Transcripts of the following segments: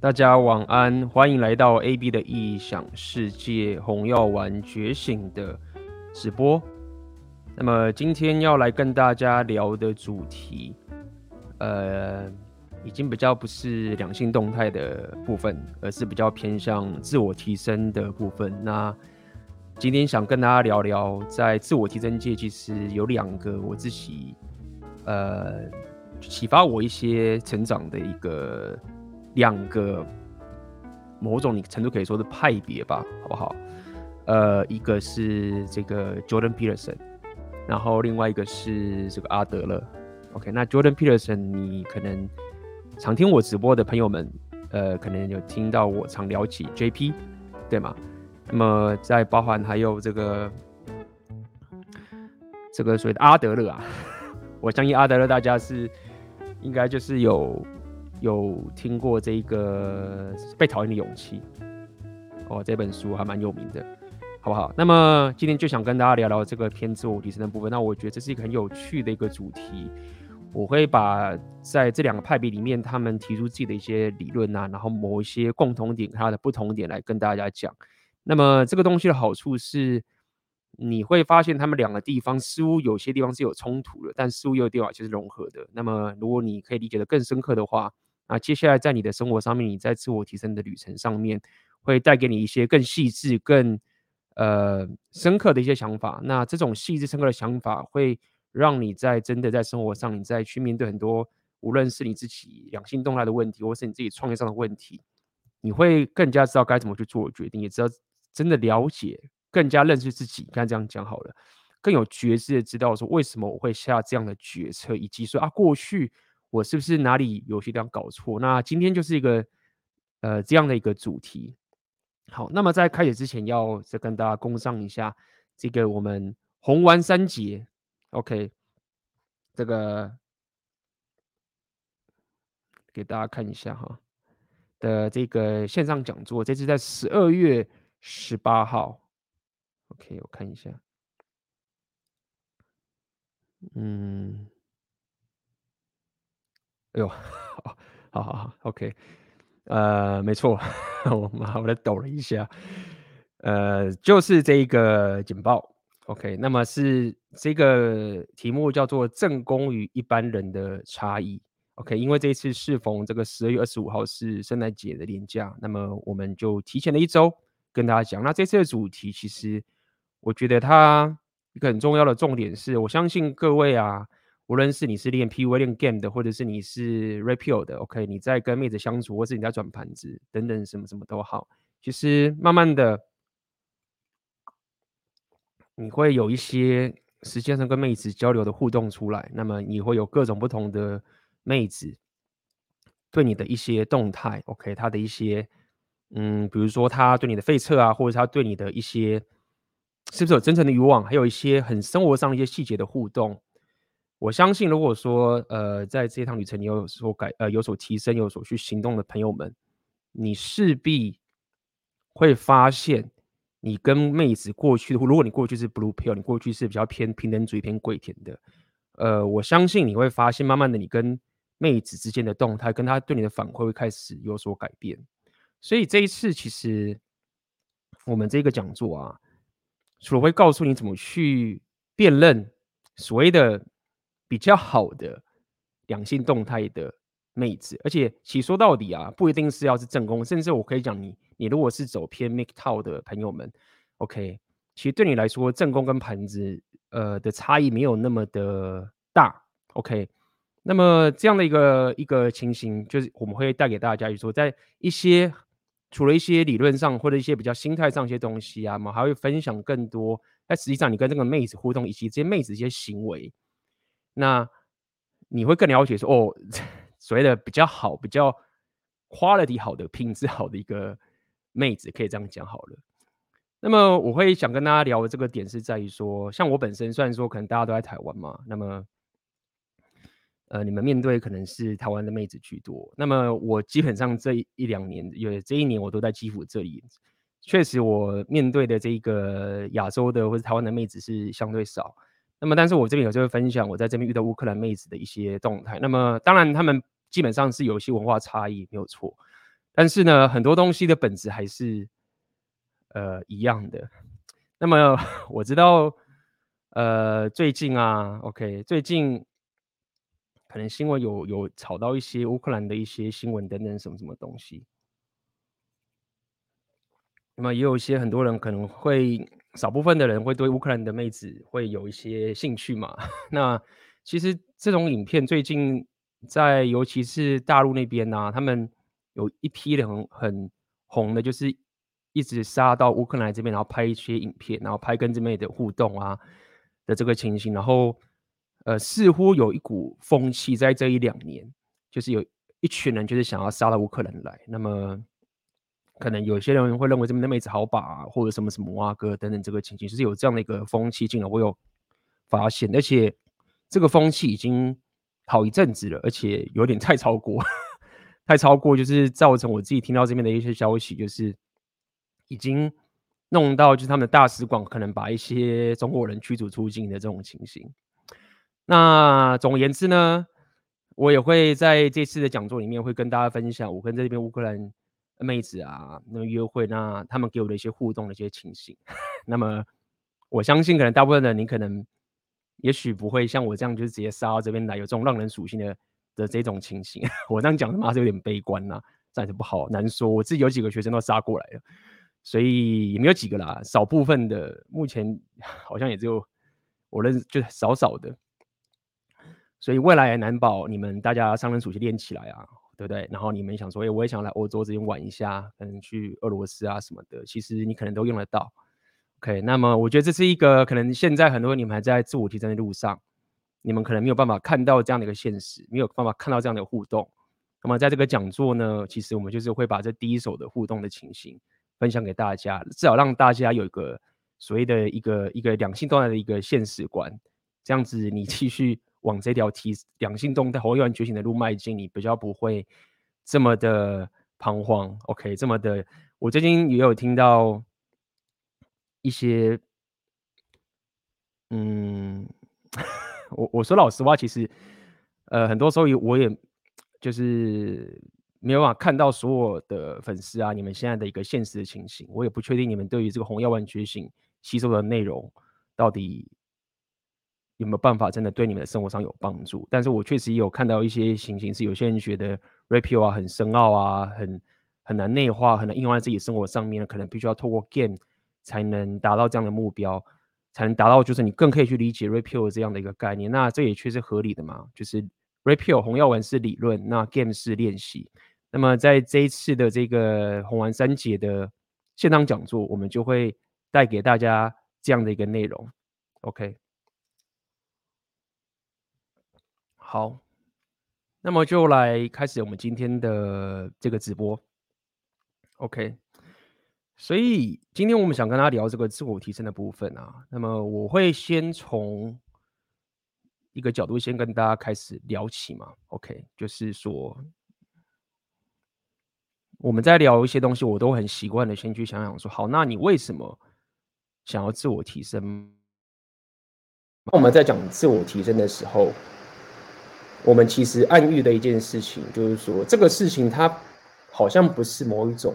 大家晚安，欢迎来到 AB 的异想世界红药丸觉醒的直播。那么今天要来跟大家聊的主题，呃，已经比较不是两性动态的部分，而是比较偏向自我提升的部分。那今天想跟大家聊聊，在自我提升界，其实有两个我自己，呃，启发我一些成长的一个。两个某种程度可以说是派别吧，好不好？呃，一个是这个 Jordan Peterson，然后另外一个是这个阿德勒。OK，那 Jordan Peterson，你可能常听我直播的朋友们，呃，可能有听到我常聊起 JP，对吗？那么在包含还有这个这个所谓的阿德勒啊，我相信阿德勒大家是应该就是有。有听过这个被讨厌的勇气哦，这本书还蛮有名的，好不好？那么今天就想跟大家聊聊这个偏自我提升的部分。那我觉得这是一个很有趣的一个主题，我会把在这两个派别里面，他们提出自己的一些理论啊，然后某一些共同点，它的不同点来跟大家讲。那么这个东西的好处是，你会发现他们两个地方似乎有些地方是有冲突的，但似乎有地方其实融合的。那么如果你可以理解得更深刻的话，那接下来在你的生活上面，你在自我提升的旅程上面，会带给你一些更细致、更呃深刻的一些想法。那这种细致深刻的想法，会让你在真的在生活上，你再去面对很多，无论是你自己两性动态的问题，或是你自己创业上的问题，你会更加知道该怎么去做决定，也知道真的了解，更加认识自己。刚才这样讲好了，更有觉知的知道说为什么我会下这样的决策，以及说啊过去。我是不是哪里有些地方搞错？那今天就是一个呃这样的一个主题。好，那么在开始之前，要再跟大家共商一下这个我们红丸三杰，OK，这个给大家看一下哈的这个线上讲座，这是在十二月十八号，OK，我看一下，嗯。哎呦，好，好，好，OK，呃，没错，我，我来抖了一下，呃，就是这个简报，OK，那么是这个题目叫做“正宫与一般人的差异 ”，OK，因为这一次适逢这个十二月二十五号是圣诞节的年假，那么我们就提前了一周跟大家讲。那这次的主题，其实我觉得它一个很重要的重点是，我相信各位啊。无论是你是练 PUA 练 Game 的，或者是你是 Rapio 的，OK，你在跟妹子相处，或是你在转盘子等等，什么什么都好，其实慢慢的，你会有一些时间上跟妹子交流的互动出来，那么你会有各种不同的妹子对你的一些动态，OK，她的一些，嗯，比如说她对你的费测啊，或者她对你的一些是不是有真诚的欲望，还有一些很生活上的一些细节的互动。我相信，如果说呃，在这趟旅程你有所改呃有所提升、有所去行动的朋友们，你势必会发现，你跟妹子过去，如果你过去是 blue pill，你过去是比较偏平等主义、偏跪舔的，呃，我相信你会发现，慢慢的你跟妹子之间的动态，跟她对你的反馈会开始有所改变。所以这一次，其实我们这个讲座啊，除了会告诉你怎么去辨认所谓的。比较好的两性动态的妹子，而且其实说到底啊，不一定是要是正宫，甚至我可以讲你，你如果是走偏 MGTOW 的朋友们，OK，其实对你来说，正宫跟盘子呃的差异没有那么的大，OK，那么这样的一个一个情形，就是我们会带给大家，就是说在一些除了一些理论上或者一些比较心态上一些东西啊，我们还会分享更多，但实际上你跟这个妹子互动以及这些妹子一些行为。那你会更了解说哦，所谓的比较好、比较 quality 好的、品质好的一个妹子，可以这样讲好了。那么我会想跟大家聊的这个点是在于说，像我本身虽然说可能大家都在台湾嘛，那么呃，你们面对可能是台湾的妹子居多。那么我基本上这一两年，有这一年我都在基辅这里，确实我面对的这个亚洲的或者台湾的妹子是相对少。那么，但是我这边有机会分享我在这边遇到乌克兰妹子的一些动态。那么，当然他们基本上是有一些文化差异，没有错。但是呢，很多东西的本质还是呃一样的。那么 我知道，呃，最近啊，OK，最近可能新闻有有炒到一些乌克兰的一些新闻等等什么什么东西。那么也有一些很多人可能会，少部分的人会对乌克兰的妹子会有一些兴趣嘛。那其实这种影片最近在尤其是大陆那边呢、啊，他们有一批人很很红的，就是一直杀到乌克兰这边，然后拍一些影片，然后拍跟这妹的互动啊的这个情形。然后呃，似乎有一股风气在这一两年，就是有一群人就是想要杀到乌克兰来。那么。可能有些人会认为这边的妹子好把，或者什么什么啊哥等等这个情形，就是有这样的一个风气进来，我有发现，而且这个风气已经好一阵子了，而且有点太超过，太超过，就是造成我自己听到这边的一些消息，就是已经弄到就是他们的大使馆可能把一些中国人驱逐出境的这种情形。那总而言之呢，我也会在这次的讲座里面会跟大家分享我跟这边乌克兰。妹子啊，那么约会，那他们给我的一些互动的一些情形，那么我相信，可能大部分的你可能，也许不会像我这样，就是直接杀到这边来，有这种让人属性的的这种情形。我这样讲的嘛是有点悲观呐、啊，这样子不好，难说。我自己有几个学生都杀过来了，所以也没有几个啦，少部分的，目前好像也只有我认识，就少少的。所以未来也难保你们大家商人属性练起来啊。对不对？然后你们想说，哎，我也想来欧洲这边玩一下，可能去俄罗斯啊什么的。其实你可能都用得到。OK，那么我觉得这是一个可能现在很多你们还在自我提升的路上，你们可能没有办法看到这样的一个现实，没有办法看到这样的互动。那么在这个讲座呢，其实我们就是会把这第一手的互动的情形分享给大家，至少让大家有一个所谓的一个一个两性动态的一个现实观，这样子你继续。往这条提两性动态、红药丸觉醒的路迈进，你比较不会这么的彷徨。OK，这么的，我最近也有听到一些，嗯，我我说老实话，其实，呃，很多时候也我也就是没有办法看到所有的粉丝啊，你们现在的一个现实的情形，我也不确定你们对于这个红药丸觉醒吸收的内容到底。有没有办法真的对你们的生活上有帮助？但是我确实也有看到一些情形，是有些人觉得 Red 啊很深奥啊，很很难内化，很难应用在自己生活上面，可能必须要透过 game 才能达到这样的目标，才能达到就是你更可以去理解 Red 这样的一个概念。那这也确实合理的嘛，就是 Red 红药丸是理论，那 game 是练习。那么在这一次的这个红丸三节的现场讲座，我们就会带给大家这样的一个内容。OK。好，那么就来开始我们今天的这个直播。OK，所以今天我们想跟大家聊这个自我提升的部分啊。那么我会先从一个角度先跟大家开始聊起嘛。OK，就是说我们在聊一些东西，我都很习惯的先去想想说，好，那你为什么想要自我提升？那我们在讲自我提升的时候。我们其实暗喻的一件事情，就是说这个事情它好像不是某一种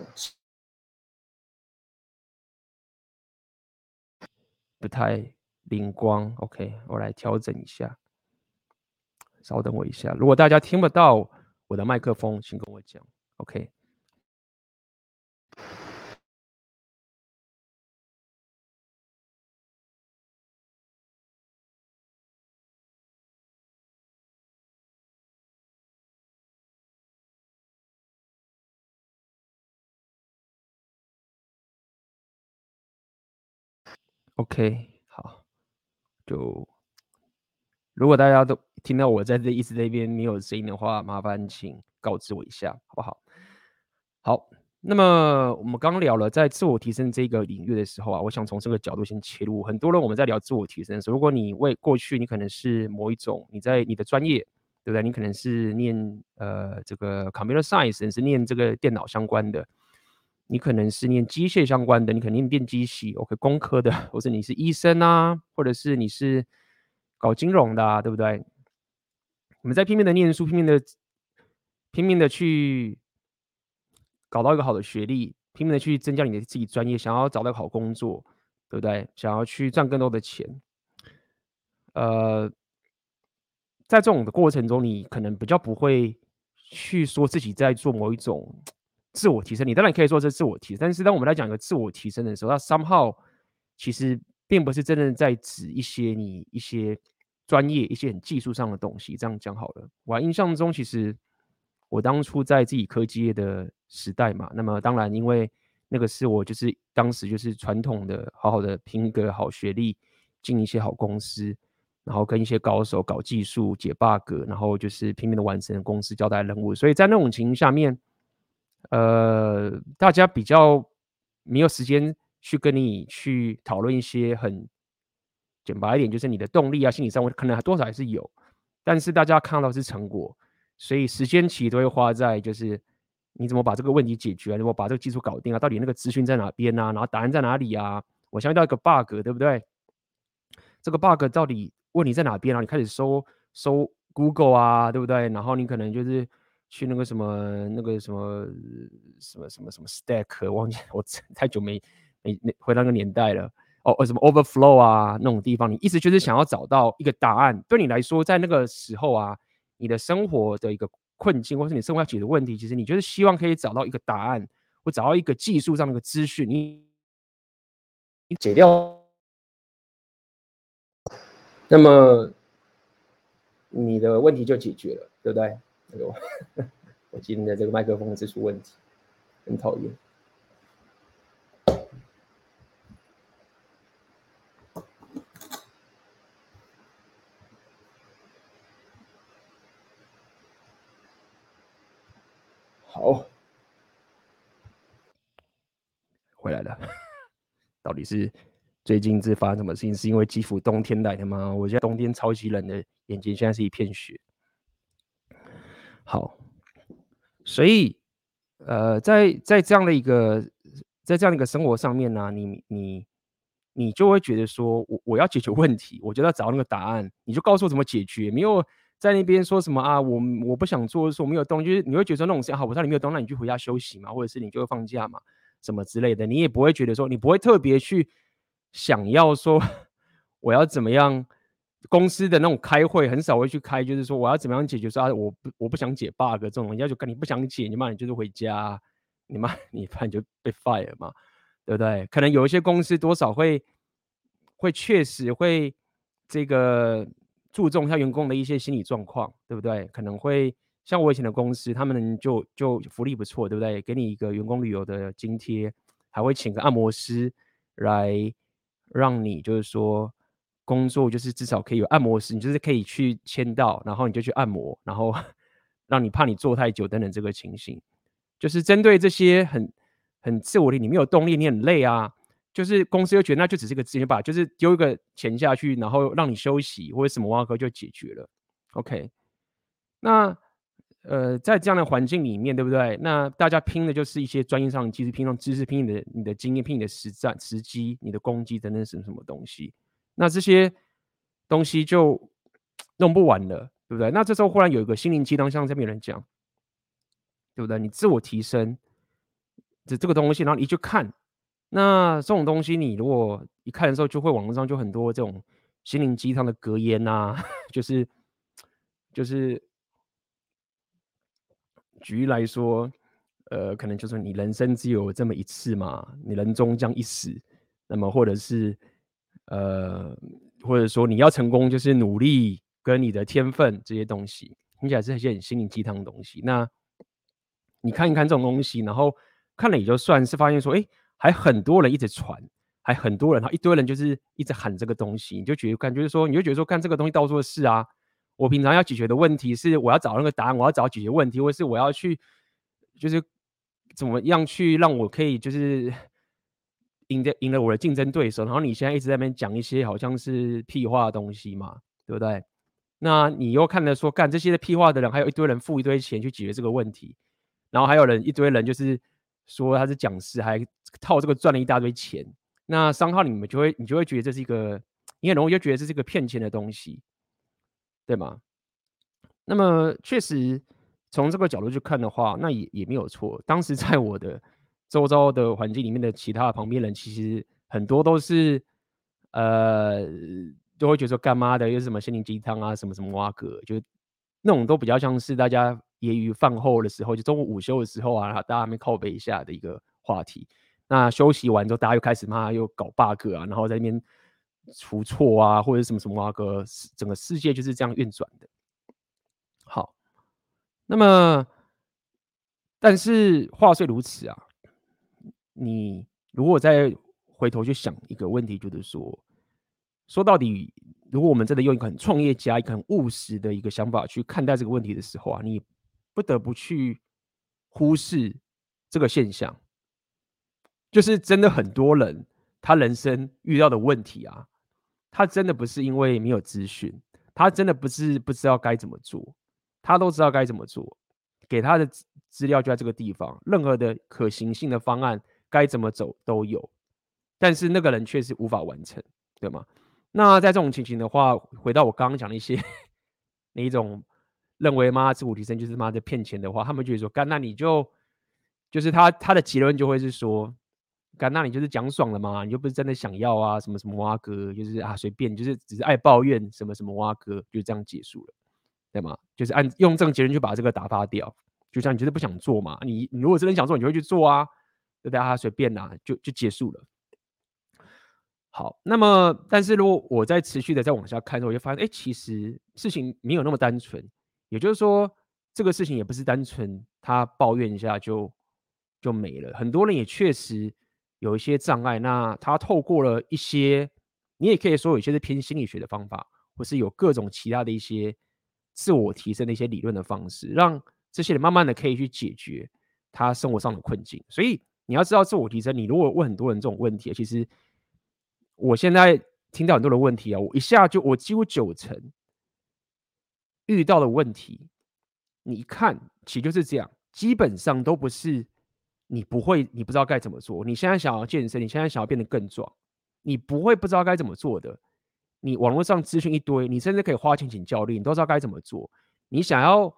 不太灵光。OK，我来调整一下，稍等我一下。如果大家听不到我的麦克风，请跟我讲。OK。OK，好，就如果大家都听到我在这意思这边没有声音的话，麻烦请告知我一下，好不好？好，那么我们刚聊了在自我提升这个领域的时候啊，我想从这个角度先切入。很多人我们在聊自我提升的时候，如果你为过去你可能是某一种你在你的专业，对不对？你可能是念呃这个 computer science，是念这个电脑相关的。你可能是念机械相关的，你肯定电机系，OK，工科的，或者你是医生啊，或者是你是搞金融的，啊，对不对？我们在拼命的念书，拼命的拼命的去搞到一个好的学历，拼命的去增加你的自己专业，想要找到好工作，对不对？想要去赚更多的钱，呃，在这种的过程中，你可能比较不会去说自己在做某一种自我提升。你当然可以说这是自我提升，但是当我们来讲一个自我提升的时候，它 somehow 其实并不是真正在指一些你一些专业、一些很技术上的东西。这样讲好了，我印象中其实。我当初在自己科技业的时代嘛，那么当然，因为那个是我就是当时就是传统的，好好的拼个好学历，进一些好公司，然后跟一些高手搞技术、解 bug，然后就是拼命的完成公司交代任务。所以在那种情况下面，呃，大家比较没有时间去跟你去讨论一些很简白一点，就是你的动力啊、心理上，我可能还多少还是有，但是大家看到是成果。所以时间其实都会花在就是你怎么把这个问题解决啊，怎么把这个技术搞定啊？到底那个资讯在哪边啊？然后答案在哪里啊？我想到一个 bug，对不对？这个 bug 到底问题在哪边啊？你开始搜搜 Google 啊，对不对？然后你可能就是去那个什么那个什么什么什么什么 Stack，忘记 我太久没没回到那个年代了。哦哦，什么 Overflow 啊那种地方，你意思就是想要找到一个答案。对你来说，在那个时候啊。你的生活的一个困境，或是你生活要解决问题，其实你就是希望可以找到一个答案，或找到一个技术上的一个资讯，你你解掉，那么你的问题就解决了，对不对？我今天的这个麦克风是出问题，很讨厌。好，回来了。到底是最近是发生什么事情？是因为基辅冬天来的吗？我现在冬天超级冷的，眼睛现在是一片雪。好，所以呃，在在这样的一个在这样的一个生活上面呢、你你你就会觉得说我我要解决问题，我就要找那个答案，你就告诉我怎么解决，没有。在那边说什么啊？我我不想做，说我没有动，就是你会觉得那种事情好，我知道你没有动，那你就回家休息嘛，或者是你就会放假嘛，什么之类的，你也不会觉得说，你不会特别去想要说 我要怎么样。公司的那种开会很少会去开，就是说我要怎么样解决说啊，我不我不想解 bug 这种，人家就跟你不想解，你骂你就是回家，你骂 你反正就被 fire 嘛，对不对？可能有一些公司多少会会确实会这个。注重一下员工的一些心理状况，对不对？可能会像我以前的公司，他们就就福利不错，对不对？给你一个员工旅游的津贴，还会请个按摩师来让你就是说工作就是至少可以有按摩师，你就是可以去签到，然后你就去按摩，然后 让你怕你坐太久等等这个情形，就是针对这些很很自我的，你没有动力，你很累啊。就是公司又觉得那就只是个资源吧，就是丢一个钱下去，然后让你休息或者什么挖科就解决了。OK，那呃在这样的环境里面，对不对？那大家拼的就是一些专业上的技术，拼上知识，拼你的你的经验，拼你的实战时机，你的攻击等等什么什么东西。那这些东西就弄不完了，对不对？那这时候忽然有一个心灵鸡汤，像这边有人讲，对不对？你自我提升这这个东西，然后你去看。那这种东西，你如果一看的时候，就会网络上就很多这种心灵鸡汤的格言呐、啊，就是就是举例来说，呃，可能就是你人生只有这么一次嘛，你人终将一死，那么或者是呃，或者说你要成功，就是努力跟你的天分这些东西，听起来是一些很心灵鸡汤的东西。那你看一看这种东西，然后看了也就算是发现说，哎。还很多人一直传，还很多人，然后一堆人就是一直喊这个东西，你就觉得感觉说，你就觉得说，干这个东西到处是啊。我平常要解决的问题是，我要找那个答案，我要找解决问题，或是我要去，就是怎么样去让我可以就是赢得赢了我的竞争对手。然后你现在一直在那边讲一些好像是屁话的东西嘛，对不对？那你又看着说，干这些的屁话的人，还有一堆人付一堆钱去解决这个问题，然后还有人一堆人就是。说他是讲师，还套这个赚了一大堆钱，那商号你们就会，你就会觉得这是一个，你很容易就觉得这是一个骗钱的东西，对吗？那么确实，从这个角度去看的话，那也也没有错。当时在我的周遭的环境里面的其他旁边人，其实很多都是呃，都会觉得说干嘛的，又是什么心灵鸡汤啊，什么什么挖哥，就那种都比较像是大家业余饭后的时候，就中午午休的时候啊，大家还没靠背一下的一个话题。那休息完之后，大家又开始骂，又搞 bug 啊，然后在那边出错啊，或者什么什么挖哥，整个世界就是这样运转的。好。那么，但是话虽如此啊，你如果再回头去想一个问题，就是说，说到底，如果我们真的用一个很创业家、一个很务实的一个想法去看待这个问题的时候啊，你不得不去忽视这个现象，就是真的很多人他人生遇到的问题啊，他真的不是因为没有资讯，他真的不是不知道该怎么做。他都知道该怎么做，给他的资料就在这个地方，任何的可行性的方案该怎么走都有，但是那个人却是无法完成，对吗？那在这种情形的话，回到我刚刚讲的一些 那一种认为妈自我提升就是妈在骗钱的话，他们就会说干，那你就就是他他的结论就会是说干，那你就是讲爽了嘛，你就不是真的想要啊，什么什么挖哥，就是啊随便，就是只是爱抱怨什么什么挖哥，就这样结束了。对吗？就是按用这个结论去把这个打发掉，就像你就是不想做嘛，你你如果真的想做，你就会去做啊，就大家随便啦，就就结束了。好，那么但是如果我再持续的再往下看，我就发现，哎，其实事情没有那么单纯。也就是说，这个事情也不是单纯他抱怨一下就就没了。很多人也确实有一些障碍，那他透过了一些，你也可以说有些是偏心理学的方法，或是有各种其他的一些。自我提升的一些理论的方式，让这些人慢慢的可以去解决他生活上的困境。所以你要知道，自我提升，你如果问很多人这种问题，其实我现在听到很多的问题啊，我一下就我几乎九成遇到的问题，你一看其实就是这样，基本上都不是你不会，你不知道该怎么做。你现在想要健身，你现在想要变得更壮，你不会不知道该怎么做的。你网络上资讯一堆，你甚至可以花钱请教练，你都知道该怎么做。你想要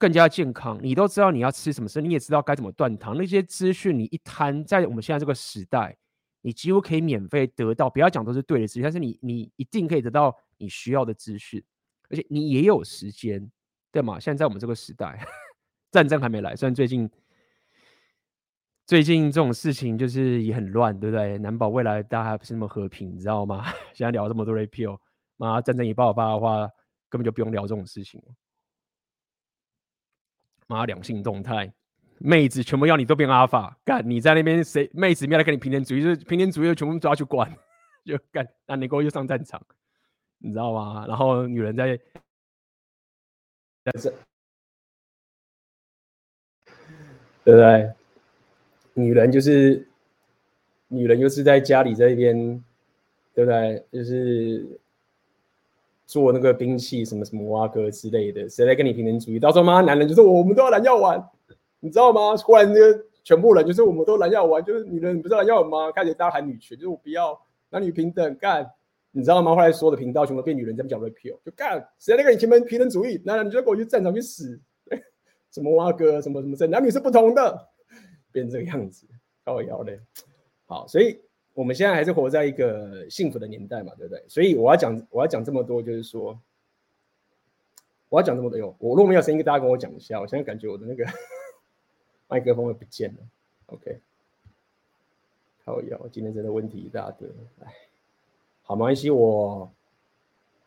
更加健康，你都知道你要吃什么食，你也知道该怎么断糖。那些资讯你一摊，在我们现在这个时代，你几乎可以免费得到。不要讲都是对的资讯，但是你你一定可以得到你需要的资讯，而且你也有时间，对吗？现在在我们这个时代，战争还没来，虽然最近。最近这种事情就是也很乱，对不对？难保未来大家还不是那么和平，你知道吗？现在聊这么多 repeal，妈战争一爆发的话，根本就不用聊这种事情。妈两性动态，妹子全部要你都变阿法，干你在那边谁妹子没来跟你平权主义，就是平权主义全部抓去关，就干那你给我又上战场，你知道吗？然后女人在，但是对不对？女人就是女人，就是在家里这边，对不对？就是做那个兵器，什么什么挖哥之类的。谁来跟你平等主义？到时候嘛，男人就是我们都要蓝药丸，你知道吗？忽然就全部人就是我们都蓝药丸，就是女人你不知道蓝药丸吗？开始大喊女权，就是我不要男女平等干，你知道吗？后来所有的频道全部变女人在讲 repeal，就干谁来跟你前面平等主义？男人你就给我去战场去死，什么挖哥，什么什么这男女是不同的。变这个样子，靠腰嘞。好，所以我们现在还是活在一个幸福的年代嘛，对不对？所以我要讲，我要讲这么多，就是说，我要讲这么多。哟，我如果没有声音，大家跟我讲一下。我现在感觉我的那个 麦克风会不见了。OK，靠腰，今天真的问题一大堆。哎，好，没关系，我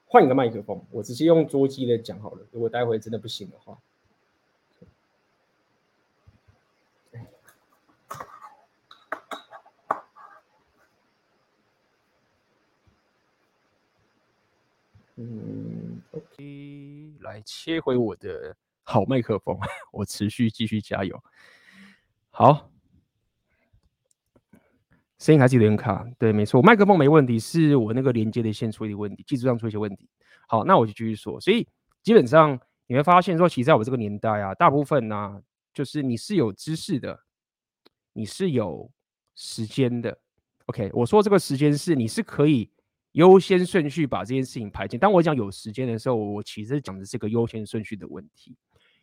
换一个麦克风，我直接用桌机的讲好了。如果待会真的不行的话。嗯，OK，来切回我的好麦克风，我持续继续加油。好，声音还是有点卡，对，没错，麦克风没问题，是我那个连接的线出一些问题，技术上出一些问题。好，那我就继续说。所以基本上你会发现说，其实在我这个年代啊，大部分呢、就是你是有知识的，你是有时间的。OK，我说这个时间是你是可以。优先顺序把这件事情排进。当我讲有时间的时候，我其实讲的是个优先顺序的问题。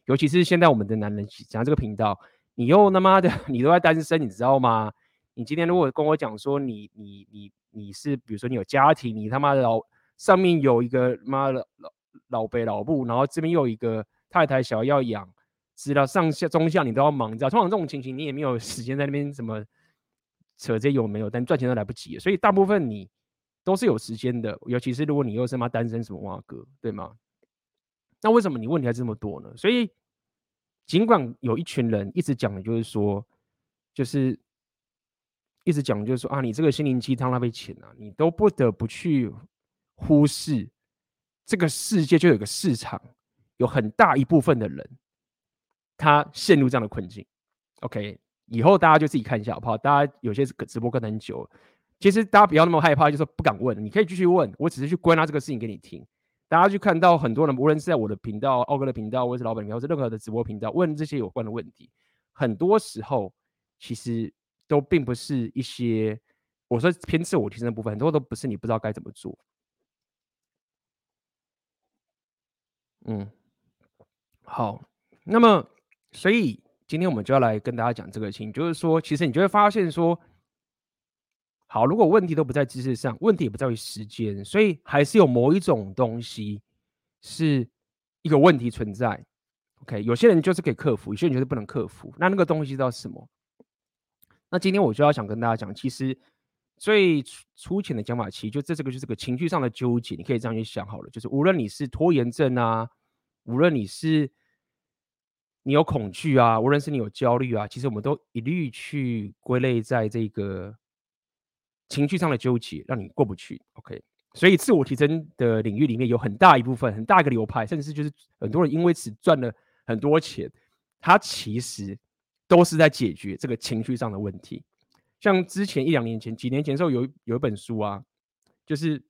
尤其是现在我们的男人讲这个频道，你又他妈的 你都在单身，你知道吗？你今天如果跟我讲说你你你你是比如说你有家庭，你他妈的老上面有一个妈的老老辈老布，然后这边又有一个太太小要养，知道上下中下你都要忙，你知道通常这种情形你也没有时间在那边什么扯这些有没有，但赚钱都来不及，所以大部分你都是有时间的，尤其是如果你又是妈单身什么哇哥，对吗？那为什么你问题还这么多呢？所以尽管有一群人一直讲的就是说，就是。一直讲就是说啊，你这个心灵鸡汤浪费钱啊，你都不得不去忽视这个世界就有个市场，有很大一部分的人他陷入这样的困境。OK，以后大家就自己看一下好不好？大家有些直播跟很久，其实大家不要那么害怕，就是不敢问，你可以继续问，我只是去归纳这个事情给你听。大家去看到很多人，无论是在我的频道、奥哥的频道，或是老板频道，或是任何的直播频道，问这些有关的问题，很多时候其实。都并不是一些我说偏自我提升的部分，很多都不是你不知道该怎么做。嗯，好，那么所以今天我们就要来跟大家讲这个情，就是说，其实你就会发现说，好，如果问题都不在知识上，问题也不在于时间，所以还是有某一种东西是一个问题存在。OK，有些人就是可以克服，有些人就是不能克服。那那个东西叫什么？那今天我就要想跟大家讲，其实最粗浅的讲法，其实就这这个就是个情绪上的纠结，你可以这样去想好了，就是无论你是拖延症啊，无论你是你有恐惧啊，无论是你有焦虑啊，其实我们都一律去归类在这个情绪上的纠结，让你过不去。OK，所以自我提升的领域里面有很大一部分，很大一个流派，甚至就是很多人因为此赚了很多钱，他其实。都是在解决这个情绪上的问题。像之前一两年前、几年前的时候，有有一本书啊，就是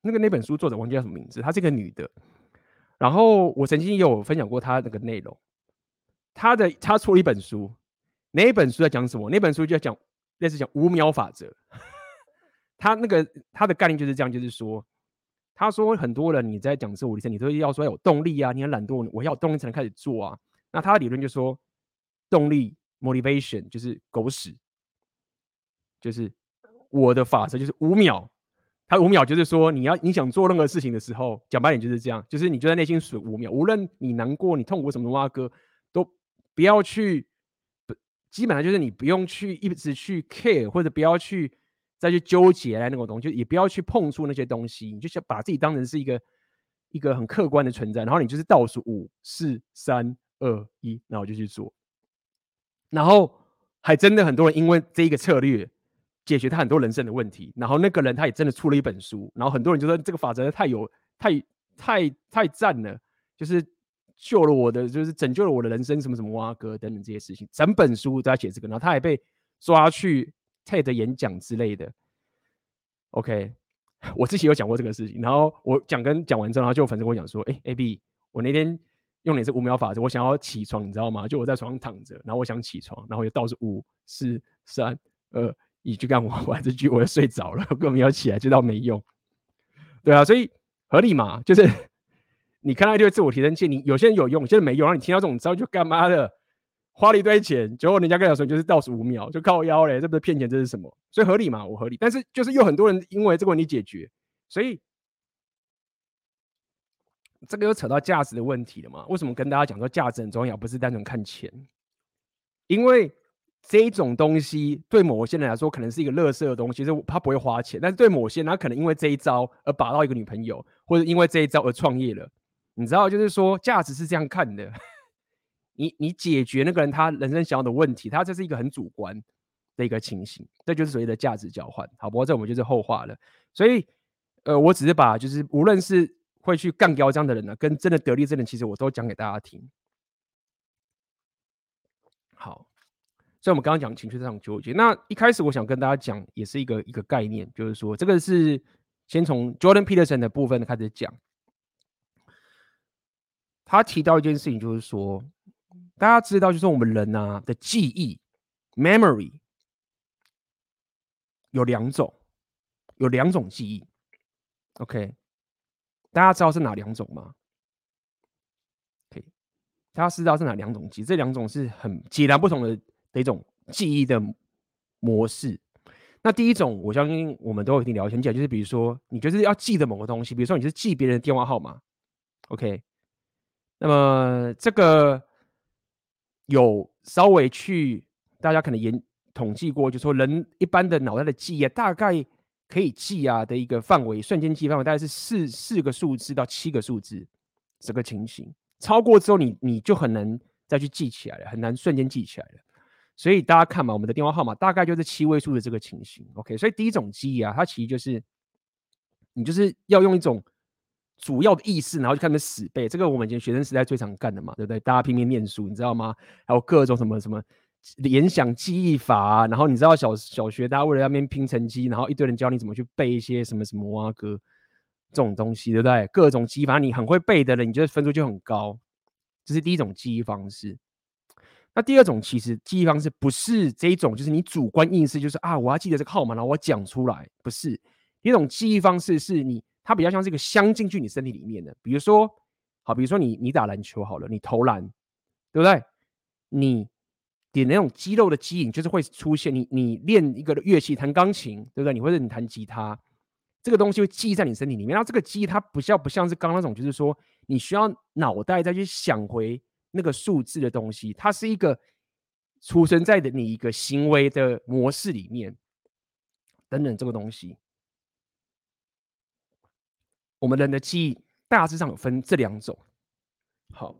那个那本书作者忘记叫什么名字，她是个女的。然后我曾经也有分享过她那个内容。她的她出了一本书，那一本书在讲什么？那本书就在讲类似讲五秒法则。他那个他的概念就是这样，就是说，他说很多人你在讲自我提升，你都要说有动力啊，你很懒惰，我要动力才能开始做啊。那他的理论就说。动力 motivation 就是狗屎，就是我的法则就是五秒，他五秒就是说你要你想做任何事情的时候，讲白点就是这样，就是你就在内心数五秒，无论你难过、你痛苦什么挖哥，都不要去，基本上就是你不用去一直去 care 或者不要去再去纠结来那种东西，就也不要去碰触那些东西，你就想把自己当成是一个一个很客观的存在，然后你就是倒数五四三二一，然后就去做。然后还真的很多人因为这一个策略解决他很多人生的问题，然后那个人他也真的出了一本书，然后很多人就说这个法则太有太太太赞了，就是救了我的，就是拯救了我的人生，什么什么哇哥等等这些事情，整本书都在写这个，然后他还被抓去 TED 演讲之类的。OK，我之前有讲过这个事情，然后我讲跟讲完之后，然后就有粉丝跟我讲说，哎，AB，我那天。用的是五秒法则，我想要起床，你知道吗？就我在床上躺着，然后我想起床，然后就倒数五、四、三、二、一，就干我完这句，我就睡着了，根本没有起来，知道没用。对啊，所以合理嘛，就是你看到一堆自我提升器，你有些人有用，有些人没用，然后你听到这种招就干嘛的，花了一堆钱，结果人家跟你说就是倒数五秒就靠腰嘞，这不是骗钱，这是什么？所以合理嘛，我合理，但是就是有很多人因为这个问题解决，所以。这个又扯到价值的问题了嘛？为什么跟大家讲说价值很重要，不是单纯看钱？因为这一种东西对某些人来说可能是一个垃圾的东西，是他不会花钱，但是对某些人他可能因为这一招而把到一个女朋友，或者因为这一招而创业了。你知道，就是说价值是这样看的。你你解决那个人他人生想要的问题，他这是一个很主观的一个情形，这就是所谓的价值交换。好，不过这我们就是后话了。所以，呃，我只是把就是无论是。会去干掉这样的人呢、跟真的得利这人，其实我都讲给大家听。好，所以我们刚刚讲情绪上纠结。那一开始我想跟大家讲，也是一个一个概念，就是说这个是先从 Jordan Peterson 的部分开始讲。他提到一件事情，就是说大家知道，就是我们人、啊、的记忆 （memory） 有两种，有两种记忆。OK。大家知道是哪两种吗？可以，大家知道是哪两种记忆？这两种是很截然不同的的一种记忆的模式。那第一种，我相信我们都有一定了解，就是比如说你就是要记得某个东西，比如说你是记别人电话号码，OK？那么这个有稍微去大家可能研统计过，就是说人一般的脑袋的记忆大概可以记啊的一个范围，瞬间记忆范围大概是四四个数字到七个数字这个情形，超过之后你你就很难再去记起来了，很难瞬间记起来了。所以大家看嘛，我们的电话号码大概就是七位数的这个情形，OK？所以第一种记忆啊，它其实就是你就是要用一种主要的意识，然后就开始死背。这个我们以前学生时代最常干的嘛，对不对？大家拼命念书，你知道吗？还有各种什么什么联想记忆法，然后你知道小小学大家为了要面拼成绩，然后一堆人教你怎么去背一些什么什么啊歌这种东西，对不对？各种记忆法你很会背的人，你觉得分数就很高。这是第一种记忆方式。那第二种其实记忆方式不是这一种，就是你主观意识，就是啊，我要记得这个号码，然后我讲出来，不是。一种记忆方式是你，它比较像是一个镶进去你身体里面的。比如说，好，比如说你你打篮球好了，你投篮，对不对？你点那种肌肉的记忆，就是会出现。你你练一个乐器，弹钢琴，对不对？你或者你弹吉他，这个东西会记在你身体里面。然后这个记忆它不像不像是刚刚那种，就是说你需要脑袋再去想回。那个数字的东西，它是一个储存在的你一个行为的模式里面，等等这个东西。我们人的记忆大致上有分这两种。好，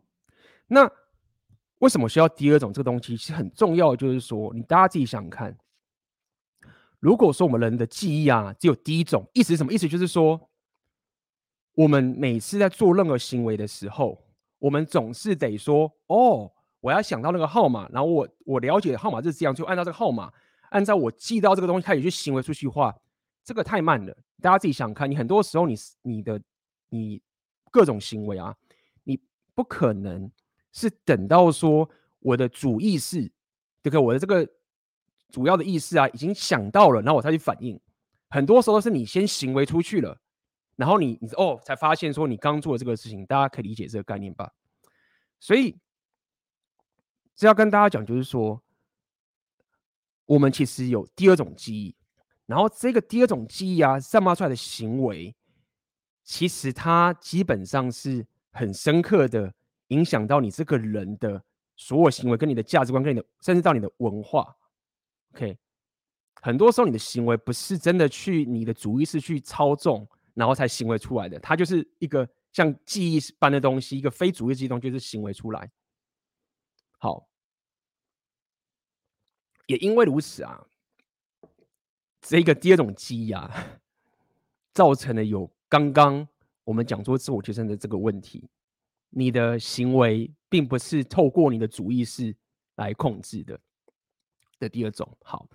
那为什么需要第二种这个东西？其实很重要，就是说你大家自己想看，如果说我们人的记忆啊只有第一种，意思是什么？意思就是说，我们每次在做任何行为的时候。我们总是得说哦，我要想到那个号码，然后我我了解号码是这样，就按照这个号码，按照我记到这个东西开始去行为出去话，这个太慢了。大家自己想看，你很多时候你你的你各种行为啊，你不可能是等到说我的主意识，这个我的这个主要的意识啊，已经想到了，然后我才去反应。很多时候是你先行为出去了。然后你你哦才发现说你刚做的这个事情，大家可以理解这个概念吧？所以这要跟大家讲，就是说我们其实有第二种记忆，然后这个第二种记忆啊，散发出来的行为，其实它基本上是很深刻的影响到你这个人的所有行为，跟你的价值观，跟你的甚至到你的文化。OK，很多时候你的行为不是真的去你的主意识去操纵。然后才行为出来的，它就是一个像记忆般的东西，一个非主义的东西，就是行为出来。好，也因为如此啊，这个第二种记忆啊，造成了有刚刚我们讲说自我提升的这个问题，你的行为并不是透过你的主意识来控制的的第二种。好，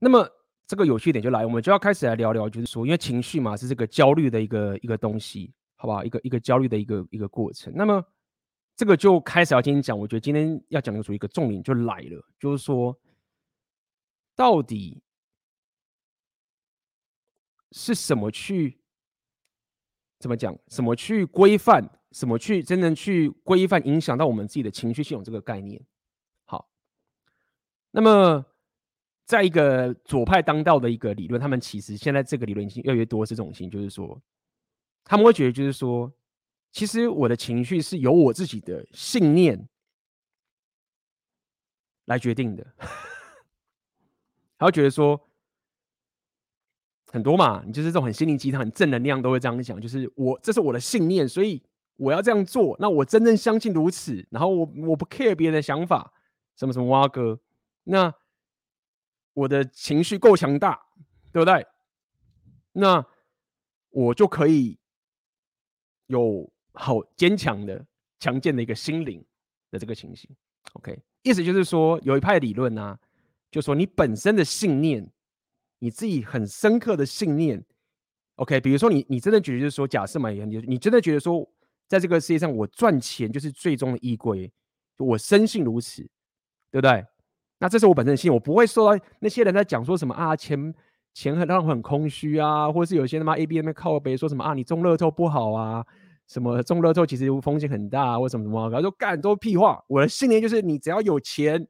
那么。这个有趣点就来，我们就要开始来聊聊，就是说，因为情绪嘛，是这个焦虑的一个一个东西，好不好？一个一个焦虑的一个一个过程。那么，这个就开始要今天讲，我觉得今天要讲的属于一个重点就来了，就是说，到底是什么去怎么讲？什么去规范？什么去真正去规范影响到我们自己的情绪系统这个概念？好，那么。在一个左派当道的一个理论，他们其实现在这个理论已经越来越多是这种情，就是说，他们会觉得就是说，其实我的情绪是由我自己的信念来决定的。他会觉得说，很多嘛，你就是这种很心灵鸡汤、很正能量都会这样讲，就是我这是我的信念，所以我要这样做。那我真正相信如此，然后我我不 care 别人的想法，什么什么蛙哥，那。我的情绪够强大，对不对？那我就可以有好坚强的、强健的一个心灵的这个情形。OK，意思就是说，有一派理论呢、啊，就说你本身的信念，你自己很深刻的信念。OK，比如说你，你真的觉得就是说，假设嘛，你你真的觉得说，在这个世界上，我赚钱就是最终的依归，我深信如此，对不对？那这是我本身的信，我不会受到那些人在讲说什么啊，钱钱很让我很空虚啊，或者是有些他妈 A B M 靠背说什么啊，你中乐透不好啊，什么中乐透其实风险很大，啊或什么什么，他说干都屁话。我的信念就是，你只要有钱，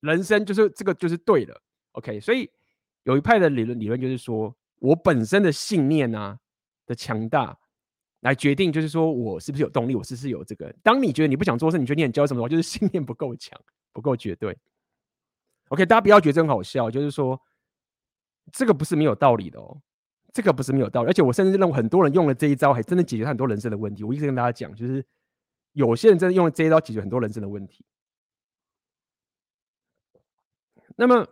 人生就是这个就是对的。OK，所以有一派的理论理论就是说，我本身的信念啊的强大，来决定就是说我是不是有动力，我是不是有这个。当你觉得你不想做事，你觉得你很焦什么的话，就是信念不够强，不够绝对。OK，大家不要觉得很好笑，就是说这个不是没有道理的哦。这个不是没有道理，而且我甚至认为很多人用了这一招，还真的解决很多人生的问题。我一直跟大家讲，就是有些人真的用了这一招解决很多人生的问题。那么，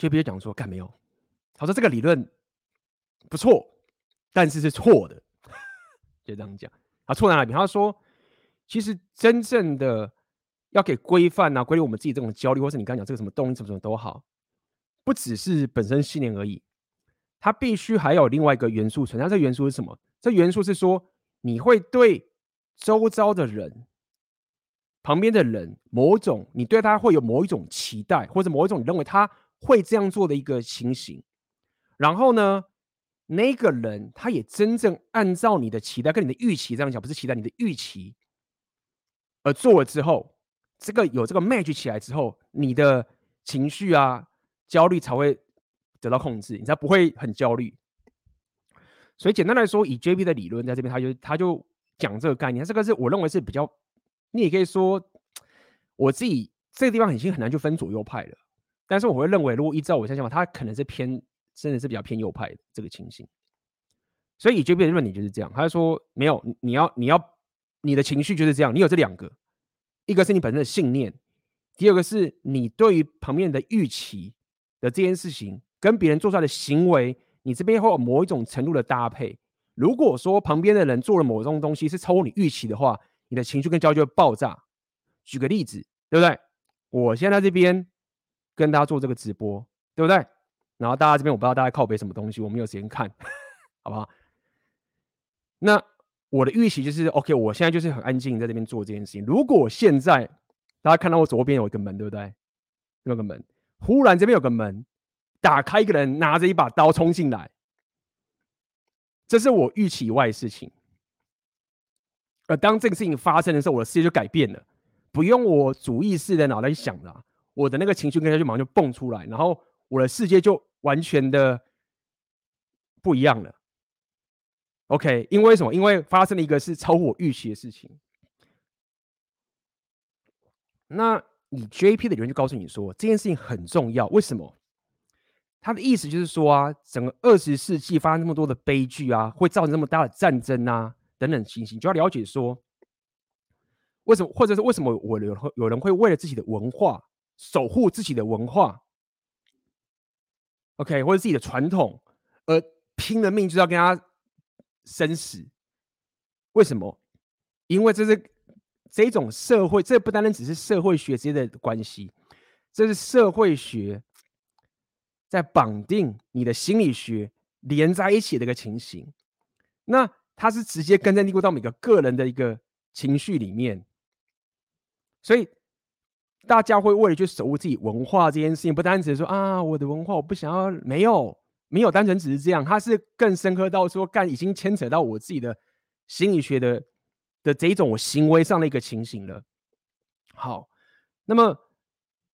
就比如讲说，干没有？他说这个理论不错，但是是错的，就这样讲。他错在哪里？他说，其实真正的要给规范啊，规律我们自己这种焦虑，或是你刚讲这个什么动力什么什么都好，不只是本身信念而已。它必须还有另外一个元素存在，这元素是什么？这元素是说，你会对周遭的人、旁边的人，某种你对他会有某一种期待，或者某一种你认为他会这样做的一个情形。然后呢，那个人他也真正按照你的期待跟你的预期这样讲，不是期待你的预期而做了之后，这个有这个 match 起来之后，你的情绪啊、焦虑才会。得到控制，你才不会很焦虑。所以简单来说，以 JP 的理论在这边，他就他就讲这个概念。这个是我认为是比较，你也可以说，我自己这个地方已经很难去分左右派了。但是我会认为，如果依照我现在想法，他可能是偏，真的是比较偏右派的这个情形。所以以 JP 的论点就是这样，他就说没有，你要你要你的情绪就是这样，你有这两个，一个是你本身的信念，第二个是你对于旁边的预期的这件事情。跟别人做出来的行为，你这边会有某一种程度的搭配。如果说旁边的人做了某种东西是超过你预期的话，你的情绪跟焦虑就会爆炸。举个例子，对不对？我现在在这边跟大家做这个直播，对不对？然后大家这边我不知道大家靠北什么东西，我没有时间看，好不好？那我的预期就是，OK，我现在就是很安静在这边做这件事情。如果现在大家看到我左边有一个门，对不对？有个门，忽然这边有个门。打开，一个人拿着一把刀冲进来，这是我预期以外的事情。而当这个事情发生的时候，我的世界就改变了，不用我主意识的脑袋去想了，我的那个情绪跟他就马上就蹦出来，然后我的世界就完全的不一样了。OK，因为什么？因为发生了一个是超乎我预期的事情。那你 JP 的人就告诉你说，这件事情很重要，为什么？他的意思就是说啊，整个二十世纪发生那么多的悲剧啊，会造成那么大的战争啊等等情形，就要了解说，为什么，或者是为什么我有有人会为了自己的文化守护自己的文化，OK，或者自己的传统而拼了命就是要跟他生死？为什么？因为这是这种社会，这不单单只是社会学之间的关系，这是社会学。在绑定你的心理学连在一起的一个情形，那它是直接根深蒂固到每个个人的一个情绪里面，所以大家会为了去守护自己文化这件事情，不单只是说啊，我的文化我不想要，没有没有单纯只是这样，它是更深刻到说，干已经牵扯到我自己的心理学的的这一种我行为上的一个情形了。好，那么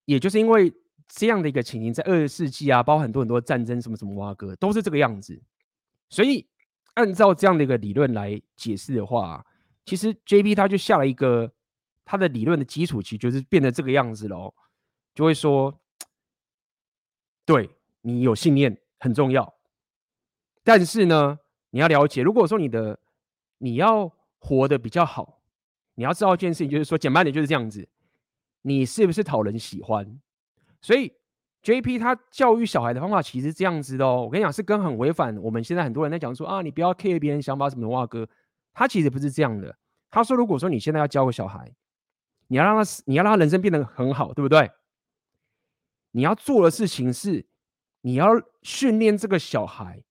也就是因为。这样的一个情形，在二十世纪啊，包括很多很多战争，什么什么哇哥，都是这个样子。所以，按照这样的一个理论来解释的话，其实 JP 他就下了一个他的理论的基础，其实就是变得这个样子喽。就会说，对你有信念很重要，但是呢，你要了解，如果说你的你要活得比较好，你要知道一件事情，就是说，简单点就是这样子，你是不是讨人喜欢？所以，JP 他教育小孩的方法其实这样子的哦。我跟你讲，是跟很违反我们现在很多人在讲说啊，你不要 care 别人想法什么的话，哥，他其实不是这样的。他说，如果说你现在要教个小孩，你要让他，你要让他人生变得很好，对不对？你要做的事情是，你要训练这个小孩，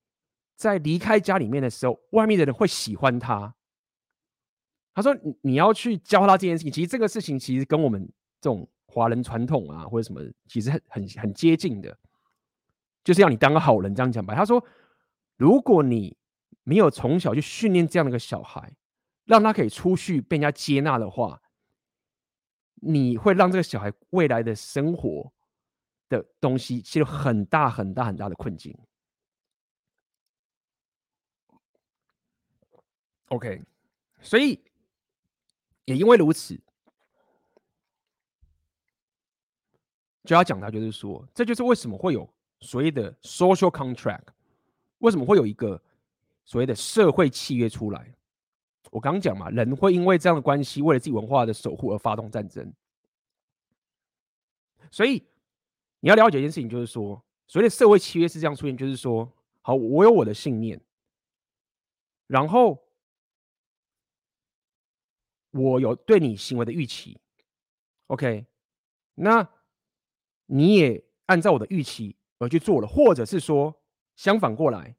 在离开家里面的时候，外面的人会喜欢他。他说，你你要去教他这件事情，其实这个事情其实跟我们这种。华人传统啊，或者什么，其实很很很接近的，就是要你当个好人。这样讲吧。他说，如果你没有从小去训练这样的一个小孩，让他可以出去被人家接纳的话，你会让这个小孩未来的生活的东西，其实有很大很大很大的困境。OK，所以也因为如此，就要讲到，就是说，这就是为什么会有所谓的 social contract，为什么会有一个所谓的社会契约出来。我刚讲嘛，人会因为这样的关系，为了自己文化的守护而发动战争。所以你要了解一件事情，就是说，所谓的社会契约是这样出现，就是说，好，我有我的信念，然后我有对你行为的预期，OK，那你也按照我的预期而去做了，或者是说相反过来，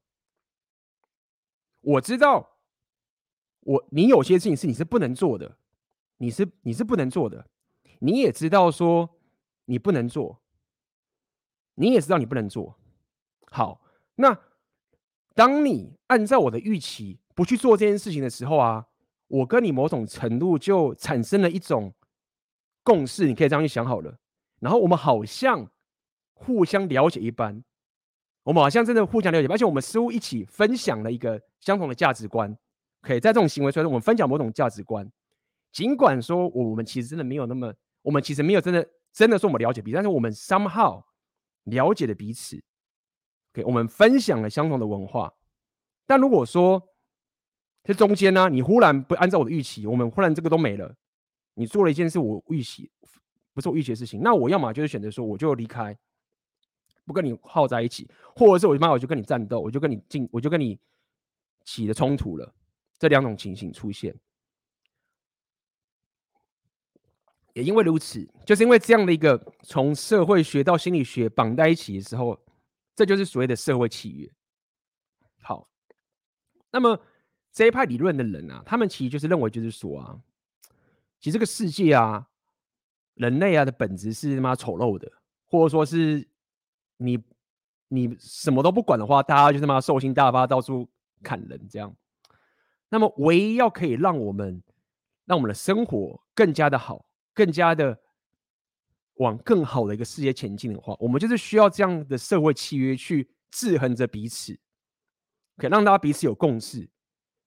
我知道。我，你有些事情是你是不能做的，你是你是不能做的，你也知道说你不能做，你也知道你不能做。好，那当你按照我的预期不去做这件事情的时候啊，我跟你某种程度就产生了一种共识，你可以这样去想好了。然后我们好像互相了解一般，我们好像真的互相了解，而且我们似乎一起分享了一个相同的价值观。可以在这种行为当中，我们分享某种价值观，尽管说我们其实真的没有那么，我们其实没有真的真的说我们了解彼此，但是我们 somehow 了解了彼此。OK，我们分享了相同的文化。但如果说这中间呢，你忽然不按照我的预期，我们忽然这个都没了，你做了一件事我预期不是我预期的事情，那我要么就是选择说我就离开，不跟你耗在一起，或者是我妈我就跟你战斗，我就跟你进，我就跟你起了冲突了。这两种情形出现，也因为如此，就是因为这样的一个从社会学到心理学绑在一起的时候，这就是所谓的社会契约。好，那么这一派理论的人啊，他们其实就是认为，就是说啊，其实这个世界啊，人类啊的本质是他妈丑陋的，或者说是你你什么都不管的话，大家就他妈兽性大发，到处砍人这样。那么，唯一要可以让我们让我们的生活更加的好，更加的往更好的一个世界前进的话，我们就是需要这样的社会契约去制衡着彼此，可以让大家彼此有共识，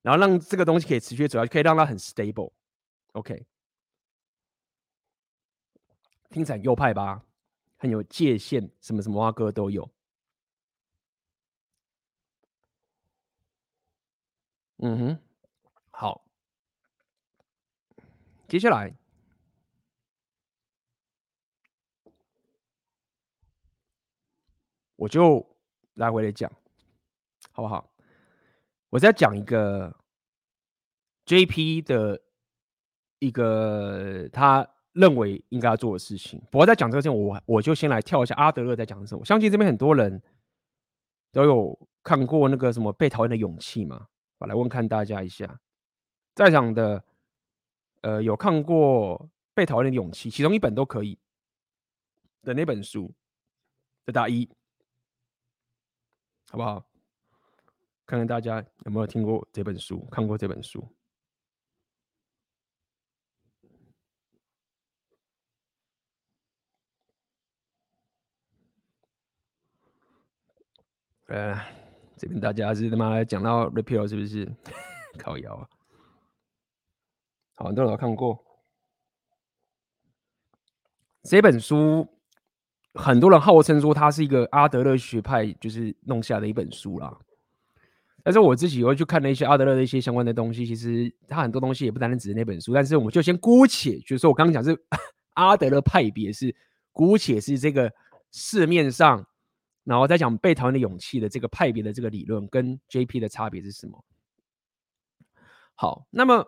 然后让这个东西可以持续走下去，可以让它很 stable。OK，听起来右派吧，很有界限，什么什么啊歌都有。嗯哼。好，接下来我就来回来讲，好不好？我再讲一个 JP 的一个他认为应该要做的事情。不过在讲这个之前，我我就先来跳一下阿德勒在讲什么。我相信这边很多人都有看过那个什么《被讨厌的勇气》嘛，我来问看大家一下。在场的，呃，有看过《被讨厌的勇气》，其中一本都可以的那本书的大一，好不好？看看大家有没有听过这本书，看过这本书。呃，这边大家是他妈讲到 repeal 是不是？靠腰啊！很多人都看过这本书，很多人号称说它是一个阿德勒学派就是弄下的一本书啦。但是我自己会去看了一些阿德勒的一些相关的东西，其实他很多东西也不单单只是那本书。但是我们就先姑且，就是说我刚刚讲是 阿德勒派别是姑且是这个市面上，然后再讲被讨厌的勇气的这个派别的这个理论跟 JP 的差别是什么？好，那么。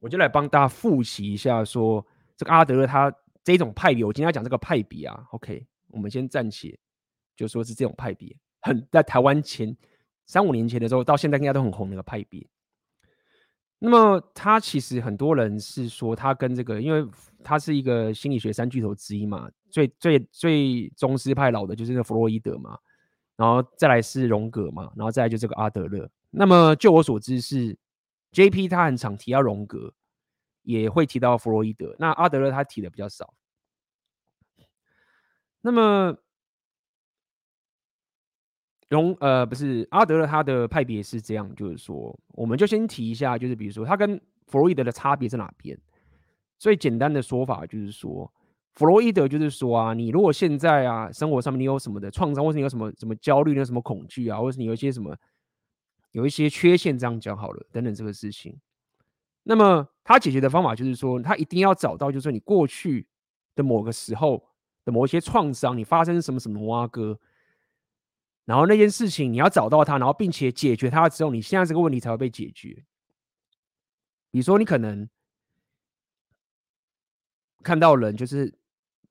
我就来帮大家复习一下，说这个阿德勒他这种派别，我今天要讲这个派别啊。OK，我们先暂且就说是这种派别，很在台湾前三五年前的时候，到现在应该都很红那个派别。那么他其实很多人是说他跟这个，因为他是一个心理学三巨头之一嘛，最最最宗师派老的就是那弗洛伊德嘛，然后再来是荣格嘛，然后再来就这个阿德勒。那么就我所知是，J.P. 他很常提到荣格，也会提到弗洛伊德。那阿德勒他提的比较少。那么荣呃不是阿德勒他的派别是这样，就是说，我们就先提一下，就是比如说他跟弗洛伊德的差别在哪边？最简单的说法就是说，弗洛伊德就是说啊，你如果现在啊生活上面你有什么的创伤，或是你有什么什么焦虑，你有什么恐惧啊，或是你有一些什么。有一些缺陷，这样讲好了，等等这个事情。那么他解决的方法就是说，他一定要找到，就是说你过去的某个时候的某一些创伤，你发生什么什么挖哥，然后那件事情你要找到它，然后并且解决它之后，你现在这个问题才会被解决。比如说，你可能看到人就是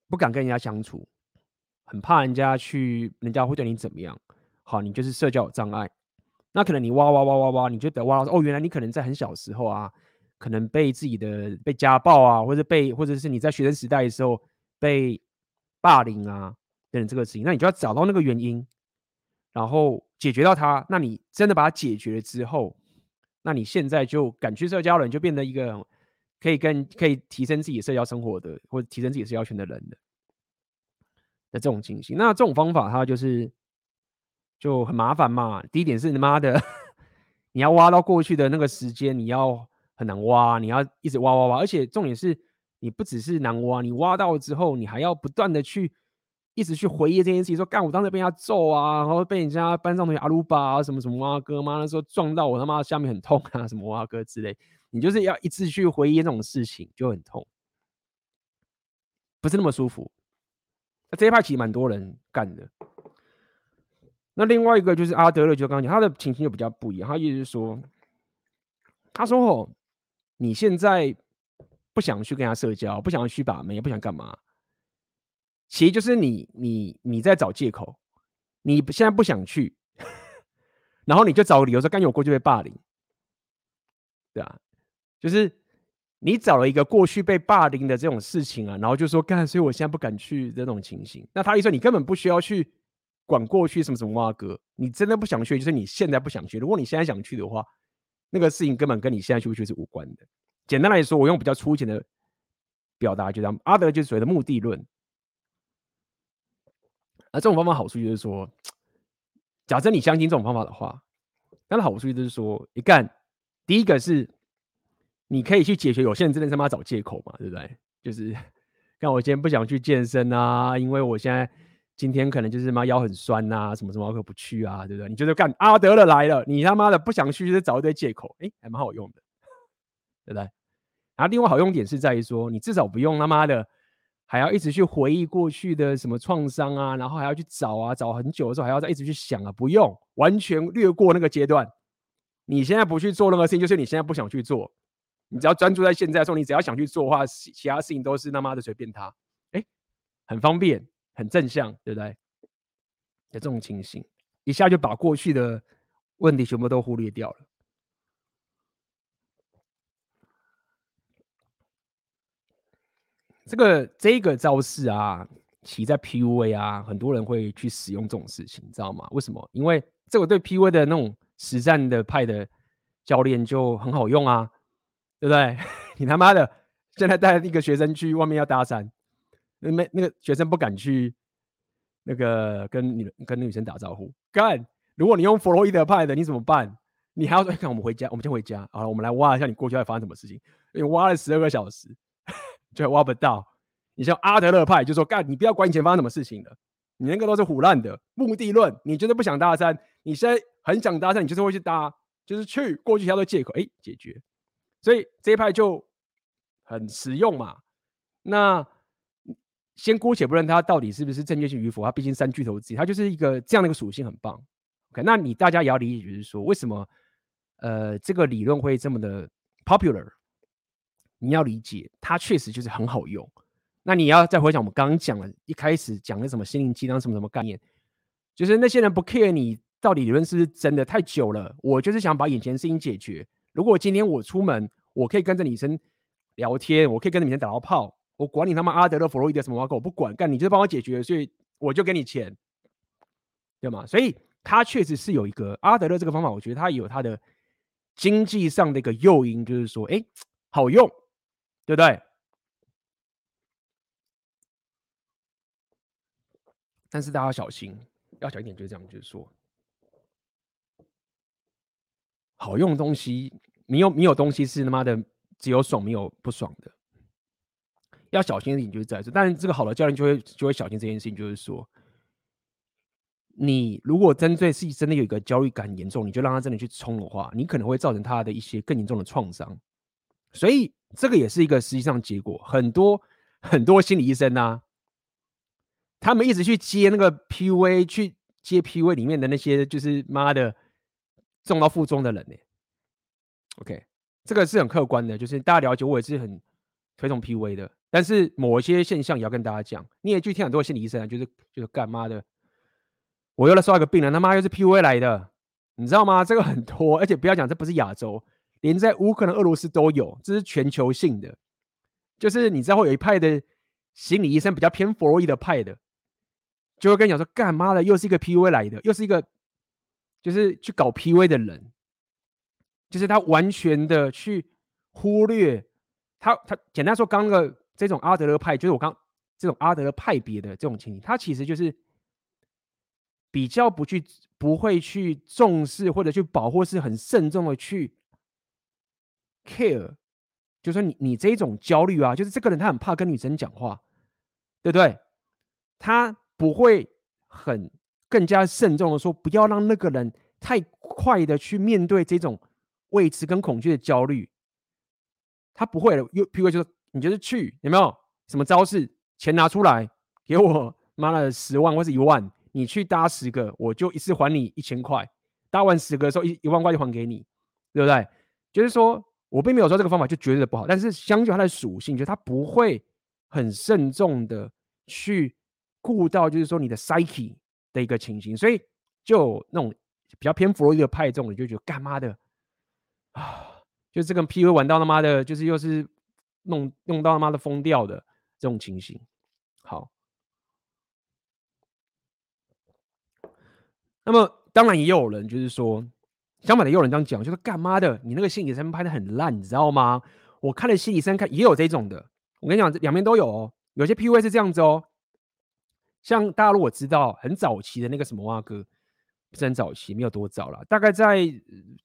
不敢跟人家相处，很怕人家去，人家会对你怎么样？好，你就是社交障碍。那可能你挖挖挖挖挖，你就得挖到哦，原来你可能在很小时候啊，可能被自己的被家暴啊，或者被或者是你在学生时代的时候被霸凌啊等等这个事情，那你就要找到那个原因，然后解决到它。那你真的把它解决了之后，那你现在就敢去社交了，你就变得一个可以跟可以提升自己社交生活的，或者提升自己社交圈的人的的这种情形。那这种方法它就是。就很麻烦嘛。第一点是你妈的，你要挖到过去的那个时间，你要很难挖，你要一直挖挖挖。而且重点是，你不只是难挖，你挖到了之后，你还要不断的去一直去回忆这件事情，说干我当时被人家揍啊，然后被人家班上同学阿鲁巴啊，什么什么挖哥妈那时候撞到我他妈下面很痛啊，什么挖哥之类，你就是要一直去回忆这种事情，就很痛，不是那么舒服。那这一派其实蛮多人干的。那另外一个就是阿德勒，就刚刚讲，他的情形就比较不一样。他意思是说，他说：“哦，你现在不想去跟他社交，不想去把门，也不想干嘛，其实就是你你你在找借口。你现在不想去，然后你就找个理由说，干，我过去被霸凌，对啊，就是你找了一个过去被霸凌的这种事情啊，然后就说干，所以我现在不敢去这种情形。那他一说，你根本不需要去。”管过去什么什么挖哥，你真的不想去，就是你现在不想去。如果你现在想去的话，那个事情根本跟你现在去不去是无关的。简单来说，我用比较粗浅的表达，就这样。阿德就是所谓的目的论。而这种方法好处就是说，假设你相信这种方法的话，它的好处就是说，一干，第一个是你可以去解决有些人真的他妈找借口嘛，对不对？就是 看我今天不想去健身啊，因为我现在。今天可能就是妈腰很酸呐、啊，什么什么我可不去啊，对不对？你就是干阿德了来了，你他妈的不想去，就是找一堆借口，哎，还蛮好用的，对不对？然后另外好用点是在于说，你至少不用他妈的还要一直去回忆过去的什么创伤啊，然后还要去找啊，找很久的时候还要再一直去想啊，不用，完全略过那个阶段。你现在不去做任何事情，就是你现在不想去做。你只要专注在现在，说你只要想去做的话，其他事情都是他妈的随便他，哎，很方便。很正向，对不对？有这种情形，一下就把过去的问题全部都忽略掉了。这个这个招式啊，其在 PUA 啊，很多人会去使用这种事情，你知道吗？为什么？因为这个对 PUA 的那种实战的派的教练就很好用啊，对不对？你他妈的现在带一个学生去外面要搭讪。那没那个学生不敢去，那个跟女跟女生打招呼。干，如果你用弗洛伊德派的，你怎么办？你还要说，看我们回家，我们先回家。好了，我们来挖一下你过去会发生什么事情。因为挖了十二个小时，就挖不到。你像阿德勒派，就说干，你不要管以前发生什么事情了，你那个都是唬烂的目的论。你就是不想搭讪，你现在很想搭讪，你就是会去搭，就是去过去，他都借口，哎，解决。所以这一派就很实用嘛。那。先姑且不论它到底是不是正确性与否，它毕竟三巨头之一，它就是一个这样的一个属性很棒。OK，那你大家也要理解，就是说为什么呃这个理论会这么的 popular？你要理解，它确实就是很好用。那你要再回想我们刚刚讲了一开始讲的什么心灵鸡汤什么什么概念，就是那些人不 care 你到底理论是不是真的太久了，我就是想把眼前的事情解决。如果今天我出门，我可以跟着女生聊天，我可以跟着女生打到炮。我管你他妈阿德勒、弗洛伊德什么挖狗，我不管，干你就是帮我解决，所以我就给你钱，对吗？所以他确实是有一个阿德勒这个方法，我觉得他有他的经济上的一个诱因，就是说，哎，好用，对不对？但是大家小心，要小一点，就是这样，就是说，好用的东西，你有你有东西是他妈的只有爽没有不爽的，要小心一点，就是在这。但是这个好的教练就会就会小心这件事情，就是说，你如果针对自己真的有一个焦虑感严重，你就让他真的去冲的话，你可能会造成他的一些更严重的创伤。所以这个也是一个实际上结果，很多很多心理医生啊。他们一直去接那个 PUA，去接 PUA 里面的那些就是妈的重到负重的人呢。OK，这个是很客观的，就是大家了解，我也是很推崇 PUA 的。但是某一些现象也要跟大家讲。你也去听很多心理医生啊，就是就是干嘛的，我又来收一个病人，他妈又是 PUA 来的，你知道吗？这个很多，而且不要讲，这不是亚洲，连在乌克兰、俄罗斯都有，这是全球性的。就是你知道会有一派的心理医生比较偏弗洛伊德派的。就会跟你讲说，干嘛的，又是一个 PUA 来的，又是一个，就是去搞 PUA 的人，就是他完全的去忽略他，他简单说，刚那个这种阿德勒派，就是我刚这种阿德勒派别的这种情形，他其实就是比较不去，不会去重视或者去保护，是很慎重的去 care，就是说你你这种焦虑啊，就是这个人他很怕跟女生讲话，对不对？他。不会很更加慎重的说，不要让那个人太快的去面对这种未知跟恐惧的焦虑。他不会的，又譬如说，你就是去有没有什么招式？钱拿出来给我，妈的十万或是一万，你去搭十个，我就一次还你一千块。搭完十个的时候，一一万块就还给你，对不对？就是说我并没有说这个方法就绝对的不好，但是相较它的属性，就是它不会很慎重的去。顾到就是说你的 psyche 的一个情形，所以就那种比较偏弗洛伊德派这种人就觉得干妈的啊，就这个 PU 玩到他妈的，就是又是弄弄到他妈的疯掉的这种情形。好，那么当然也有人就是说，相反的也有人这样讲，就是干妈的，你那个心理医拍的很烂，你知道吗？我看了心理医看也有这种的，我跟你讲，两边都有哦，有些 PUA 是这样子哦。像大家如果知道很早期的那个什么蛙哥，不是很早期，没有多早了，大概在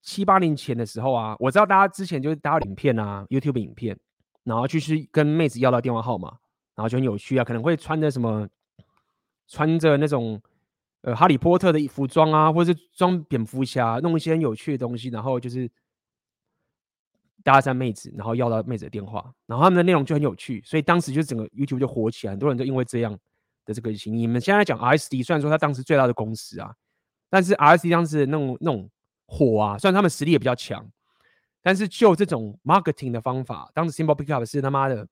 七八年前的时候啊，我知道大家之前就是大家影片啊，YouTube 影片，然后就是跟妹子要到电话号码，然后就很有趣啊，可能会穿着什么，穿着那种呃哈利波特的服装啊，或者是装蝙蝠侠，弄一些很有趣的东西，然后就是搭讪妹子，然后要到妹子的电话，然后他们的内容就很有趣，所以当时就整个 YouTube 就火起来，很多人都因为这样。的这个情，你们现在讲 RSD，虽然说他当时最大的公司啊，但是 RSD 当时那种那种火啊，虽然他们实力也比较强，但是就这种 marketing 的方法，当时 Simple Pickup 是他妈的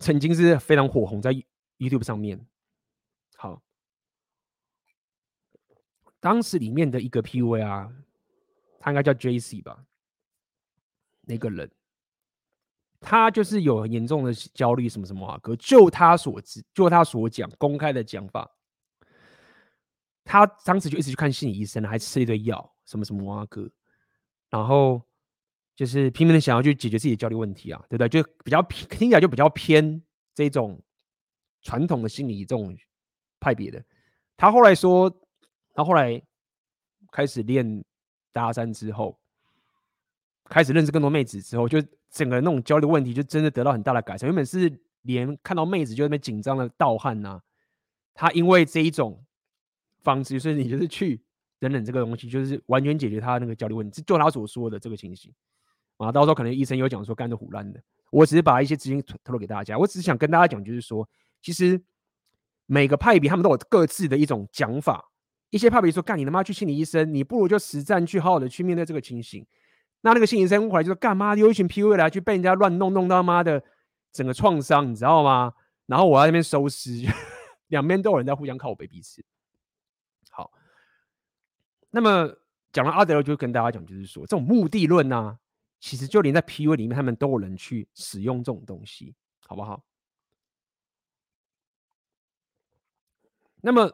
曾经是非常火红在 YouTube 上面。好，当时里面的一个 PUA 啊，他应该叫 JC 吧，那个人。他就是有很严重的焦虑，什么什么啊？可就他所知，就他所讲，公开的讲法，他当时就一直去看心理医生，还吃一堆药，什么什么啊哥，然后就是拼命的想要去解决自己的焦虑问题啊，对不对？就比较偏，听起来就比较偏这种传统的心理这种派别的。他后来说，他后来开始练搭讪之后，开始认识更多妹子之后，就。整个那种焦虑问题就真的得到很大的改善。原本是连看到妹子就那么紧张的盗汗呐，他因为这一种方式，所以你就是去等等这个东西，就是完全解决他那个焦虑问题。就他所说的这个情形啊，到时候可能医生有讲说肝的唬烂的，我只是把一些资讯透露给大家。我只是想跟大家讲，就是说，其实每个派别他们都有各自的一种讲法。一些派别说干你他妈去心理医生，你不如就实战去好好的去面对这个情形。那那个心理医生回来就说干嘛？有一群 PUA 来去被人家乱弄，弄到妈的整个创伤，你知道吗？然后我在那边收尸，两边都有人在互相靠背彼此。那么讲了阿德勒，就跟大家讲，就是说这种目的论呢、啊，其实就连在 PUA 里面，他们都有人去使用这种东西，好不好？那么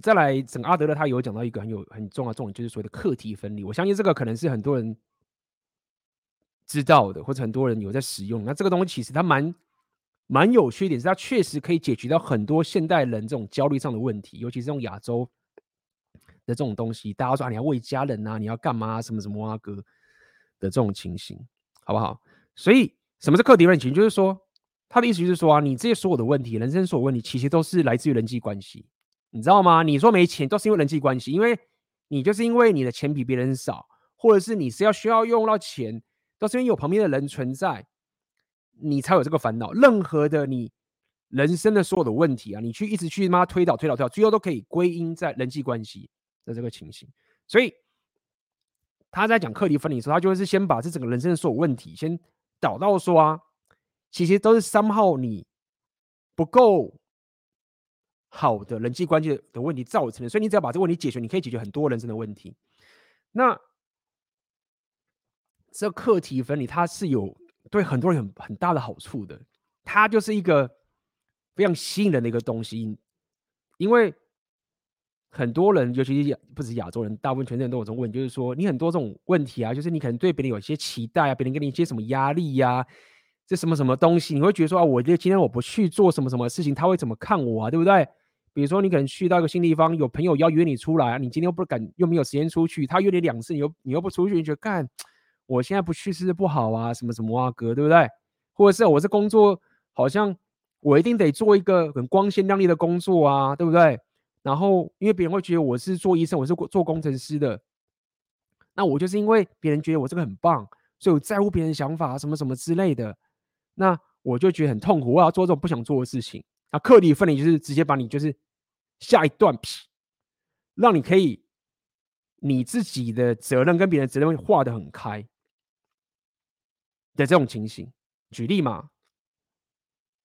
再来，整个阿德勒他有讲到一个很有很重要的重点，就是所谓的课题分离。我相信这个可能是很多人知道的，或者很多人有在使用。那这个东西其实它蛮蛮有缺点，是它确实可以解决到很多现代人这种焦虑上的问题，尤其是这种亚洲的这种东西。大家说啊，你要为家人啊，你要干嘛，什么什么啊，哥的这种情形，好不好？所以，什么是课题分离？就是说。他的意思就是说啊，你这些所有的问题，人生所有问题，其实都是来自于人际关系，你知道吗？你说没钱，都是因为人际关系，因为你就是因为你的钱比别人少，或者是你是要需要用到钱，都是因为有旁边的人存在，你才有这个烦恼。任何的你人生的所有的问题啊，你去一直去妈推导推导推导，最后都可以归因在人际关系的这个情形。所以他在讲课题分离的时候，他就会是先把这整个人生的所有问题先导到说啊。其实都是 somehow 你不够好的人际关系的问题造成的，所以你只要把这个问题解决，你可以解决很多人生的问题。那这课题分离它是有对很多人很很大的好处的，它就是一个非常吸引人的一个东西，因为很多人，尤其是不止亚洲人，大部分全世界人都有这种问，就是说你很多这种问题啊，就是你可能对别人有一些期待啊，别人给你一些什么压力呀、这什么什么东西，你会觉得说啊，我就今天我不去做什么什么事情，他会怎么看我啊？对不对？比如说你可能去到一个新地方，有朋友要约你出来，你今天又不敢，又没有时间出去，他约你两次，你又你又不出去，你觉得干，我现在不去是不好啊？什么什么啊哥，对不对？或者是我这工作好像我一定得做一个很光鲜亮丽的工作啊，对不对？然后因为别人会觉得我是做医生，我是做工程师的，那我就是因为别人觉得我这个很棒，所以我在乎别人想法什么什么之类的。那我就觉得很痛苦，我要做这种不想做的事情。那克里分离就是直接把你就是下一段皮，让你可以你自己的责任跟别人责任会划得很开的这种情形。举例嘛，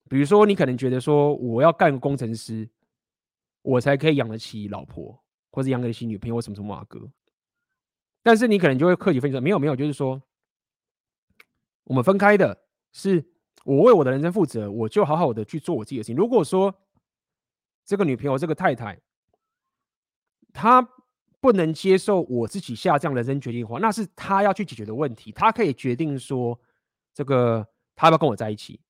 比如说你可能觉得说我要干个工程师，我才可以养得起老婆，或者养得起女朋友，什么什么啊哥。但是你可能就会客气分离说，没有没有，就是说我们分开的是。我为我的人生负责，我就好好的去做我自己的事情。如果说这个女朋友、这个太太，她不能接受我自己下这样的人生决定的话，那是她要去解决的问题。她可以决定说，这个她要不要跟我在一起。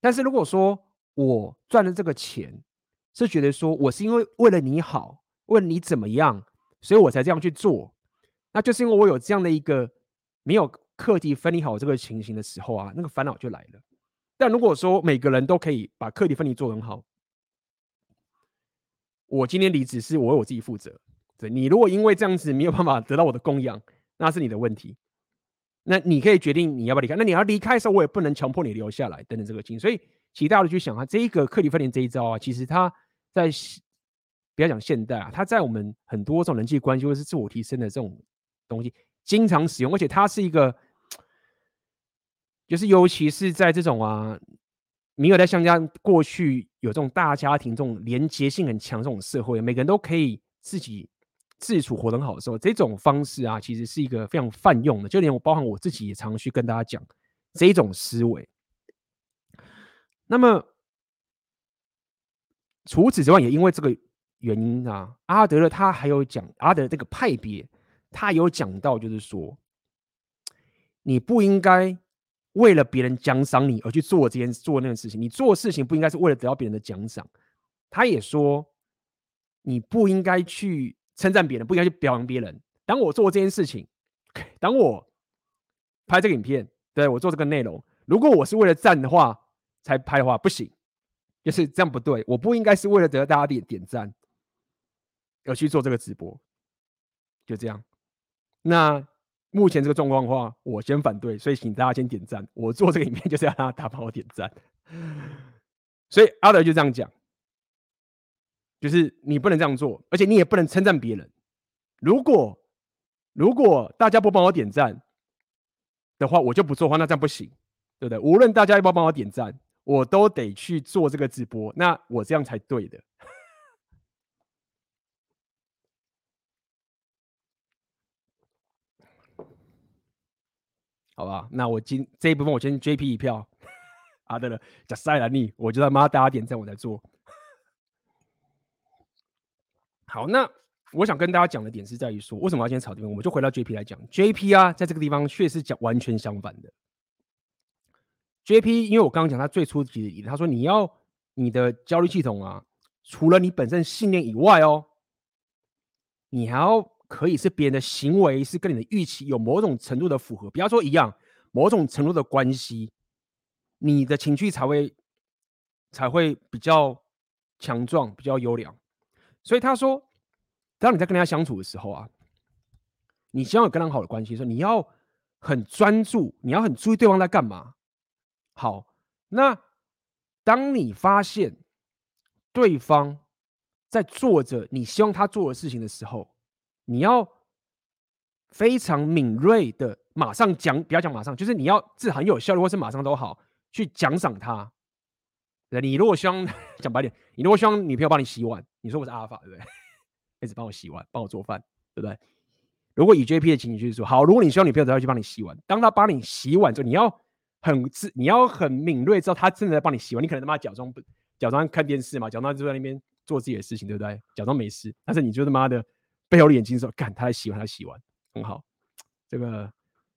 但是如果说我赚了这个钱，是觉得说我是因为为了你好，为了你怎么样，所以我才这样去做，那就是因为我有这样的一个没有。课题分离好这个情形的时候啊，那个烦恼就来了。但如果说每个人都可以把课题分离做很好，我今天离职是我为我自己负责。对，你如果因为这样子没有办法得到我的供养，那是你的问题。那你可以决定你要不要离开。那你要离开的时候，我也不能强迫你留下来等等这个情。所以，其他的去想啊，这一个课题分离这一招啊，其实它在不要讲现代啊，它在我们很多这种人际关系或是自我提升的这种东西。经常使用，而且它是一个，就是尤其是在这种啊，没有在像这样过去有这种大家庭、这种连结性很强这种社会，每个人都可以自己自处活得很好的时候，这种方式啊，其实是一个非常泛用的。就连我包含我自己也常去跟大家讲这种思维。那么除此之外，也因为这个原因啊，阿德勒他还有讲阿德勒这个派别。他有讲到，就是说，你不应该为了别人奖赏你而去做这件做那件事情。你做事情不应该是为了得到别人的奖赏。他也说，你不应该去称赞别人，不应该去表扬别人。当我做这件事情，当我拍这个影片，对，我做这个内容，如果我是为了赞的话才拍的话，不行，就是这样不对。我不应该是为了得到大家点点赞而去做这个直播，就这样。那目前这个状况的话，我先反对，所以请大家先点赞。我做这个影片就是要让大家帮我点赞，所以阿德就这样讲，就是你不能这样做，而且你也不能称赞别人。如果如果大家不帮我点赞的话，我就不做的话，那这样不行，对不对？无论大家要不要帮我点赞，我都得去做这个直播，那我这样才对的。好吧，那我今这一部分我先 JP 一票，啊对了，假赛了你，我就他妈大家点赞我在做。好，那我想跟大家讲的点是在于说，为什么要今天炒这边？我们就回到 JP 来讲，JP 啊，在这个地方确实讲完全相反的。JP，因为我刚刚讲他最初的，他说你要你的焦虑系统啊，除了你本身信念以外哦，你还要可以是别人的行为是跟你的预期有某种程度的符合，比方说一样，某种程度的关系，你的情绪才会才会比较强壮，比较优良。所以他说，当你在跟人家相处的时候啊，你希望有跟他好的关系的时候，你要很专注，你要很注意对方在干嘛。好，那当你发现对方在做着你希望他做的事情的时候，你要非常敏锐的马上讲，不要讲马上，就是你要是很有效率，或是马上都好去奖赏他。对，你如果希望 讲白点，你如果希望女朋友帮你洗碗，你说我是阿尔法，对不对？一直帮我洗碗，帮我做饭，对不对？如果以 JP 的情景就是说，好，如果你希望女朋友都要去帮你洗碗，当他帮你洗碗之后，你要。很自，你要很敏锐，知道他真的在帮你洗碗。你可能他妈假装不，假装看电视嘛，假装就在那边做自己的事情，对不对？假装没事，但是你就他妈的背后的眼睛说，干他在洗碗，他洗碗很好。这个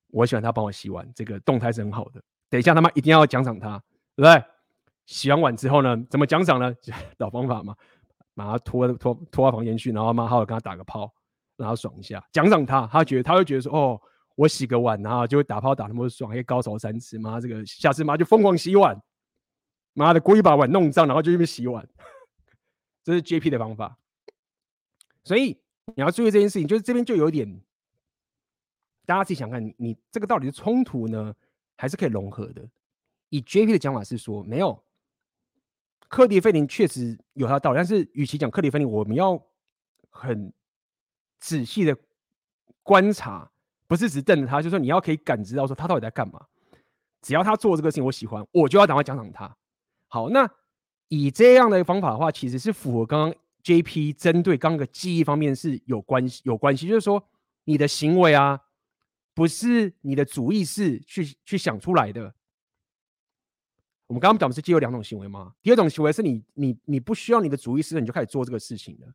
我喜欢他帮我洗碗，这个动态是很好的。等一下他妈一定要奖赏他，对不对？洗完碗之后呢，怎么奖赏呢？老方法嘛，把他拖拖拖到房间去，然后妈好好跟他打个炮，让他爽一下，奖赏他，他觉得他会觉得说，哦。我洗个碗，然后就会打炮打那么爽，可以高潮三次。妈，这个下次妈就疯狂洗碗，妈的故意把碗弄脏，然后就去洗碗。这是 JP 的方法。所以你要注意这件事情，就是这边就有点，大家自己想看，你你这个到底是冲突呢，还是可以融合的？以 JP 的讲法是说，没有，课题分离确实有他的道理，但是与其讲课题分离，我们要很仔细的观察。不是只瞪着他，就是说你要可以感知到说他到底在干嘛。只要他做这个事情，我喜欢，我就要赶快奖赏他。好，那以这样的方法的话，其实是符合刚刚 JP 针对刚刚的记忆方面是有关系，有关系，就是说你的行为啊，不是你的主意识去去想出来的。我们刚刚讲的是既有两种行为吗？第二种行为是你你你不需要你的主意识，你就开始做这个事情的。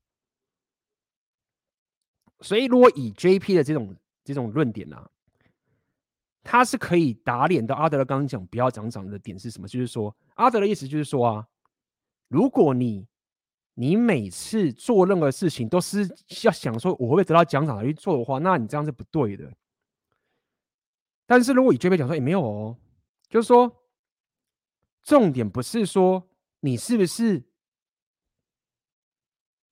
所以如果以 JP 的这种。这种论点啊，他是可以打脸到阿德勒刚刚讲不要奖赏的点是什么？就是说，阿德勒的意思就是说啊，如果你你每次做任何事情都是要想说我会不会得到奖赏来去做的话，那你这样是不对的。但是如果以这边讲说也没有哦，就是说，重点不是说你是不是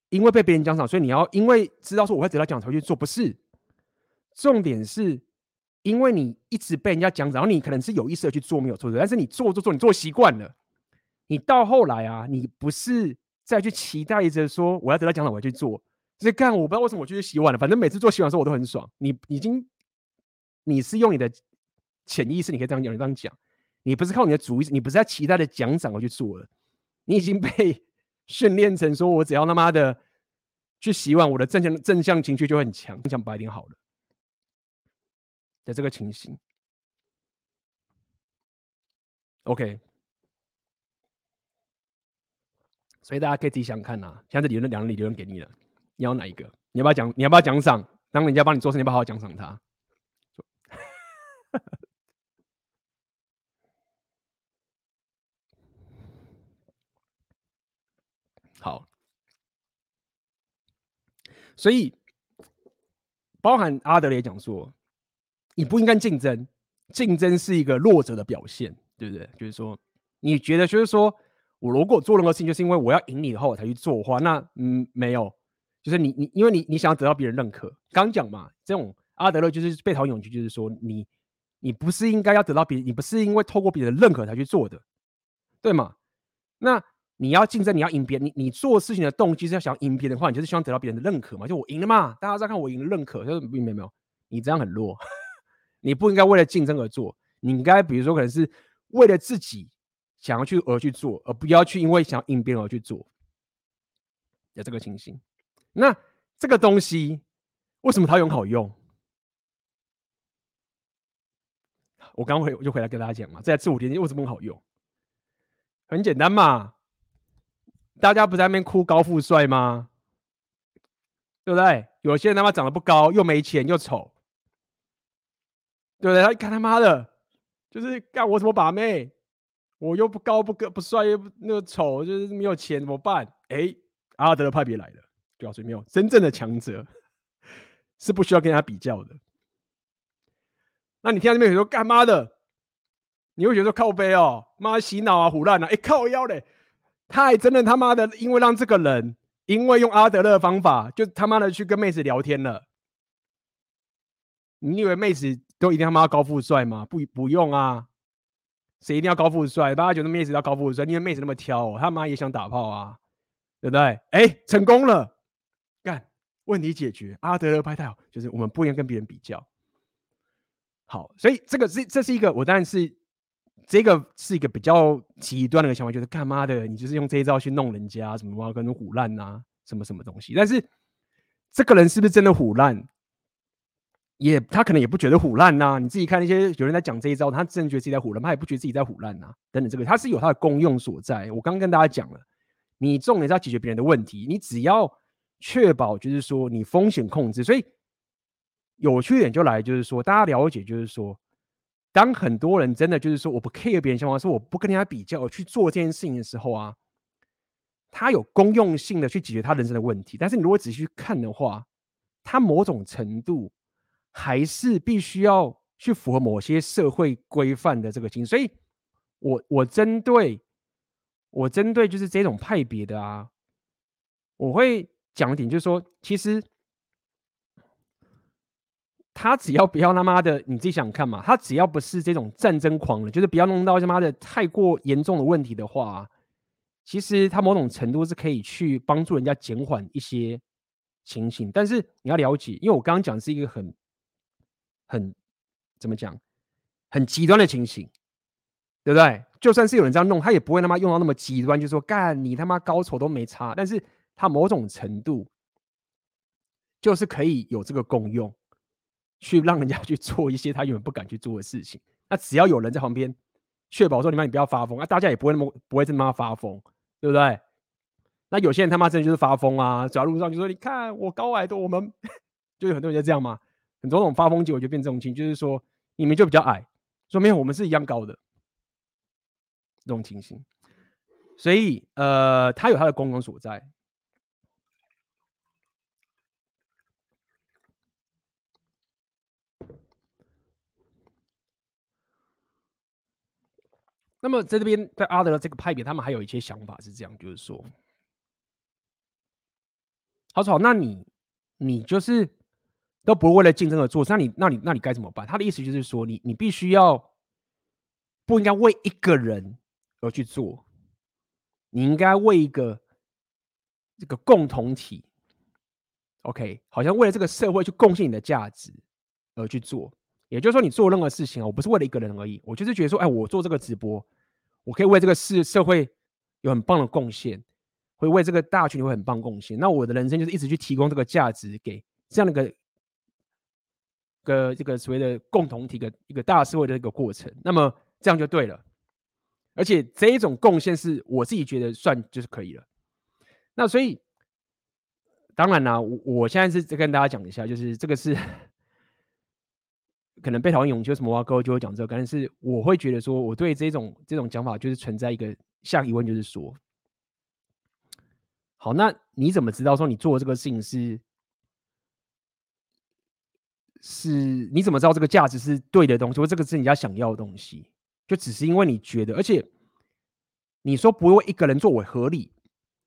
因为被别人奖赏，所以你要因为知道说我会得到奖赏才去做，不是。重点是，因为你一直被人家讲，然后你可能是有意识的去做，没有错的，但是你做做做，你做习惯了，你到后来啊，你不是再去期待着说我要得到奖赏，我要去做，这干，我不知道为什么我就去洗碗了，反正每次做洗碗的时候我都很爽。你已经，你是用你的潜意识，你可以这样讲，你这样讲，你不是靠你的主意，你不是在期待的奖赏而去做了，你已经被 训练成说我只要他妈的去洗碗，我的正向正向情绪就很强，你讲白一点好了。的这个情形，OK，所以大家可以自己想看呐、啊。现在这理论两个理论给你了，你要哪一个？你要不要奖？你要不要奖赏？当人家帮你做事，你不好好奖赏他？好，所以包含阿德勒也讲说。你不应该竞争，竞争是一个弱者的表现，对不对？就是说，你觉得就是说我如果做任何事情，就是因为我要赢你的话，我才去做的话，那嗯，没有，就是你你因为你你想要得到别人认可，刚讲嘛，这种阿德勒就是被讨勇气，就是说你你不是应该要得到别人，你不是因为透过别人的认可才去做的，对吗？那你要竞争，你要赢别人，你你做事情的动机是要想赢别人的话，你就是希望得到别人的认可嘛？就我赢了嘛，大家在看我赢了认可，就是没有没有，你这样很弱。你不应该为了竞争而做，你应该比如说可能是为了自己想要去而去做，而不要去因为想要应变而去做，有这个情形。那这个东西为什么它很好用？我刚回我就回来跟大家讲嘛，在自我提醒为什么很好用？很简单嘛，大家不在那边哭高富帅吗？对不对？有些人他妈长得不高，又没钱，又丑，对不对？他看他妈的，就是干我怎么把妹？我又不高不个不帅又不那个丑，就是没有钱怎么办？哎，阿德勒派别来了，对啊，所以没有真正的强者是不需要跟他比较的。那你听到这边有人说干妈的，你会觉得说靠背哦，妈洗脑啊，唬烂啊，哎靠腰嘞，他还真的他妈的，因为让这个人。因为用阿德勒的方法，就他妈的去跟妹子聊天了。你以为妹子都一定他妈高富帅吗？不，不用啊。谁一定要高富帅？大家觉得妹子要高富帅，因为妹子那么挑，他妈也想打炮啊，对不对？哎，成功了，干，问题解决。阿德勒派太好，就是我们不应该跟别人比较。好，所以这个是这是一个，我当然是。这个是一个比较极端的想法，就是干嘛的？你就是用这一招去弄人家，什么跟人唬烂啊，什么什么东西？但是这个人是不是真的唬烂？也他可能也不觉得唬烂呐。你自己看那些有人在讲这一招，他真的觉得自己在唬烂，他也不觉得自己在唬烂呐。等等，这个他是有他的功用所在。我刚刚跟大家讲了，你重点是要解决别人的问题，你只要确保就是说你风险控制。所以有趣点就来就是说，大家了解就是说。当很多人真的就是说我不 care 别人想法，说我不跟人家比较，我去做这件事情的时候啊，他有公用性的去解决他人生的问题。但是你如果仔细去看的话，他某种程度还是必须要去符合某些社会规范的这个精神。所以我，我针对我针对就是这种派别的啊，我会讲一点，就是说其实。他只要不要他妈的，你自己想看嘛。他只要不是这种战争狂人，就是不要弄到他妈的太过严重的问题的话，其实他某种程度是可以去帮助人家减缓一些情形。但是你要了解，因为我刚刚讲的是一个很很怎么讲，很极端的情形，对不对？就算是有人这样弄，他也不会他妈用到那么极端，就说干你他妈高丑都没差。但是他某种程度就是可以有这个功用。去让人家去做一些他原本不敢去做的事情，那只要有人在旁边确保说你妈你不要发疯，那大家也不会那么不会这么发疯，对不对？那有些人他妈真的就是发疯啊，走在路上就说你看我高矮多，我们 就有很多人就这样嘛，很多种发疯结果就变这种情，就是说你们就比较矮，说明我们是一样高的。这种情形，所以呃，他有他的功能所在。那么在这边，在阿德勒这个派别，他们还有一些想法是这样，就是说，好吵，那你你就是都不会为了竞争而做，那你那你那你该怎么办？他的意思就是说，你你必须要不应该为一个人而去做，你应该为一个这个共同体，OK，好像为了这个社会去贡献你的价值而去做。也就是说，你做任何事情啊，我不是为了一个人而已，我就是觉得说，哎，我做这个直播，我可以为这个世社会有很棒的贡献，会为这个大群有很棒贡献。那我的人生就是一直去提供这个价值给这样的一个个这个所谓的共同体的一个大社会的一个过程。那么这样就对了，而且这一种贡献是我自己觉得算就是可以了。那所以当然啦，我我现在是跟大家讲一下，就是这个是。可能被讨厌勇气什么话，各位就会讲这个。但是我会觉得说，我对这种这种讲法就是存在一个下疑问，就是说，好，那你怎么知道说你做这个事情是是？你怎么知道这个价值是对的东西，或这个是人家想要的东西？就只是因为你觉得，而且你说不为一个人做为合理，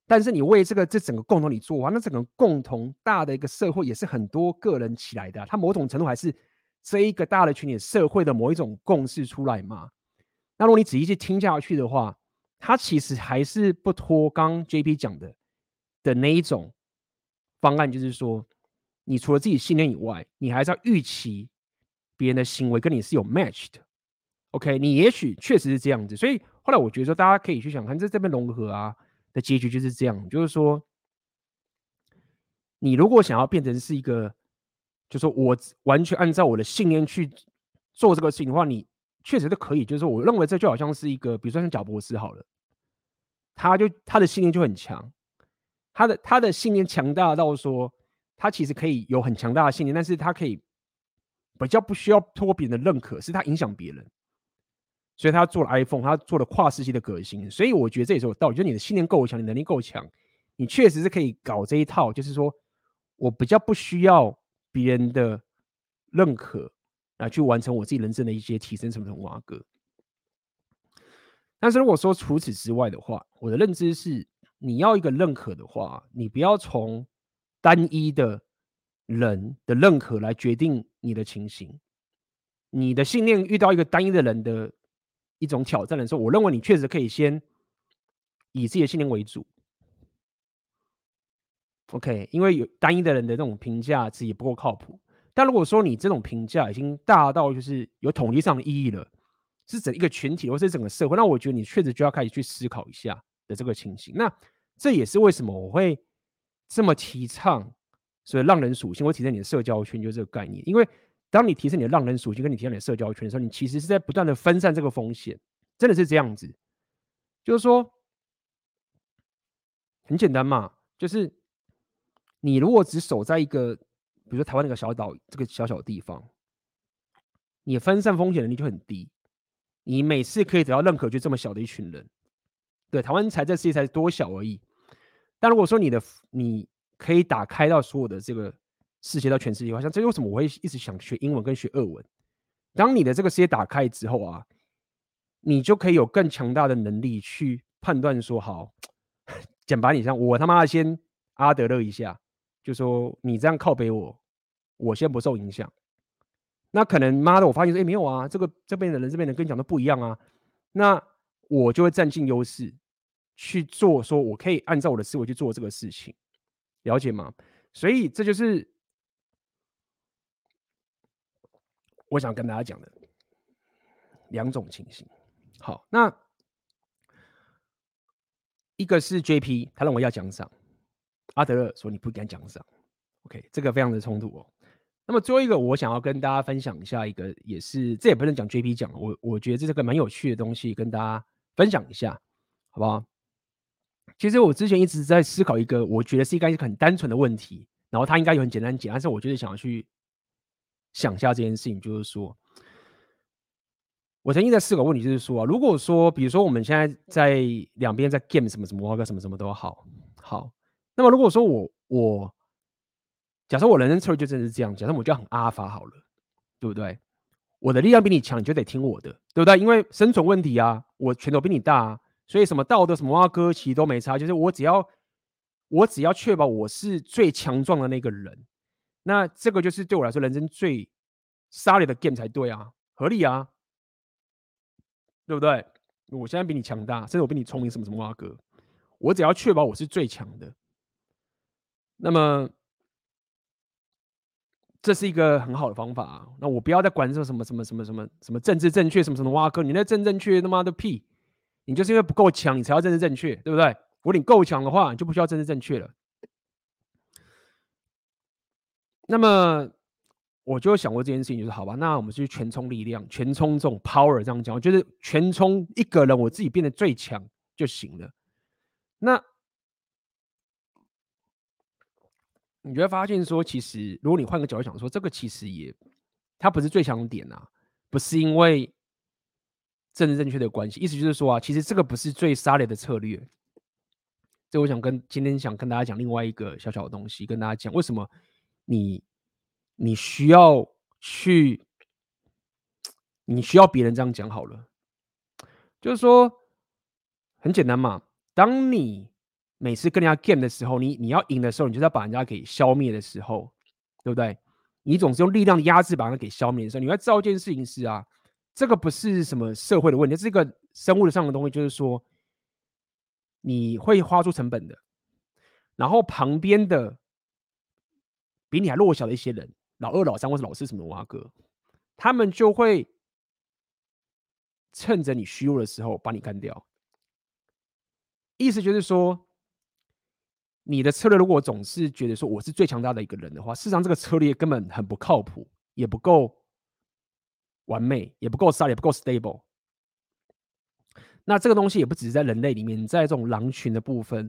但是你为这个这整个共同你做完，那整个共同大的一个社会也是很多个人起来的啊，它某种程度还是。这一个大的群体社会的某一种共识出来嘛？那如果你仔细去听下去的话，它其实还是不脱刚 JP 讲的的那一种方案，就是说，你除了自己信念以外，你还是要预期别人的行为跟你是有 match 的。OK，你也许确实是这样子，所以后来我觉得说，大家可以去想看这这边融合啊的结局就是这样，就是说，你如果想要变成是一个。就是说我完全按照我的信念去做这个事情的话，你确实是可以。就是说，我认为这就好像是一个，比如说像贾博士好了，他就他的信念就很强，他的他的信念强大到说，他其实可以有很强大的信念，但是他可以比较不需要通过别人的认可，是他影响别人，所以他做了 iPhone，他做了跨世纪的革新。所以我觉得这也是有道理，就是你的信念够强，你能力够强，你确实是可以搞这一套，就是说我比较不需要别人的认可来去完成我自己人生的一些提升什么什么挖哥。但是如果说除此之外的话，我的认知是，你要一个认可的话，你不要从单一的人的认可来决定你的情形。你的信念遇到一个单一的人的一种挑战的时候，我认为你确实可以先以自己的信念为主。OK，因为有单一的人的这种评价自己不够靠谱。但如果说你这种评价已经大到就是有统计上的意义了。是整一个群体，或是整个社会，那我觉得你确实就要开始去思考一下的这个情形。那这也是为什么我会这么提倡，所以浪人属性，会提升你的社交圈，就是这个概念。因为当你提升你的浪人属性，跟你提升你的社交圈的时候，你其实是在不断的分散这个风险，真的是这样子。就是说，很简单嘛，就是你如果只守在一个，比如说台湾那个小岛，这个小小的地方，你分散风险能力就很低。你每次可以得到认可，就这么小的一群人，对，台湾才这世界才多小而已。但如果说你的你可以打开到所有的这个世界到全世界，好像这为什么我会一直想学英文跟学俄文？当你的这个世界打开之后啊，你就可以有更强大的能力去判断说，好，讲白你像我他妈先阿德勒一下，就说你这样靠北我，我先不受影响。那可能妈的，我发现说，哎、没有啊，这个这边的人，这边的人跟你讲的不一样啊。那我就会占尽优势去做，说我可以按照我的思维去做这个事情，了解吗？所以这就是我想跟大家讲的两种情形。好，那一个是 JP，他认为要奖赏，阿德勒说你不该奖赏。OK，这个非常的冲突哦。那么最后一个，我想要跟大家分享一下一个，也是这也不能讲 JP 讲，我我觉得这是个蛮有趣的东西，跟大家分享一下，好不好？其实我之前一直在思考一个，我觉得是应该是很单纯的问题，然后它应该有很简单解，但是我就是想要去想一下这件事情，就是说，我曾经在思考问题，就是说啊，如果说，比如说我们现在在两边在 game 什么什么或者什么什么都好，好，那么如果说我我。假设我人生策略就真的是这样，假设我就很阿法好了，对不对？我的力量比你强，你就得听我的，对不对？因为生存问题啊，我拳头比你大啊，所以什么道德什么哇哥其实都没差，就是我只要我只要确保我是最强壮的那个人，那这个就是对我来说人生最杀力的 game 才对啊，合理啊，对不对？我现在比你强大，甚至我比你聪明，什么什么哇哥，我只要确保我是最强的，那么。这是一个很好的方法！那我不要再管这什么什么什么什么什么政治正确什么什么挖哥，你那政正确他妈的屁！你就是因为不够强，你才要政治正确，对不对？如果你够强的话，你就不需要政治正确了。那么我就想过这件事情，就是好吧，那我们去全充力量，全充这种 power，这样讲，就是全充一个人，我自己变得最强就行了。那。你就会发现说，其实如果你换个角度想说，这个其实也，它不是最强点啊，不是因为政治正确的关系，意思就是说啊，其实这个不是最杀雷的策略。这我想跟今天想跟大家讲另外一个小小的东西，跟大家讲为什么你你需要去，你需要别人这样讲好了，就是说很简单嘛，当你。每次跟人家 game 的时候，你你要赢的时候，你就是要把人家给消灭的时候，对不对？你总是用力量的压制把人家给消灭的时候，你要知道一件事情是啊，这个不是什么社会的问题，这是一个生物上的东西，就是说你会花出成本的，然后旁边的比你还弱小的一些人，老二、老三或者老四什么挖哥，他们就会趁着你虚弱的时候把你干掉，意思就是说。你的策略如果总是觉得说我是最强大的一个人的话，事实上这个策略根本很不靠谱，也不够完美，也不够 solid，也不够 stable。那这个东西也不只是在人类里面，在这种狼群的部分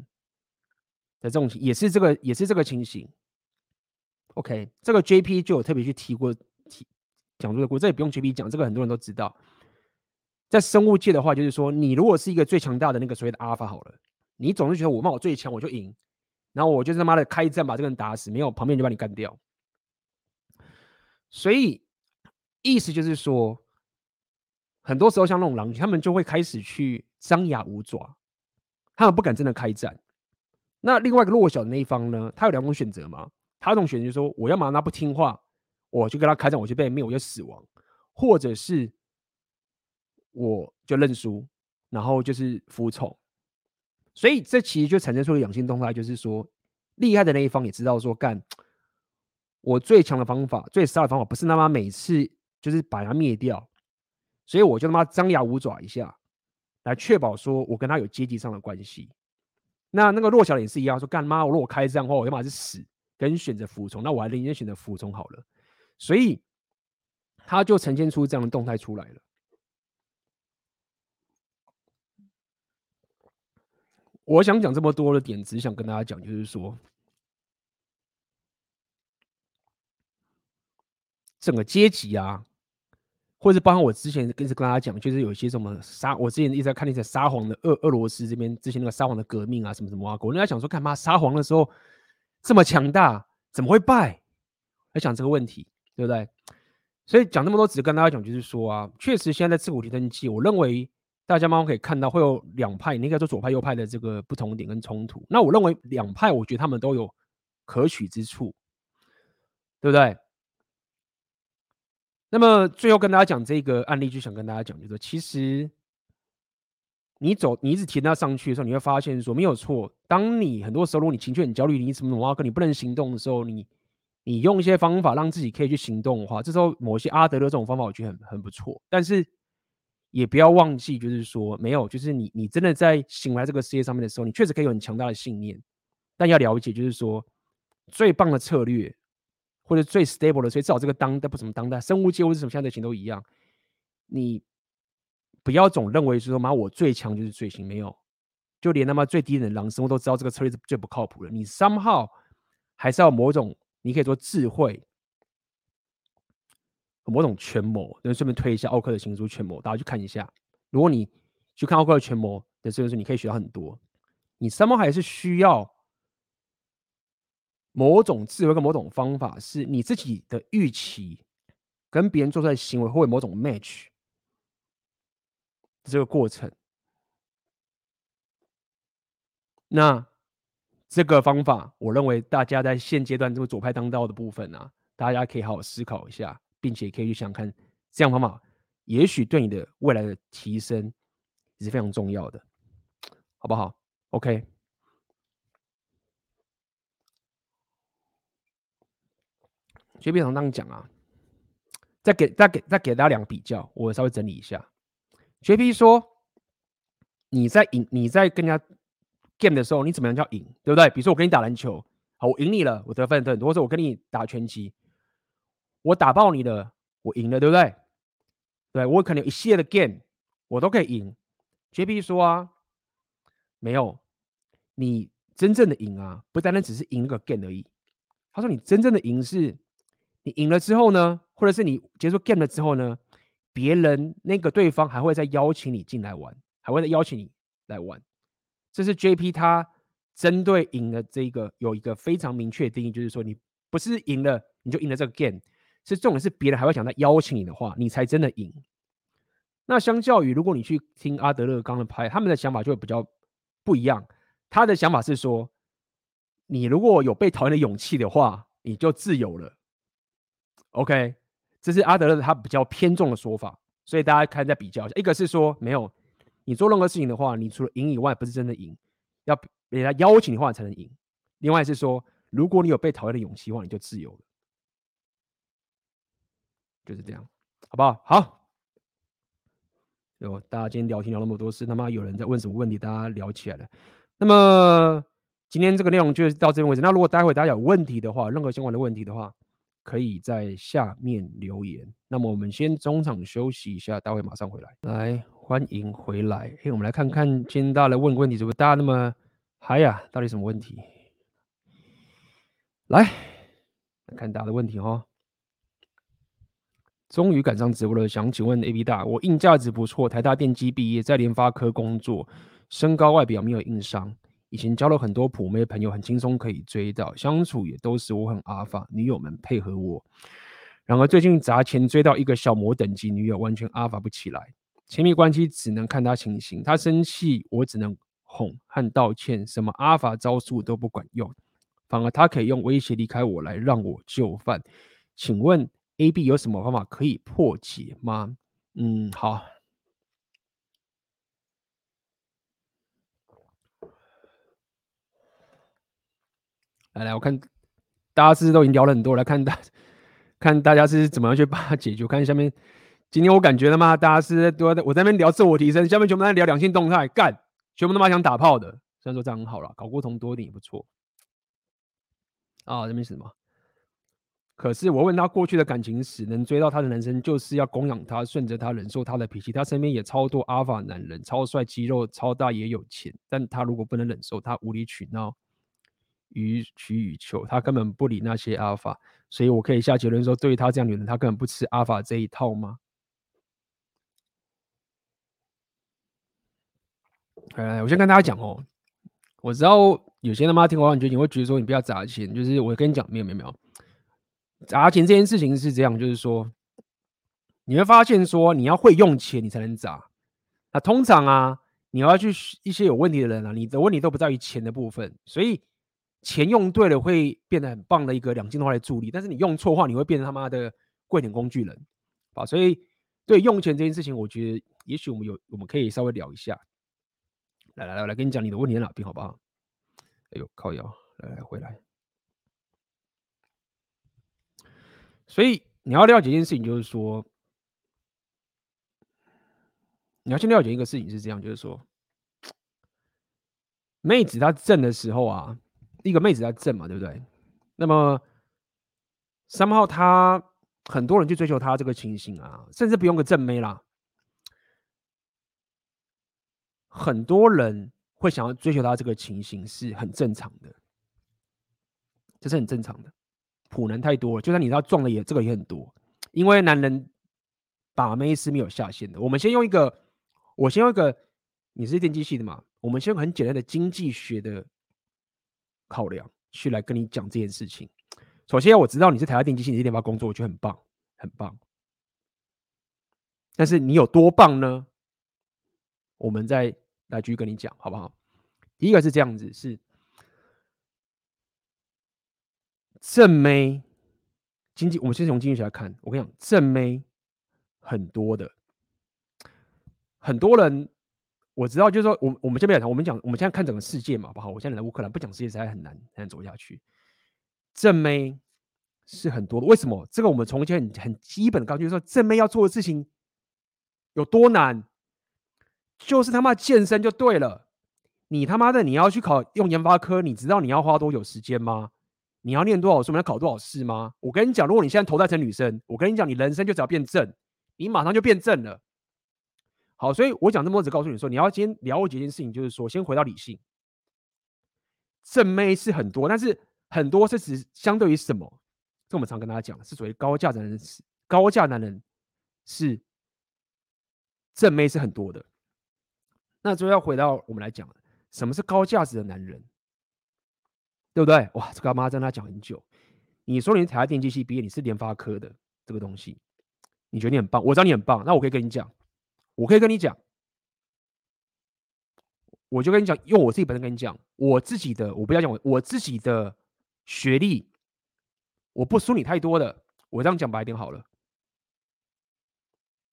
的这种也是这个也是这个情形。OK，这个 JP 就有特别去提过提讲这个过，这也不用 JP 讲，这个很多人都知道。在生物界的话，就是说，你如果是一个最强大的那个所谓的阿尔法好了，你总是觉得我骂我最强，我就赢，然后我就他妈的开战把这个人打死，没有旁边就把你干掉。所以意思就是说，很多时候像那种狼群，他们就会开始去张牙舞爪，他们不敢真的开战。那另外一个弱小的那一方呢，他有两种选择嘛，他这种选择就是说，我要么他不听话，我就跟他开战，我就被灭，我就死亡，或者是。我就认输，然后就是服从，所以这其实就产生出了养性动态，就是说厉害的那一方也知道说，干我最强的方法、最杀的方法，不是他妈每次就是把它灭掉，所以我就他妈张牙舞爪一下，来确保说我跟他有阶级上的关系。那那个弱小的也是一样，说干妈，我如果开战的话，我要么是死，跟选择服从，那我还宁愿选择服从好了。所以他就呈现出这样的动态出来了。我想讲这么多的点，只想跟大家讲，就是说，整个阶级啊，或者包括我之前跟跟大家讲，就是有一些什么沙，我之前一直在看那些沙皇的俄俄罗斯这边之前那个沙皇的革命啊，什么什么啊，我人家想说，干嘛沙皇的时候这么强大，怎么会败？来想这个问题，对不对？所以讲那么多，只跟大家讲，就是说啊，确实现在在自古提登记，我认为。大家慢慢可以看到，会有两派，你应该说左派、右派的这个不同点跟冲突。那我认为两派，我觉得他们都有可取之处，对不对？那么最后跟大家讲这个案例，就想跟大家讲，就是，其实你走，你一直提到上去的时候，你会发现说没有错。当你很多时候，如果你情绪很焦虑，你什么什么，跟你不能行动的时候，你你用一些方法让自己可以去行动的话，这时候某些阿德勒这种方法，我觉得很很不错。但是。也不要忘记，就是说，没有，就是你，你真的在醒来这个世界上面的时候，你确实可以有很强大的信念，但要了解，就是说，最棒的策略或者最 stable 的，所以至少这个当代不怎么当代生物界或者什么相对型都一样，你不要总认为是说，妈，我最强就是最行，没有，就连他妈最低等的狼生物都知道这个策略是最不靠谱的，你 somehow 还是要某种，你可以说智慧。某种权谋，能顺便推一下奥克的行书《权谋》，大家去看一下。如果你去看奥克的权谋的这本书，你可以学到很多。你什么还是需要某种智慧跟某种方法，是你自己的预期跟别人做出来的行为会有某种 match 这个过程。那这个方法，我认为大家在现阶段这个左派当道的部分啊，大家可以好好思考一下。并且可以去想看，这样方法也许对你的未来的提升也是非常重要的，好不好？OK。JP 常常讲啊，再给再给再给大家两个比较，我稍微整理一下。JP 说，你在赢你在跟人家 game 的时候，你怎么样叫赢，对不对？比如说我跟你打篮球，好，我赢你了，我得分很多，或者我跟你打拳击。我打爆你的，我赢了，对不对？对，我可能有一系列的 game，我都可以赢。JP 说啊，没有，你真正的赢啊，不单单只是赢那个 game 而已。他说，你真正的赢是，你赢了之后呢，或者是你结束 game 了之后呢，别人那个对方还会再邀请你进来玩，还会再邀请你来玩。这是 JP 他针对赢的这个有一个非常明确的定义，就是说你不是赢了你就赢了这个 game。是重点是别人还会想再邀请你的话，你才真的赢。那相较于如果你去听阿德勒刚的拍，他们的想法就会比较不一样。他的想法是说，你如果有被讨厌的勇气的话，你就自由了。OK，这是阿德勒他比较偏重的说法。所以大家看再比较一下，一个是说没有你做任何事情的话，你除了赢以外，不是真的赢，要人家邀请的话才能赢。另外是说，如果你有被讨厌的勇气的话，你就自由了。就是这样，好不好？好，有大家今天聊天聊那么多事，他妈有人在问什么问题，大家聊起来了。那么今天这个内容就到这边为止。那如果待会大家有问题的话，任何相关的问题的话，可以在下面留言。那么我们先中场休息一下，待会马上回来。来，欢迎回来。嘿，我们来看看今天大家来问个问题，怎么大家那么嗨呀？到底什么问题？来。看大家的问题哦。终于赶上直播了，想请问 AB 大，我硬价值不错，台大电机毕业，在联发科工作，身高外表没有硬伤，以前交了很多普妹朋友，很轻松可以追到，相处也都是我很阿法，女友们配合我。然而最近砸钱追到一个小魔等级女友，完全阿法不起来，亲密关系只能看她情形，她生气我只能哄和道歉，什么阿法招数都不管用，反而她可以用威胁离开我来让我就范，请问？A、B 有什么方法可以破解吗？嗯，好。来来，我看大家是都已经聊了很多，来看大看大家是怎么样去把它解决。看下面，今天我感觉了吗？大家是都在我在那边聊自我提升，下面全部在聊两性动态，干，全部他妈想打炮的。虽然说这样很好了，搞过同多一点也不错。啊，这边是什么？可是我问他过去的感情史，能追到他的男生就是要供养他，顺着他，忍受他的脾气。他身边也超多阿法男人，超帅、肌肉超大，也有钱。但他如果不能忍受，他无理取闹、予取予求，他根本不理那些阿尔法。所以我可以下结论说，对于他这样女人，他根本不吃阿尔法这一套吗？哎，我先跟大家讲哦，我知道有些他妈听我话，你觉得你会觉得说你不要砸钱，就是我跟你讲，没有没有没有。砸钱这件事情是这样，就是说，你会发现说，你要会用钱，你才能砸。那通常啊，你要去一些有问题的人啊，你的问题都不在于钱的部分，所以钱用对了会变得很棒的一个两性化的助力。但是你用错的话，你会变成他妈的跪舔工具人啊。所以对用钱这件事情，我觉得也许我们有我们可以稍微聊一下。来来来，我来跟你讲你的问题在哪边，好不好？哎呦，靠腰，来来回来。所以你要了解一件事情，就是说，你要先了解一个事情是这样，就是说，妹子她正的时候啊，一个妹子在正嘛，对不对？那么三号他很多人去追求他这个情形啊，甚至不用个正妹啦，很多人会想要追求他这个情形是很正常的，这是很正常的。普男太多，就算你知道撞的也这个也很多，因为男人把妹是没有下限的。我们先用一个，我先用一个，你是电机系的嘛？我们先用很简单的经济学的考量去来跟你讲这件事情。首先，我知道你是台大电机系，你是联发工作，我觉得很棒，很棒。但是你有多棒呢？我们再来继续跟你讲，好不好？第一个是这样子，是。正妹，经济，我们先从经济学来看。我跟你讲，正妹很多的，很多人我知道，就是说，我我们这边讲，我们讲，我们现在看整个世界嘛，好不好？我现在来乌克兰，不讲世界实在很难，很难走下去。正妹是很多的，为什么？这个我们从前很很基本的告诉，就是说，正妹要做的事情有多难，就是他妈健身就对了。你他妈的你要去考用研发科，你知道你要花多久时间吗？你要念多少书？你要考多少试吗？我跟你讲，如果你现在投胎成女生，我跟你讲，你人生就只要变正，你马上就变正了。好，所以我讲这么多，只告诉你说，你要先了解一件事情，就是说，先回到理性。正妹是很多，但是很多是指相对于什么？这我们常跟大家讲，是属于高价男人，高价男人是正妹是很多的。那就要回到我们来讲，什么是高价值的男人？对不对？哇，这个妈跟他讲很久。你说你是台大电机系毕业，你是联发科的这个东西，你觉得你很棒？我知道你很棒，那我可以跟你讲，我可以跟你讲，我就跟你讲，用我自己本身跟你讲，我自己的，我不要讲我我自己的学历，我不输你太多的，我这样讲白一点好了，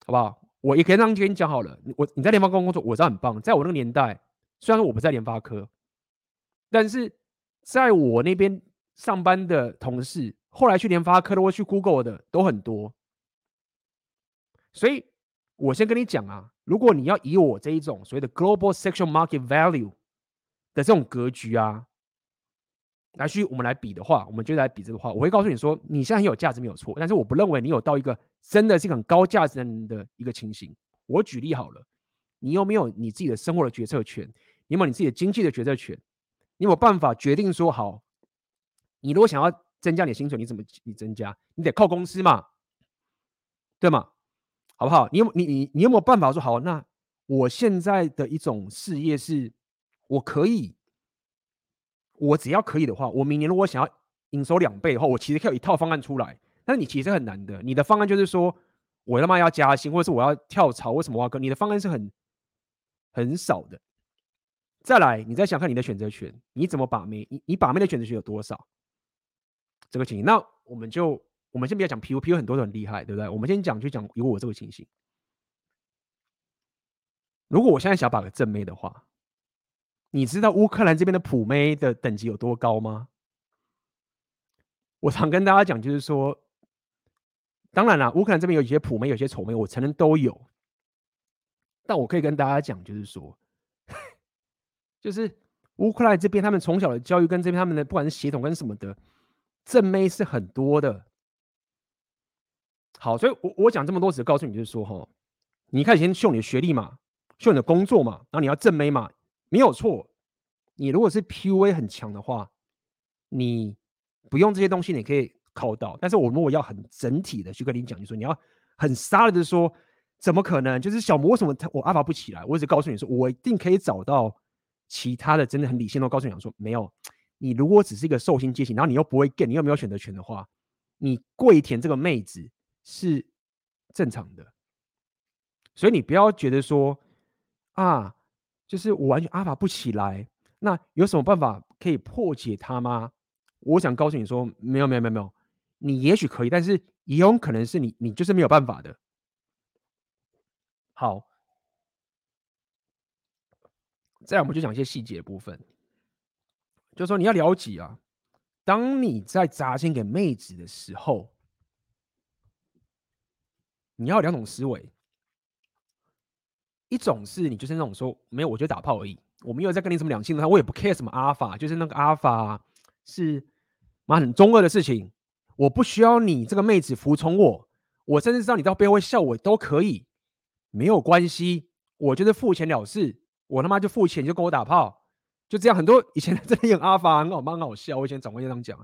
好不好？我也可以这样跟你讲好了，我你在联发科工作，我知道很棒，在我那个年代，虽然说我不在联发科，但是。在我那边上班的同事，后来去联发科的或去 Google 的都很多，所以我先跟你讲啊，如果你要以我这一种所谓的 Global Sexual Market Value 的这种格局啊，来去我们来比的话，我们就来比这个话，我会告诉你说，你现在很有价值没有错，但是我不认为你有到一个真的是很高价值的一个情形。我举例好了，你有没有你自己的生活的决策权？你有没有你自己的经济的决策权？你有办法决定说好，你如果想要增加你的薪水，你怎么你增加？你得靠公司嘛，对吗？好不好？你有你你你有没有办法说好？那我现在的一种事业是，我可以，我只要可以的话，我明年如果想要营收两倍的话，我其实可以有一套方案出来。但是你其实很难的，你的方案就是说我他妈要加薪，或者是我要跳槽，为什么挖哥？你的方案是很很少的。再来，你再想看你的选择权，你怎么把妹？你你把妹的选择权有多少？这个情形，那我们就我们先不要讲 PU，PU 很多都很厉害，对不对？我们先讲就讲有我这个情形。如果我现在想把个正妹的话，你知道乌克兰这边的普妹的等级有多高吗？我常跟大家讲，就是说，当然了，乌克兰这边有一些普妹，有些丑妹，我承认都有。但我可以跟大家讲，就是说。就是乌克兰这边，他们从小的教育跟这边他们的不管是血统跟什么的，正妹是很多的。好，所以我我讲这么多，只是告诉你，就是说哈，你开始先秀你的学历嘛，秀你的工作嘛，然后你要正妹嘛，没有错。你如果是 PUA 很强的话，你不用这些东西，你可以考到。但是我如果要很整体的去跟你讲，就说你要很杀的说，怎么可能？就是小魔什么他我阿法不起来？我只告诉你说，我一定可以找到。其他的真的很理性，都告诉你说没有。你如果只是一个受薪阶级，然后你又不会 get，你又没有选择权的话，你跪舔这个妹子是正常的。所以你不要觉得说啊，就是我完全阿法不起来，那有什么办法可以破解它吗？我想告诉你说，没有没有没有没有，你也许可以，但是也有可能是你你就是没有办法的。好。再来，我们就讲一些细节部分，就是说你要了解啊，当你在砸钱给妹子的时候，你要两种思维，一种是你就是那种说没有，我就打炮而已，我没有在跟你什么两性的，我也不 care 什么阿法，就是那个阿法是妈很中二的事情，我不需要你这个妹子服从我，我甚至知道你到背后笑我都可以，没有关系，我就是付钱了事。我他妈就付钱，就跟我打炮，就这样。很多以前 真的演阿法很好，蛮好笑。我以前长官也这样讲，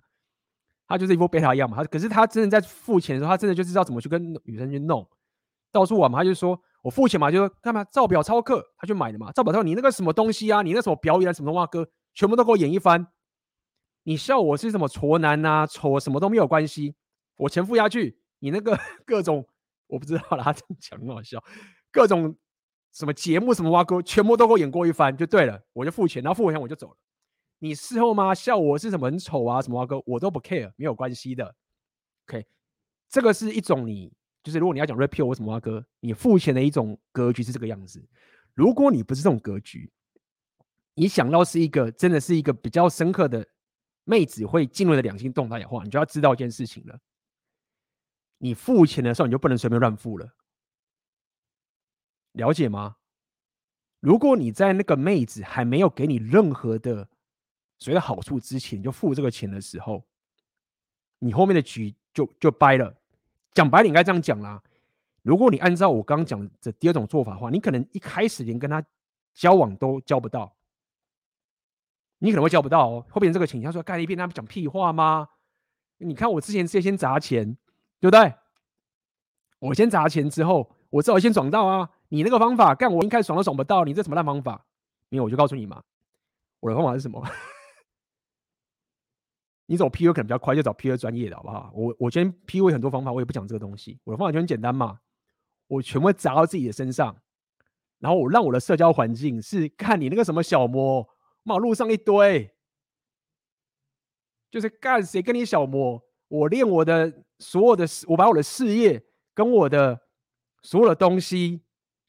他就是一副贝塔一样嘛。他可是他真的在付钱的时候，他真的就知道怎么去跟女生去弄，到处玩嘛。他就说我付钱嘛，就说干嘛照表操课，他去买的嘛。照表操，你那个什么东西啊？你那什么表演什么动画歌，全部都给我演一番。你笑我是什么挫男啊？丑什么都没有关系，我钱付下去，你那个 各种我不知道啦，他讲很好笑，各种。什么节目什么哇哥，全部都给我演过一番就对了，我就付钱，然后付完钱我就走了。你事后吗？笑我是什么很丑啊？什么挖沟，我都不 care，没有关系的。OK，这个是一种你就是如果你要讲 repeal 或什么挖沟，你付钱的一种格局是这个样子。如果你不是这种格局，你想到是一个真的是一个比较深刻的妹子会进入的两性动态的话，你就要知道一件事情了。你付钱的时候，你就不能随便乱付了。了解吗？如果你在那个妹子还没有给你任何的所谓的好处之前，就付这个钱的时候，你后面的局就就掰了。讲白了，你应该这样讲啦。如果你按照我刚刚讲的第二种做法的话，你可能一开始连跟他交往都交不到，你可能会交不到哦。后面这个倾向说干一遍，他们讲屁话吗？你看我之前直接先砸钱，对不对？我先砸钱之后，我至少先爽到啊。你那个方法干，我一开始爽都爽不到，你这什么烂方法？没有，我就告诉你嘛，我的方法是什么？你走 PU 可能比较快，就找 PU 专业的好不好？我我今天 PU 很多方法，我也不讲这个东西。我的方法就很简单嘛，我全部砸到自己的身上，然后我让我的社交环境是看你那个什么小魔，马路上一堆，就是干谁跟你小魔，我练我的所有的，我把我的事业跟我的所有的东西。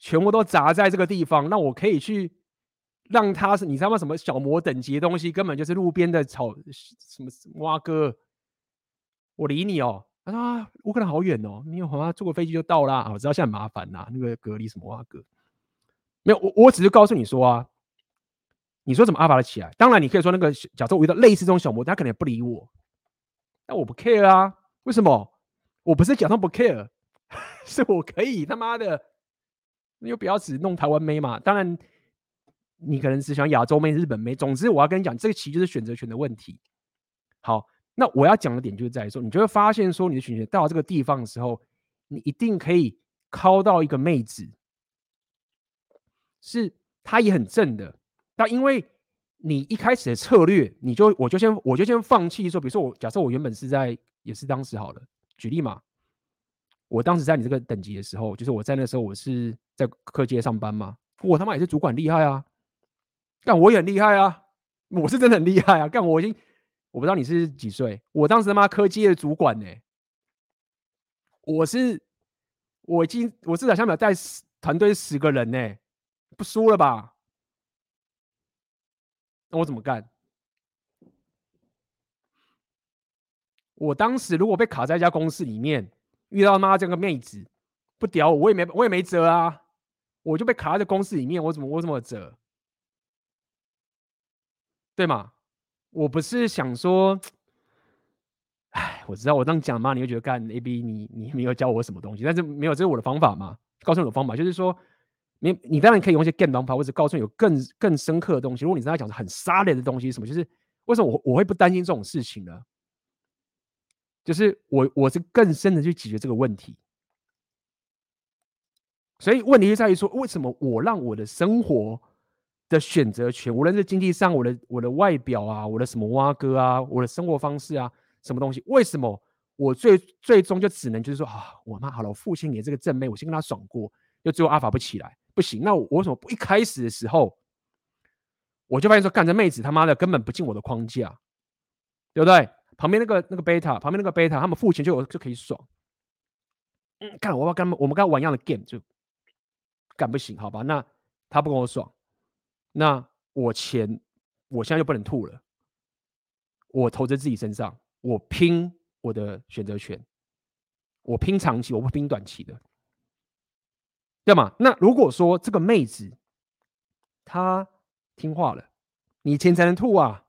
全部都砸在这个地方，那我可以去让他是，你知道吗？什么小模等级的东西，根本就是路边的草，什么蛙哥，我理你哦。他说啊，乌克兰好远哦，你有好像坐个飞机就到啦。我知道现在很麻烦呐，那个隔离什么蛙哥，没有，我我只是告诉你说啊，你说怎么阿法的起来？当然你可以说那个，假设我遇到类似这种小模，他可能也不理我，但我不 care 啊。为什么？我不是假装不 care，是我可以他妈的。你就不要只弄台湾妹嘛，当然你可能只喜欢亚洲妹、日本妹。总之，我要跟你讲，这个其实就是选择权的问题。好，那我要讲的点就是在于说，你就会发现说，你的选择到了这个地方的时候，你一定可以靠到一个妹子，是她也很正的。但因为你一开始的策略，你就我就先我就先放弃说，比如说我假设我原本是在也是当时好了，举例嘛，我当时在你这个等级的时候，就是我在那时候我是在科技上班嘛，我他妈也是主管厉害啊，但我也很厉害啊，我是真的很厉害啊，干我已经。我不知道你是几岁，我当时他妈科技的主管呢、我是我已经我至少下面带十团队十个人呢、不输了吧？那我怎么干？我当时如果被卡在一家公司里面，遇到他妈这个妹子不屌我，我也没我也没辙啊，我就被卡在公司里面，我怎么我怎么辙？对吗？我不是想说，哎，我知道我这样讲嘛，你会觉得干 A B，你你没有教我什么东西，但是没有，这是我的方法嘛，告诉你的方法，就是说，你你当然可以用一些 game 方法，或者告诉你有更更深刻的东西。如果你真的讲的很沙雷的东西，什么，就是为什么我我会不担心这种事情呢？就是我我是更深的去解决这个问题，所以问题就在于说，为什么我让我的生活的选择权，无论是经济上，我的我的外表啊，我的什么挖哥啊，我的生活方式啊，什么东西？为什么我最最终就只能就是说啊，我妈好了，我父亲也这个正妹，我先跟他爽过，又最后阿法不起来，不行，那我，我为什么不一开始的时候我就发现说，干这妹子他妈的根本不进我的框架，对不对？旁边那个那个贝塔，旁边那个贝塔，他们付钱就有就可以爽。嗯，干我要跟他们，我们跟他玩一样的 game 就干不行，好吧？那他不跟我爽。那我钱，我现在就不能吐了。我投在自己身上，我拼我的选择权，我拼长期，我不拼短期的，对吗？那如果说这个妹子她听话了，你钱才能吐啊！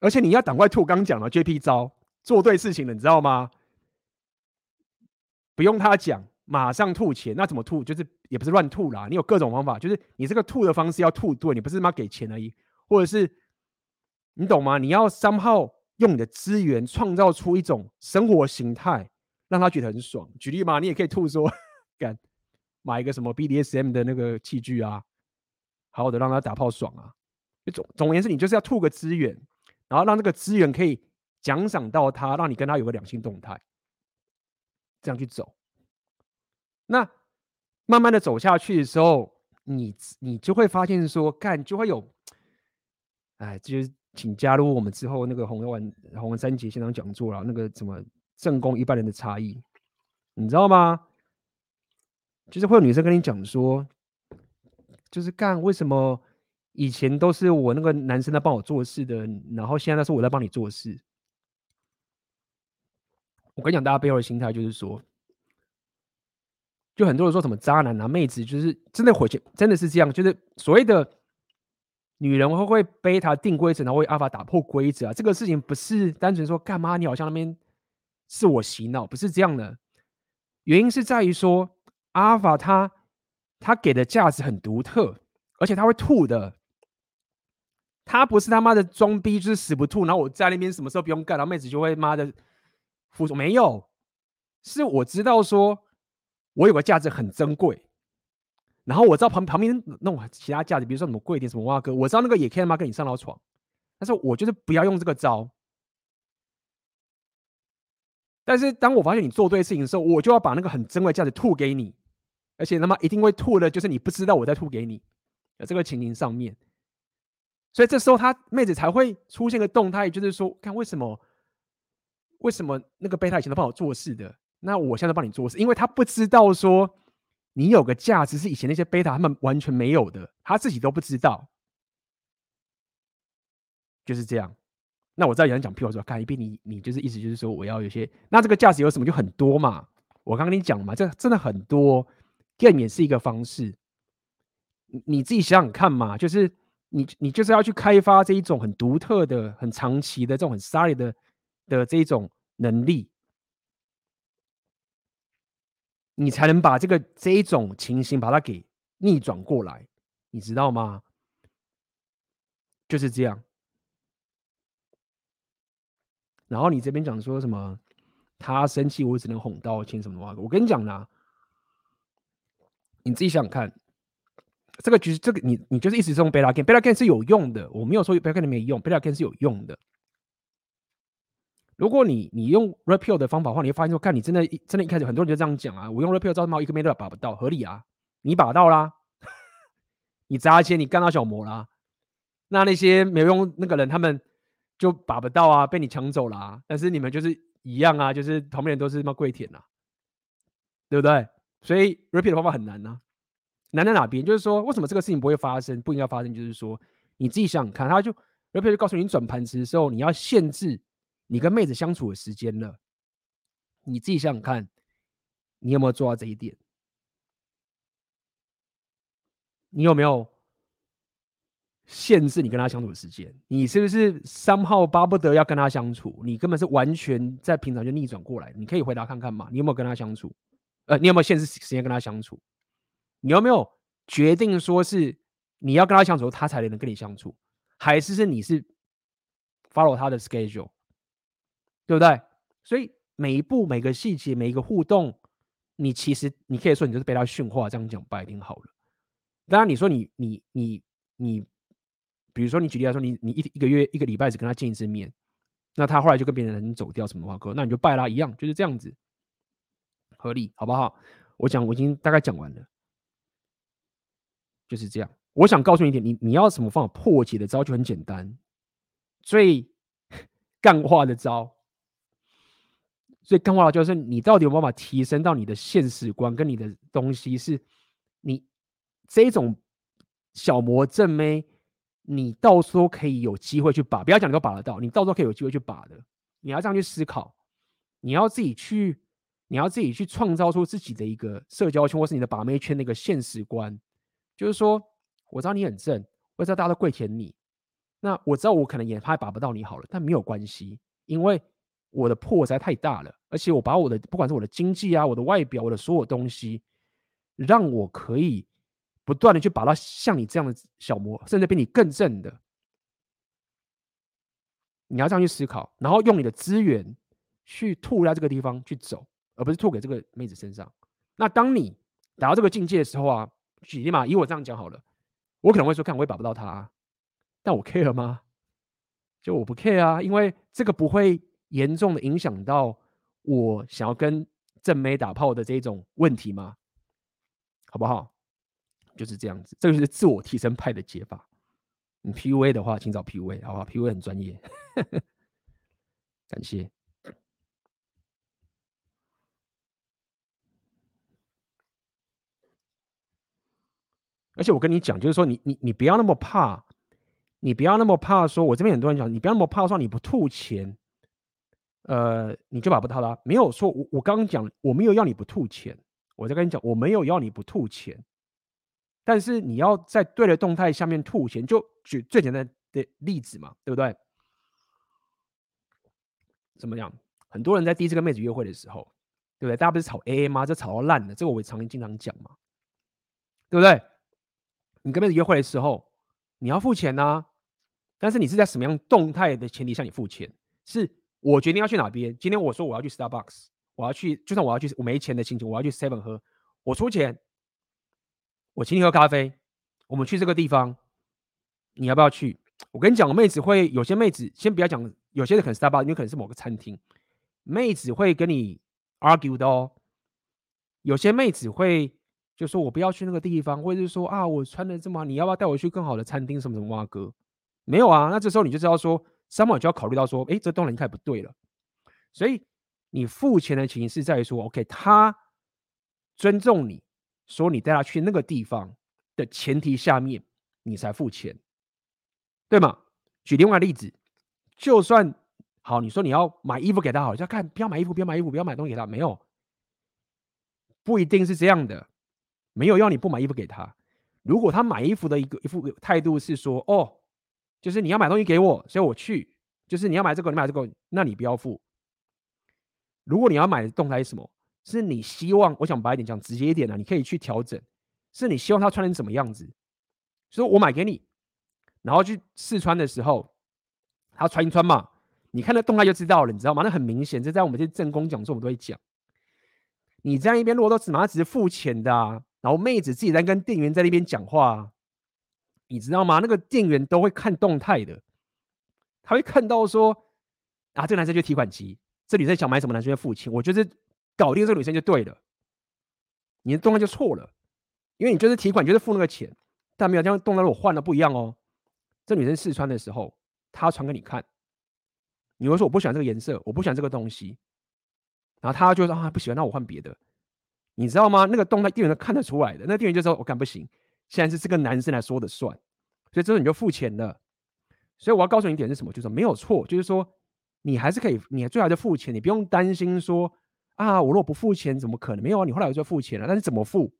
而且你要赶快吐，刚讲了 JP 招，做对事情了，你知道吗？不用他讲。马上吐钱，那怎么吐？就是也不是乱吐啦，你有各种方法，就是你这个吐的方式要吐对，你不是他妈给钱而已，或者是你懂吗？你要 somehow 用你的资源创造出一种生活形态，让他觉得很爽。举例嘛，你也可以吐说，干买一个什么 BDSM 的那个器具啊，好好的让他打炮爽啊。总总而言之，你就是要吐个资源，然后让这个资源可以奖赏到他，让你跟他有个两性动态，这样去走。那慢慢的走下去的时候，你你就会发现说，干就会有，哎，就是请加入我们之后那个洪文洪文三杰现场讲座了，那个什么正宫一般人的差异，你知道吗？就是会有女生跟你讲说，就是干为什么以前都是我那个男生在帮我做事的，然后现在是我在帮你做事。我跟你讲，大家背后的心态就是说。就很多人说什么渣男啊，妹子就是真的回去，真的是这样。就是所谓的女人会不会被他定规则，然后为阿法打破规则啊？这个事情不是单纯说干嘛，你好像那边是我洗脑，不是这样的。原因是在于说阿法他他给的价值很独特，而且他会吐的。他不是他妈的装逼，就是死不吐。然后我在那边什么时候不用干，然后妹子就会妈的服从。没有，是我知道说。我有个价值很珍贵，然后我知道旁旁边那种其他价值，比如说什么贵点什么挖哥，我知道那个也可以他妈跟你上到床，但是我就是不要用这个招。但是当我发现你做对事情的时候，我就要把那个很珍贵的价值吐给你，而且他妈一定会吐的，就是你不知道我在吐给你，在这个情形上面，所以这时候他妹子才会出现个动态，就是说，看为什么为什么那个备胎以前都帮我做事的。那我现在帮你做事，因为他不知道说你有个价值是以前那些贝塔他们完全没有的，他自己都不知道，就是这样。那我知道有人讲，譬如说，看一遍你你就是意思就是说我要有些，那这个价值有什么就很多嘛。我刚跟你讲嘛，这真的很多，game 也是一个方式。你自己想想看嘛，就是你你就是要去开发这一种很独特的、很长期的这种很 solid 的的这一种能力。你才能把这个这一种情形把它给逆转过来，你知道吗？就是这样。然后你这边讲说什么，他生气我只能哄道歉什么的，我跟你讲啦，你自己想想看，这个局这个你你就是一直用 beta gain，beta gain 是有用的，我没有说 beta gain 没用，beta gain 是有用的。如果你你用 repeal 的方法的话，你会发现说，看你真的真的，一开始很多人就这样讲啊，我用 repeal 招猫一个妹都把不到，合理啊？你把到啦，你砸钱，你干到小魔啦，那那些没有用那个人，他们就把不到啊，被你抢走了啊。但是你们就是一样啊，就是旁边人都是他妈跪舔呐，对不对？所以 repeal 的方法很难啊，难在哪边？就是说，为什么这个事情不会发生，不应该发生？就是说，你自己想想看，他就 repeal 就告诉你转盘子的时候，你要限制。你跟妹子相处的时间了，你自己想想看，你有没有做到这一点？你有没有限制你跟她相处的时间？你是不是三号巴不得要跟她相处？你根本是完全在平常就逆转过来。你可以回答看看嘛？你有没有跟她相处？呃，你有没有限制时间跟她相处？你有没有决定说是你要跟她相处，她才能跟你相处，还是是你是 follow 她的 schedule？对不对？所以每一步、每个细节、每一个互动，你其实你可以说你就是被他驯化，这样讲不一定好了。当然，你说你你你你，比如说你举例来说，你你一一个月一个礼拜只跟他见一次面，那他后来就跟别人走掉什么话哥，那你就拜啦一样，就是这样子，合理好不好？我讲我已经大概讲完了，就是这样。我想告诉你一点，你你要什么方法破解的招就很简单，最 干话的招。所以，干话就是你到底有没有办法提升到你的现实观，跟你的东西是，你这种小魔正妹，你到时候可以有机会去把，不要讲你都把得到，你到时候可以有机会去把的。你要这样去思考，你要自己去，你要自己去创造出自己的一个社交圈，或是你的把妹圈的一个现实观。就是说，我知道你很正，我知道大家都跪舔你，那我知道我可能也怕把不到你好了，但没有关系，因为。我的破实在太大了，而且我把我的不管是我的经济啊、我的外表、我的所有东西，让我可以不断的去把它像你这样的小魔，甚至比你更正的，你要这样去思考，然后用你的资源去吐在这个地方去走，而不是吐给这个妹子身上。那当你达到这个境界的时候啊，举例嘛，以我这样讲好了，我可能会说，看我也把不到他，但我 care 吗？就我不 care 啊，因为这个不会。严重的影响到我想要跟正妹打炮的这种问题吗？好不好？就是这样子，这个就是自我提升派的解法。你 PUA 的话，请找 PUA，好不好？PUA 很专业，感谢。而且我跟你讲，就是说你，你你不要那么怕，你不要那么怕，说我这边很多人讲，你不要那么怕说你不吐钱。呃，你就把不到他，没有错。我我刚刚讲，我没有要你不吐钱。我在跟你讲，我没有要你不吐钱，但是你要在对的动态下面吐钱。就举最简单的例子嘛，对不对？怎么样？很多人在第一次跟妹子约会的时候，对不对？大家不是吵 AA 吗？这吵到烂了，这个我也常经常讲嘛，对不对？你跟妹子约会的时候，你要付钱呐、但是你是在什么样动态的前提下你付钱？是。我决定要去哪边？今天我说我要去 Starbucks，我要去，就算我要去，我没钱的心情，我要去 Seven 喝，我出钱，我请你喝咖啡，我们去这个地方，你要不要去？我跟你讲，妹子会有些妹子，先不要讲，有些人可能 Starbucks，因为可能是某个餐厅，妹子会跟你 argue 的哦。有些妹子会就说我不要去那个地方，或者是说啊，我穿的这么好，你要不要带我去更好的餐厅？什么什么哇哥，没有啊，那这时候你就知道说。三毛就要考虑到说，哎，这动能开始不对了，所以你付钱的情形是在于说，OK，他尊重你，说你带他去那个地方的前提下面，你才付钱，对吗？举另外例子，就算好，你说你要买衣服给他，好，像看不要买衣服，不要买衣服，不要买东西给他，没有，不一定是这样的，没有要你不买衣服给他。如果他买衣服的一个一副态度是说，哦。就是你要买东西给我，所以我去。就是你要买这个，你买这个，那你不要付。如果你要买的动态是什么？是你希望，我想白一点讲，直接一点呢，你可以去调整。是你希望他穿成什么样子？所以我买给你，然后去试穿的时候，他穿一穿嘛，你看那动态就知道了，你知道吗？那很明显，这在我们这些正宫讲座，我们都会讲。你在一边如果都只拿只是付钱的啊，然后妹子自己在跟店员在那边讲话，你知道吗？那个店员都会看动态的，他会看到说啊，这个男生就提款机，这女生想买什么，男生就付钱。我觉得搞定这个女生就对了，你的动态就错了，因为你就是提款，就是付那个钱，但没有这样动态，我换了不一样哦。这女生试穿的时候，她传给你看，你会说我不喜欢这个颜色，我不喜欢这个东西。然后他就说啊，不喜欢，那我换别的，你知道吗？那个动态店员都看得出来的。那店员就说：“我干不行，现在是这个男生来说的算。”所以这时候你就付钱了。所以我要告诉你一点是什么？就是没有错，就是说你还是可以，你最好就付钱，你不用担心说啊，我如果不付钱怎么可能？没有啊，你后来就付钱了，但是怎么付？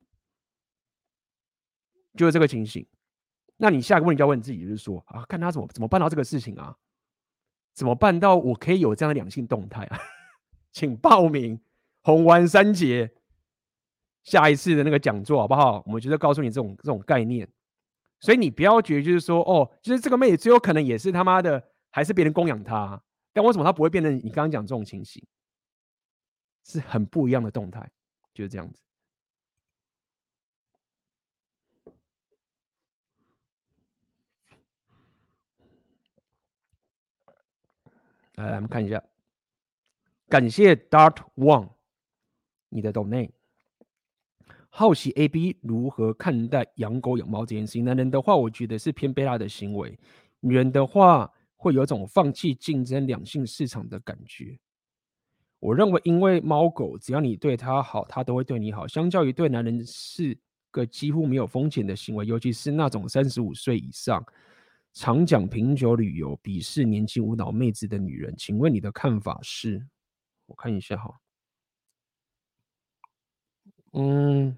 就是这个情形。那你下一个问题就要问你自己，就是说啊，看他怎么怎么办到这个事情啊？怎么办到我可以有这样的两性动态啊？请报名红丸三杰下一次的那个讲座好不好？我们就是告诉你这种这种概念，所以你不要觉得就是说哦，就是这个妹子最有可能也是他妈的，还是别人供养她，但为什么她不会变成你刚刚讲这种情形？是很不一样的动态，就是这样子。来，我们看一下。感谢 Dart One，你的 donate。好奇 AB 如何看待养狗养猫这件事情？男人的话，我觉得是偏贝拉的行为；女人的话，会有种放弃竞争两性市场的感觉。我认为，因为猫狗只要你对它好，它都会对你好。相较于对男人是个几乎没有风险的行为，尤其是那种三十五岁以上常讲品酒旅游、鄙视年轻无脑妹子的女人。请问你的看法是？我看一下哈，嗯，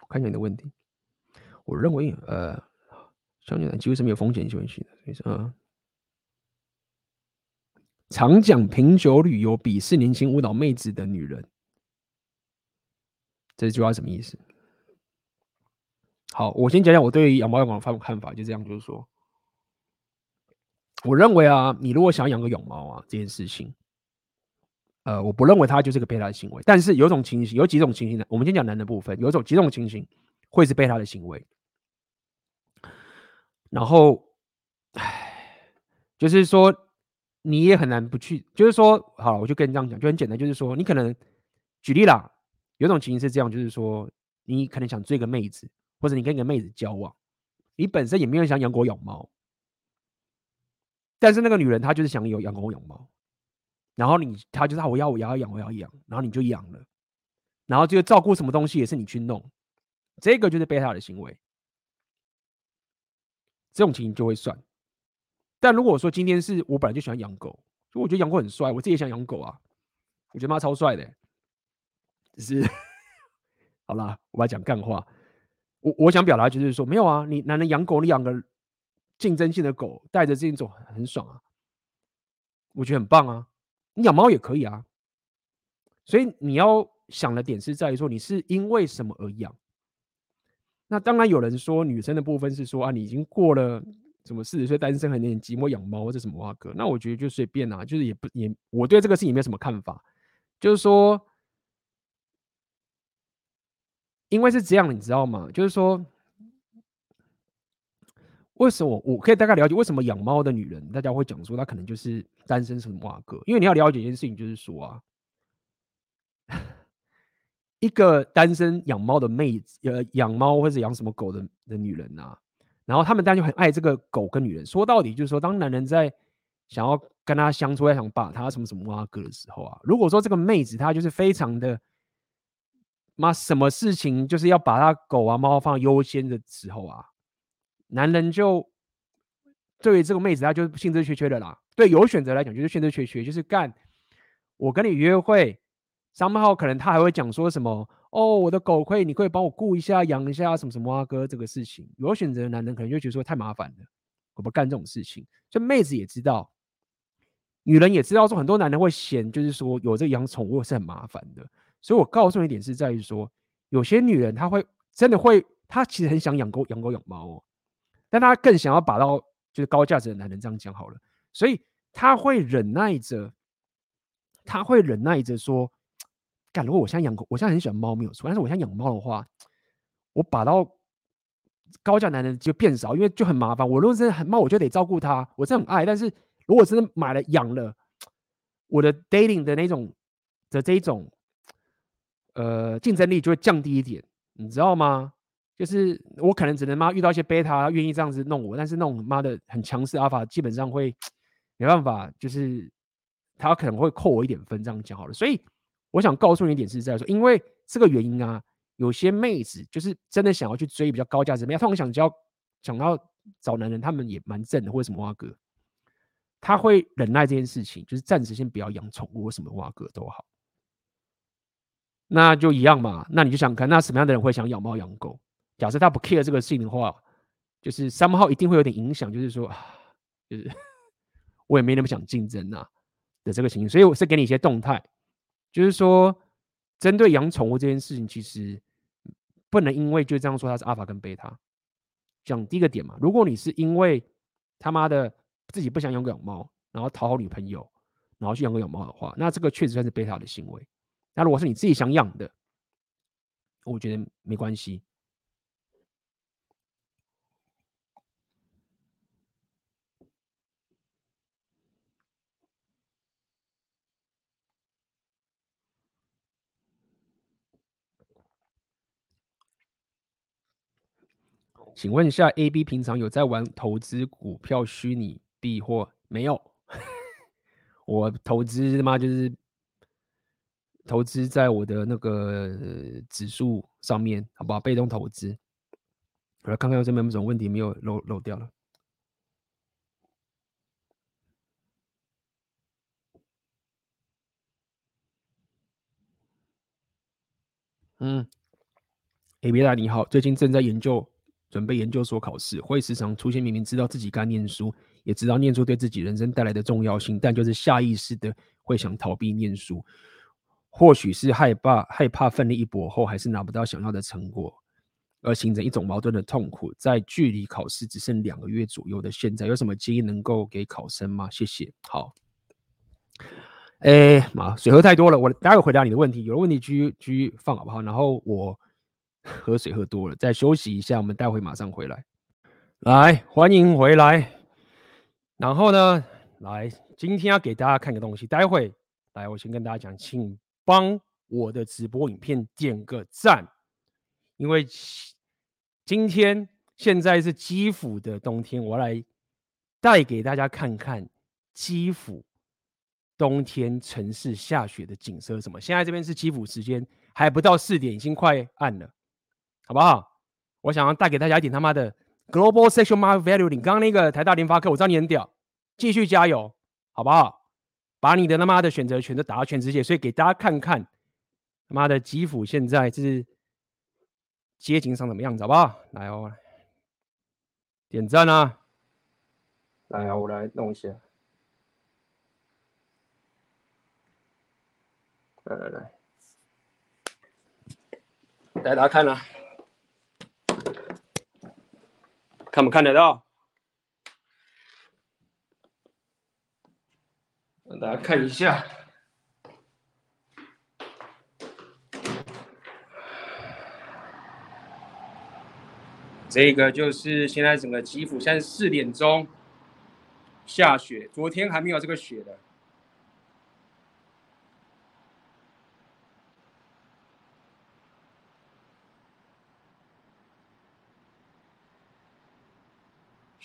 我看一下你的问题。我认为，呃，相对来几乎是没有风险关系的，所以说，啊，常讲品酒旅游、鄙视年轻无脑妹子的女人，这句话什么意思？好，我先讲讲我对养猫养狗的发看法，就这样，就是说。我认为啊，你如果想养个养猫啊，这件事情，呃，我不认为他就是个备胎的行为。但是有种情形，有几种情形呢？我们先讲男的部分，有种几种情形会是备胎的行为。然后，唉，就是说你也很难不去，就是说，好，我就跟你这样讲，就很简单，就是说，你可能举例啦，有种情形是这样，就是说，你可能想追个妹子，或者你跟一个妹子交往，你本身也没有想养狗养猫。但是那个女人她就是想有养狗养猫，然后你他就是我要我要养我要养，然后你就养了，然后这个照顾什么东西也是你去弄，这个就是贝塔的行为，这种情形就会算。但如果说今天是我本来就喜欢养狗，就我觉得养狗很帅，我自己也想养狗啊，我觉得妈超帅的，只是好啦，我要讲干话，我我想表达就是说没有啊，你男人养狗你养个。竞争性的狗带着这种很爽啊，我觉得很棒啊。你养猫也可以啊，所以你要想的点是在于说你是因为什么而养。那当然有人说女生的部分是说啊，你已经过了什么四十岁单身很点寂寞养猫这什么话哥？那我觉得就随便啊，就是也不也我对这个事情没有什么看法，就是说，因为是这样，你知道吗？就是说。为什么我可以大概了解为什么养猫的女人，大家会讲说她可能就是单身什么哇哥？因为你要了解一件事情，就是说啊，一个单身养猫的妹子，呃，养猫或者养什么狗的的女人啊，然后他们当然就很爱这个狗跟女人。说到底就是说，当男人在想要跟她相处，想把她什么什么哇哥的时候啊，如果说这个妹子她就是非常的妈，什么事情就是要把她狗啊猫放优先的时候啊。男人就对于这个妹子，他就兴致缺缺的啦。对有选择来讲，就是兴致缺缺，就是干。我跟你约会，三号可能他还会讲说什么哦，我的狗可以，你可以帮我顾一下、养一下什么什么啊哥，这个事情。有选择的男人可能就觉得说太麻烦了，我不干这种事情。就妹子也知道，女人也知道说很多男人会嫌，就是说有这养宠物是很麻烦的。所以我告诉你一点是在于说，有些女人她会真的会，她其实很想养狗、养狗、养猫哦。但他更想要把到就是高价值的男人，这样讲好了，所以他会忍耐着，他会忍耐着说，干，如果我现在养狗，我现在很喜欢猫没有错，但是我现在养猫的话，我把到高价男人就变少，因为就很麻烦。我如果真的很猫，我就得照顾它，我真的很爱。但是如果真的买了养了，我的 dating 的那种的这一种，呃，竞争力就会降低一点，你知道吗？就是我可能只能妈遇到一些贝塔愿意这样子弄我，但是那种妈的很强势阿法基本上会没办法，就是他可能会扣我一点分，这样讲好了。所以我想告诉你一点是在说，因为这个原因啊，有些妹子就是真的想要去追比较高价值，没有，他们想交想要找男人，他们也蛮正的，或者什么挖哥，他会忍耐这件事情，就是暂时先不要养宠物或什么挖哥都好，那就一样嘛。那你就想看，那什么样的人会想养猫养狗？假设他不 care 这个事情的话，就是 somehow 一定会有点影响，就是说，就是 我也没那么想竞争呐的这个情形，所以我是给你一些动态，就是说，针对养宠物这件事情，其实不能因为就这样说它是阿法跟贝塔。讲第一个点嘛，如果你是因为他妈的自己不想养个养猫，然后讨好女朋友，然后去养个养猫的话，那这个确实算是贝塔的行为。那如果是你自己想养的，我觉得没关系。请问一下，A B 平常有在玩投资股票、虚拟币或没有？我投资他妈就是投资在我的那个指数上面，好不好？被动投资。我来看看有什么什么问题没有漏漏掉了。嗯，A B 大你好，最近正在研究。准备研究所考试，会时常出现明明知道自己该念书，也知道念书对自己人生带来的重要性，但就是下意识的会想逃避念书。或许是害怕害怕奋力一搏后还是拿不到想要的成果，而形成一种矛盾的痛苦。在距离考试只剩两个月左右的现在，有什么建议能够给考生吗？谢谢。好，哎妈，水喝太多了，我待会回答你的问题。有问题继续继续放好不好？然后我。喝水喝多了，再休息一下，我们待会马上回来。来，欢迎回来。然后呢，来，今天要给大家看个东西。待会，来，我先跟大家讲，请帮我的直播影片点个赞，因为今天现在是基辅的冬天，我来带给大家看看基辅冬天城市下雪的景色什么。现在这边是基辅时间，还不到四点，已经快暗了。好不好？我想要带给大家一点他妈的 global sexual market value。你刚刚那个台大联发科，我知道你很屌，继续加油，好不好？把你的他妈的选择权都打到全世界，所以给大家看看他妈的基辅现在是街景上怎么样子，好不好？来哦，点赞啊！来啊，我来弄一下。来来来，带大家看啊！看不看得到？让大家看一下，这个就是现在整个基辅，现在四点钟下雪，昨天还没有这个雪的。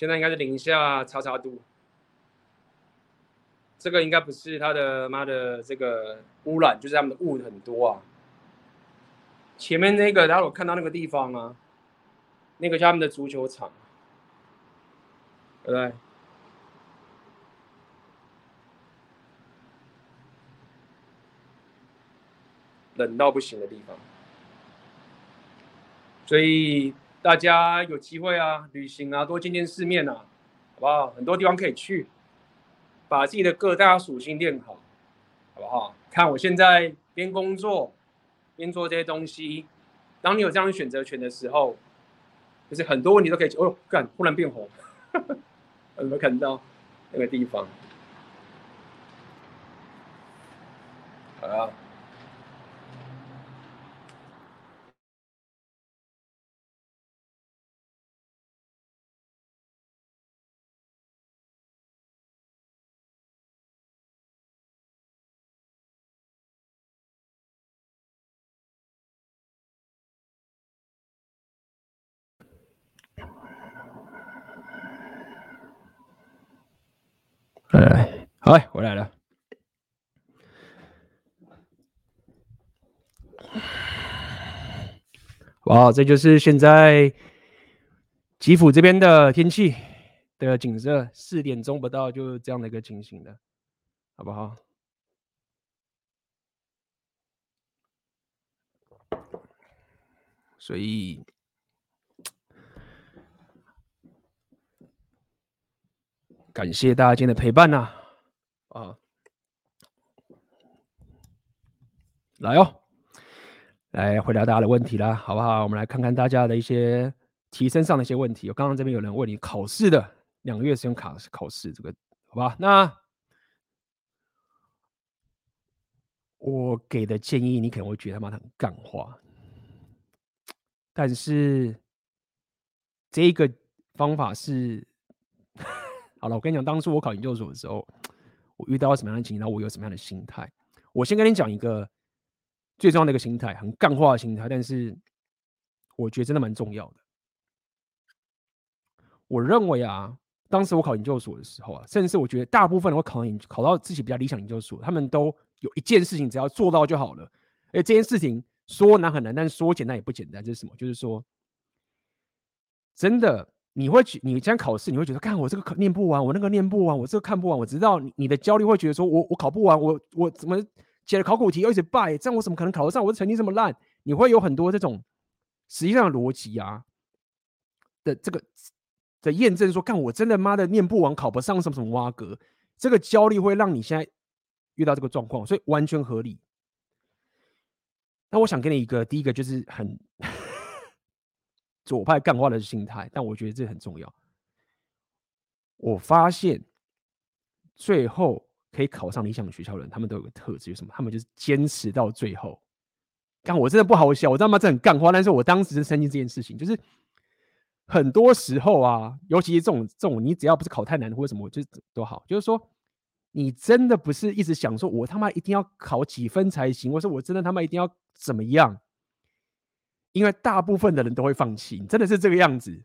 现在应该是零下叉叉度，这个应该不是他的妈的这个污染，就是他们的雾很多啊。前面那个，大家有看到那个地方啊？那个叫他们的足球场，对不对？冷到不行的地方，所以。大家有机会啊，旅行啊，多见见世面啊，好不好？很多地方可以去，把自己的各大属性练好，好不好？看我现在边工作边做这些东西，当你有这样的选择权的时候，就是很多问题都可以哦，干，忽然变红，有没有看到那个地方？好啊。哎，好，回来了。哇，这就是现在吉普这边的天气的景色，四点钟不到就这样的一个情形了，好不好？所以。感谢大家今天的陪伴呐、啊，来哦，来回答大家的问题啦，好不好？我们来看看大家的一些提升上的一些问题。我刚刚这边有人问你考试的两个月时间考考试这个，好吧？那我给的建议，你可能会觉得他妈很干话，但是这个方法是。好了，我跟你讲，当初我考研究所的时候，我遇到什么样的情况，然后我有什么样的心态。我先跟你讲一个最重要的一个心态，很干话的心态，但是我觉得真的蛮重要的。我认为啊，当时我考研究所的时候啊，甚至我觉得大部分人会考研考到自己比较理想研究所，他们都有一件事情，只要做到就好了。而这件事情说难很难，但是说简单也不简单。这是什么？就是说，真的。你会觉，你这样考试，你会觉得，看我这个考念不完，我那个念不完，我这个看不完。我知道你的焦虑会觉得说，我我考不完，我我怎么解了考古题又一直败，这样我怎么可能考得上？我的成绩这么烂，你会有很多这种实际上的逻辑啊的这个的验证，说，看我真的妈的念不完，考不上什么什么挖格，这个焦虑会让你现在遇到这个状况，所以完全合理。那我想给你一个，第一个就是很。左派干话的心态，但我觉得这很重要。我发现最后可以考上理想的学校的人，他们都有个特质，是什么？他们就是坚持到最后。干，我真的不好笑，我知道吗？这很干话，但是我当时是相信这件事情，就是很多时候啊，尤其是这种这种，你只要不是考太难或者什么，就都好。就是说，你真的不是一直想说，我他妈一定要考几分才行，或者我真的他妈一定要怎么样？因为大部分的人都会放弃，你真的是这个样子。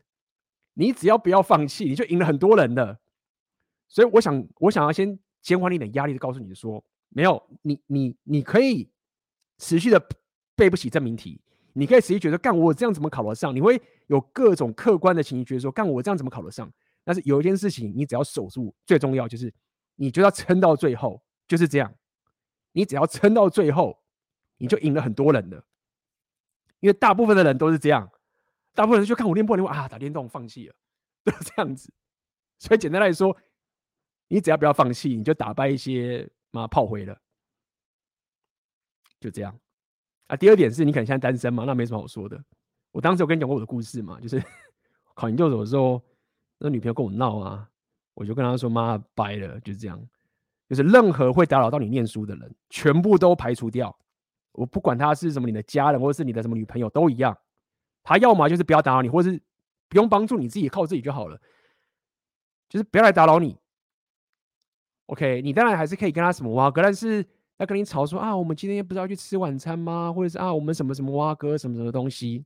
你只要不要放弃，你就赢了很多人了。所以我想，我想要先减缓你一点压力，就告诉你说，没有你，你你可以持续的背不起证明题，你可以持续觉得，干我这样怎么考得上？你会有各种客观的情绪，觉得说，干我这样怎么考得上？但是有一件事情，你只要守住，最重要就是，你就要撑到最后，就是这样。你只要撑到最后，你就赢了很多人了。因为大部分的人都是这样，大部分人就看我练不练啊，打电动放弃了，都是这样子。所以简单来说，你只要不要放弃，你就打败一些妈炮灰了，就这样。啊，第二点是你可能现在单身嘛，那没什么好说的。我当时有跟你讲过我的故事嘛，就是考研究所的时候，那女朋友跟我闹啊，我就跟她说妈掰了，就是这样，就是任何会打扰到你念书的人，全部都排除掉。我不管他是什么，你的家人或者是你的什么女朋友都一样，他要么就是不要打扰你，或者是不用帮助你自己，靠自己就好了，就是不要来打扰你。OK，你当然还是可以跟他什么挖哥，但是要跟你吵说啊，我们今天不是要去吃晚餐吗？或者是啊，我们什么什么挖哥什么什么东西，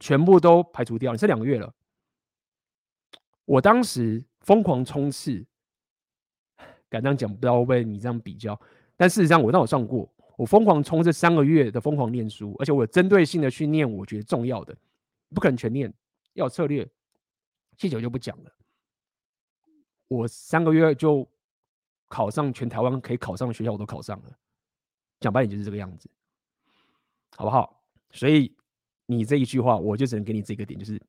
全部都排除掉。你这两个月了，我当时疯狂冲刺，敢这样讲，不知道会不会你这样比较，但事实上我让我上过。我疯狂冲这三个月的疯狂念书，而且我有针对性的去念，我觉得重要的，不可能全念，要有策略。细节我就不讲了。我三个月就考上全台湾可以考上的学校，我都考上了。讲白点就是这个样子，好不好？所以你这一句话，我就只能给你这个点，就是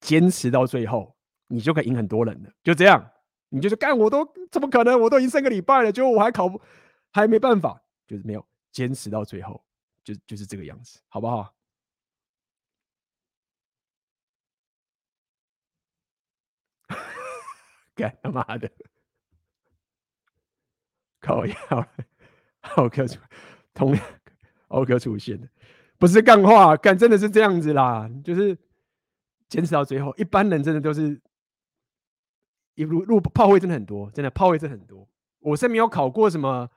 坚持到最后，你就可以赢很多人了。就这样，你就是干，我都怎么可能？我都已经三个礼拜了，结果我还考不，还没办法。就是没有坚持到最后，就就是这个样子，好不好？干他妈的！考呀！好哥出，同样好哥出现的，不是干话，干真的是这样子啦，就是坚持到最后。一般人真的都是一路路炮灰真的很多，真的炮灰真的很多。我是没有考过什么。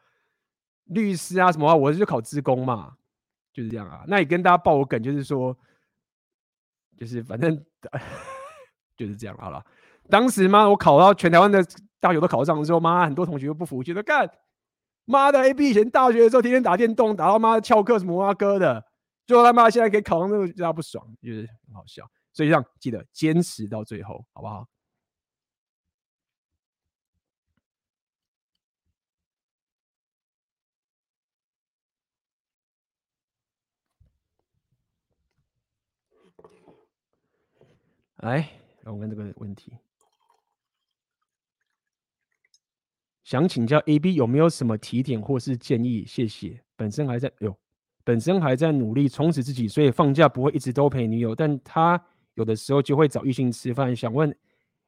律师啊什么啊，我是就考资工嘛，就是这样啊。那也跟大家报个梗，就是说，就是反正 就是这样好了。当时嘛，我考到全台湾的大学都考上的时候，妈，很多同学都不服觉得干，妈的，A B 以前大学的时候天天打电动，打到妈的翘课什么啊哥的，最后他妈现在可以考上那个，大家不爽，就是很好笑。所以这样记得坚持到最后，好不好？来，我问这个问题。想请教 AB 有没有什么提点或是建议？谢谢。本身还在哟，本身还在努力充实自己，所以放假不会一直都陪女友，但他有的时候就会找异性吃饭。想问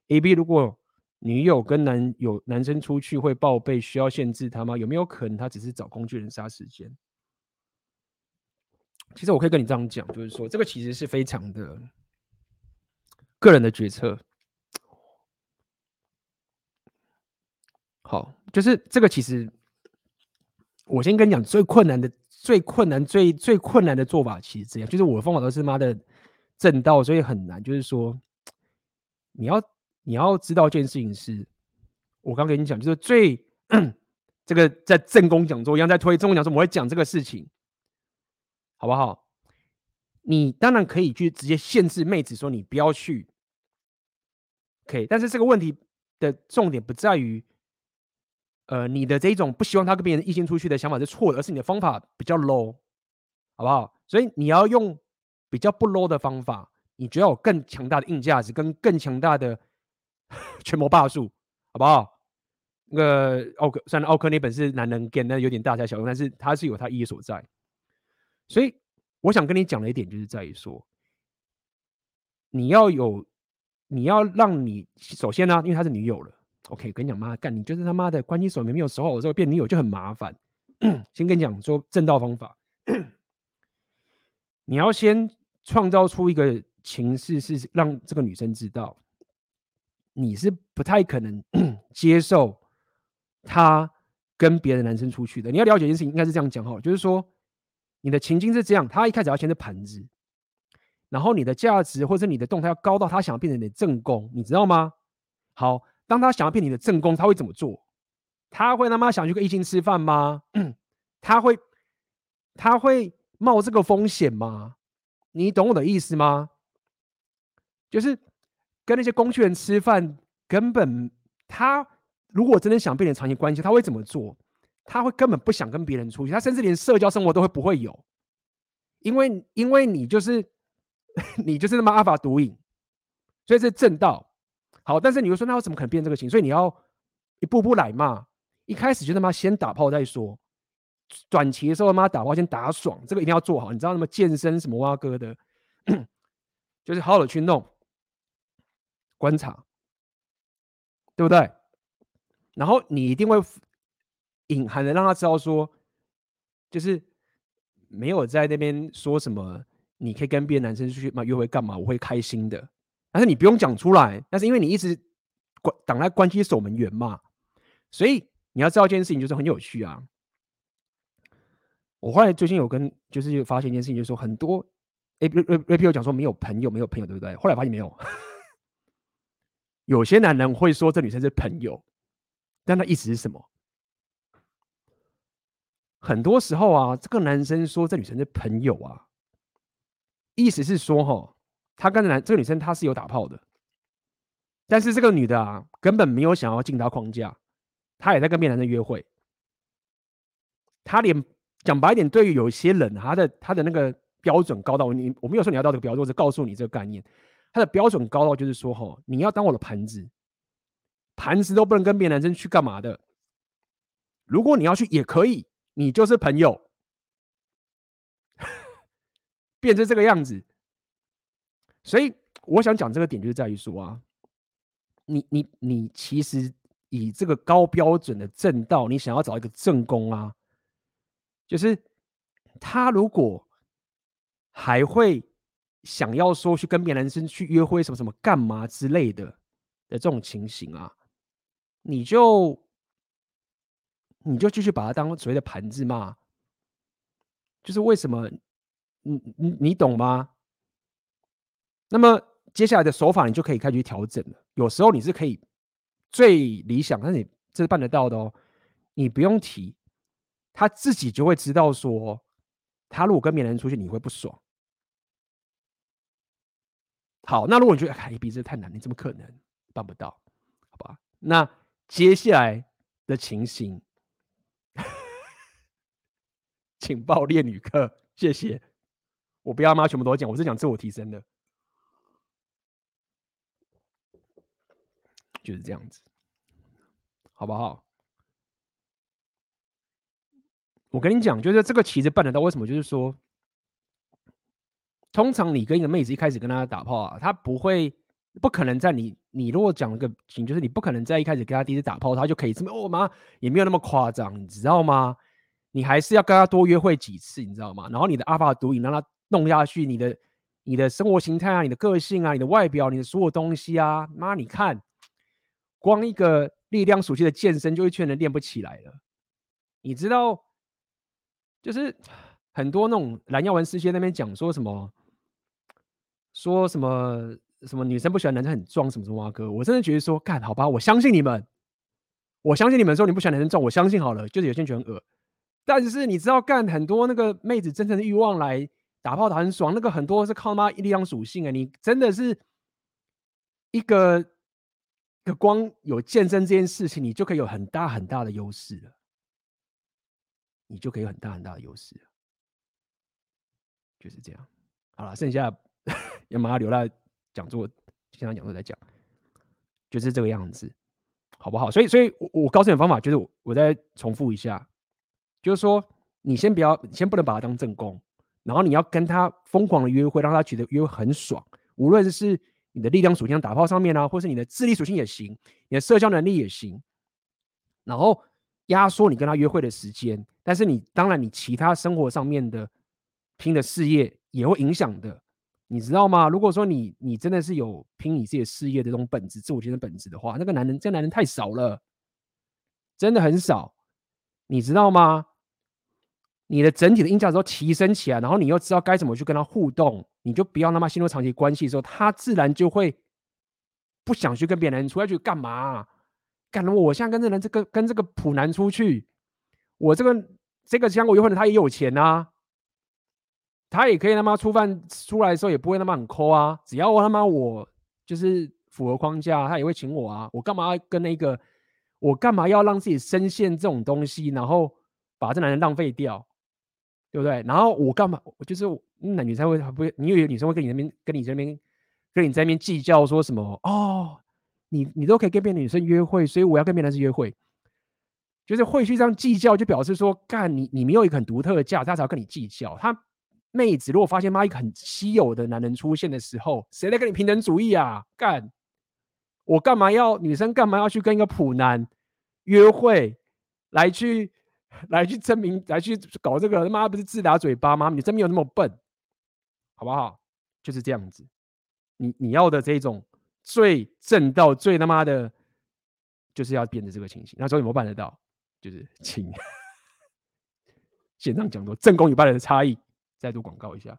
AB，如果女友跟男友男生出去会报备，需要限制他吗？有没有可能他只是找工具人杀时间？其实我可以跟你这样讲，就是说这个其实是非常的个人的决策。好，就是这个。其实我先跟你讲，最困难的、最困难、最最困难的做法，其实这样，就是我的方法都是妈的正道，所以很难。就是说，你要你要知道一件事情是，我刚跟你讲，就是最 这个在正宫讲座一样，在推正宫讲座，我会讲这个事情，好不好？你当然可以去直接限制妹子说你不要去，可以，但是这个问题的重点不在于。呃，你的这一种不希望他跟别人异性出去的想法是错的，而是你的方法比较 low，好不好？所以你要用比较不 low 的方法，你就要有更强大的硬价值跟更强大的 权谋霸术，好不好？那个奥克，虽然奥克那本是男人 game，那有点大材小用，但是他是有他意义所在。所以我想跟你讲的一点就是在于说，你要有，你要让你首先呢，因为他是女友了。OK，跟你讲妈干，你就是他妈的关系手没有守好的时候变女友就很麻烦。先跟你讲说正道方法，你要先创造出一个情势，是让这个女生知道你是不太可能 接受她跟别的男生出去的。你要了解一件事情，应该是这样讲哈，就是说你的情境是这样，她一开始要先是盘子，然后你的价值或者你的动态要高到他想要变成你的正宫，你知道吗？好。当他想要变你的正宫，他会怎么做？他会他妈想去跟异性吃饭吗？他会他会冒这个风险吗？你懂我的意思吗？就是跟那些工具人吃饭，根本他如果真的想变成长期关系，他会怎么做？他会根本不想跟别人出去，他甚至连社交生活都会不会有，因为因为你就是 你就是他妈阿法毒瘾，所以这是正道。好，但是你又说，那我怎么可能变这个型？所以你要一步步来嘛。一开始就他妈先打炮再说，短期的时候他妈打炮先打爽，这个一定要做好。你知道那么健身什么挖哥的，就是好好的去弄，观察，对不对？然后你一定会隐含的让他知道说，就是没有在那边说什么，你可以跟别的男生出去嘛约会干嘛，我会开心的。但是你不用讲出来，但是因为你一直关挡在关系守门员嘛，所以你要知道一件事情，就是很有趣啊。我后来最近有跟就是发现一件事情，就是说很多 A P A P 有讲说没有朋友，没有朋友，对不对？后来发现没有，有些男人会说这女生是朋友，但他意思是什么？很多时候啊，这个男生说这女生是朋友啊，意思是说哈。他跟男这个女生，她是有打炮的，但是这个女的啊，根本没有想要进他框架，她也在跟别的男生约会。他连讲白一点，对于有些人，他的他的那个标准高到你，我没有说你要到这个标准，我只告诉你这个概念，他的标准高到就是说，哈，你要当我的盘子，盘子都不能跟别的男生去干嘛的。如果你要去也可以，你就是朋友，变成这个样子。所以我想讲这个点，就是在于说啊，你你你其实以这个高标准的正道，你想要找一个正宫啊，就是他如果还会想要说去跟别的男生去约会什么什么干嘛之类的的这种情形啊，你就你就继续把他当所谓的盘子嘛，就是为什么？你你你懂吗？那么接下来的手法，你就可以开始去调整了。有时候你是可以最理想，但是你这是办得到的哦。你不用提，他自己就会知道说，他如果跟别人出去，你会不爽。好，那如果你觉得哎，比这太难，你怎么可能办不到？好吧？那接下来的情形，请报恋女客，谢谢。我不要妈全部都讲，我是讲自我提升的，就是这样子，好不好？我跟你讲，就是这个其实办得到，为什么？就是说，通常你跟一个妹子一开始跟她打炮啊，她不会，不可能在你，你如果讲个情，就是你不可能在一开始跟她第一次打炮，她就可以这么哦妈，也没有那么夸张，你知道吗？你还是要跟她多约会几次，你知道吗？然后你的阿法毒瘾让她。弄下去，你的你的生活形态啊，你的个性啊，你的外表，你的所有东西啊，妈，你看，光一个力量属性的健身，就一圈人练不起来了。你知道，就是 很多那种蓝耀文师姐那边讲说什么，说什么什么女生不喜欢男生很壮，什么什么啊哥，我真的觉得说，干好吧，我相信你们，我相信你们说你不喜欢男生壮，我相信好了，就是有些人觉得很恶，但是你知道，干很多那个妹子真正的欲望来。打炮打很爽，那个很多是靠他妈力量属性啊！你真的是一个个光有健身这件事情，你就可以有很大很大的优势了，你就可以有很大很大的优势了，就是这样。好了，剩下 要马上留在讲座，现场讲座再讲，就是这个样子，好不好？所以，所以我我告诉你的方法就是我，我再重复一下，就是说，你先不要，先不能把它当正宫。然后你要跟他疯狂的约会，让他觉得约会很爽。无论是你的力量属性打炮上面啊，或是你的智力属性也行，你的社交能力也行。然后压缩你跟他约会的时间，但是你当然你其他生活上面的拼的事业也会影响的，你知道吗？如果说你你真的是有拼你自己事业的这种本质，自我提升本质的话，那个男人这个男人太少了，真的很少，你知道吗？你的整体的硬价值都提升起来，然后你又知道该怎么去跟他互动，你就不要那么陷入长期关系的时候，他自然就会不想去跟别人出去干嘛、啊？干我我现在跟这人这个跟这个普男出去，我这个这个相我约会的他也有钱啊，他也可以他妈出饭出来的时候也不会那么很抠啊，只要他妈我就是符合框架，他也会请我啊，我干嘛要跟那个我干嘛要让自己深陷这种东西，然后把这男人浪费掉？对不对？然后我干嘛？我就是那女生会不会？你以为女生会跟你那边、跟你这边、跟你在那边计较说什么？哦，你你都可以跟别的女生约会，所以我要跟别的男生约会，就是会去这样计较，就表示说，干你你没有一个很独特的价值，他才要跟你计较。他妹子如果发现妈一个很稀有的男人出现的时候，谁来跟你平等主义啊？干我干嘛要女生干嘛要去跟一个普男约会来去？来去证明，来去搞这个，他妈不是自打嘴巴吗？你真没有那么笨，好不好？就是这样子。你你要的这种最正道、最他妈的，就是要变成这个情形。那时候有没办得到？就是请 线上讲座正宫与败类的差异，再度广告一下。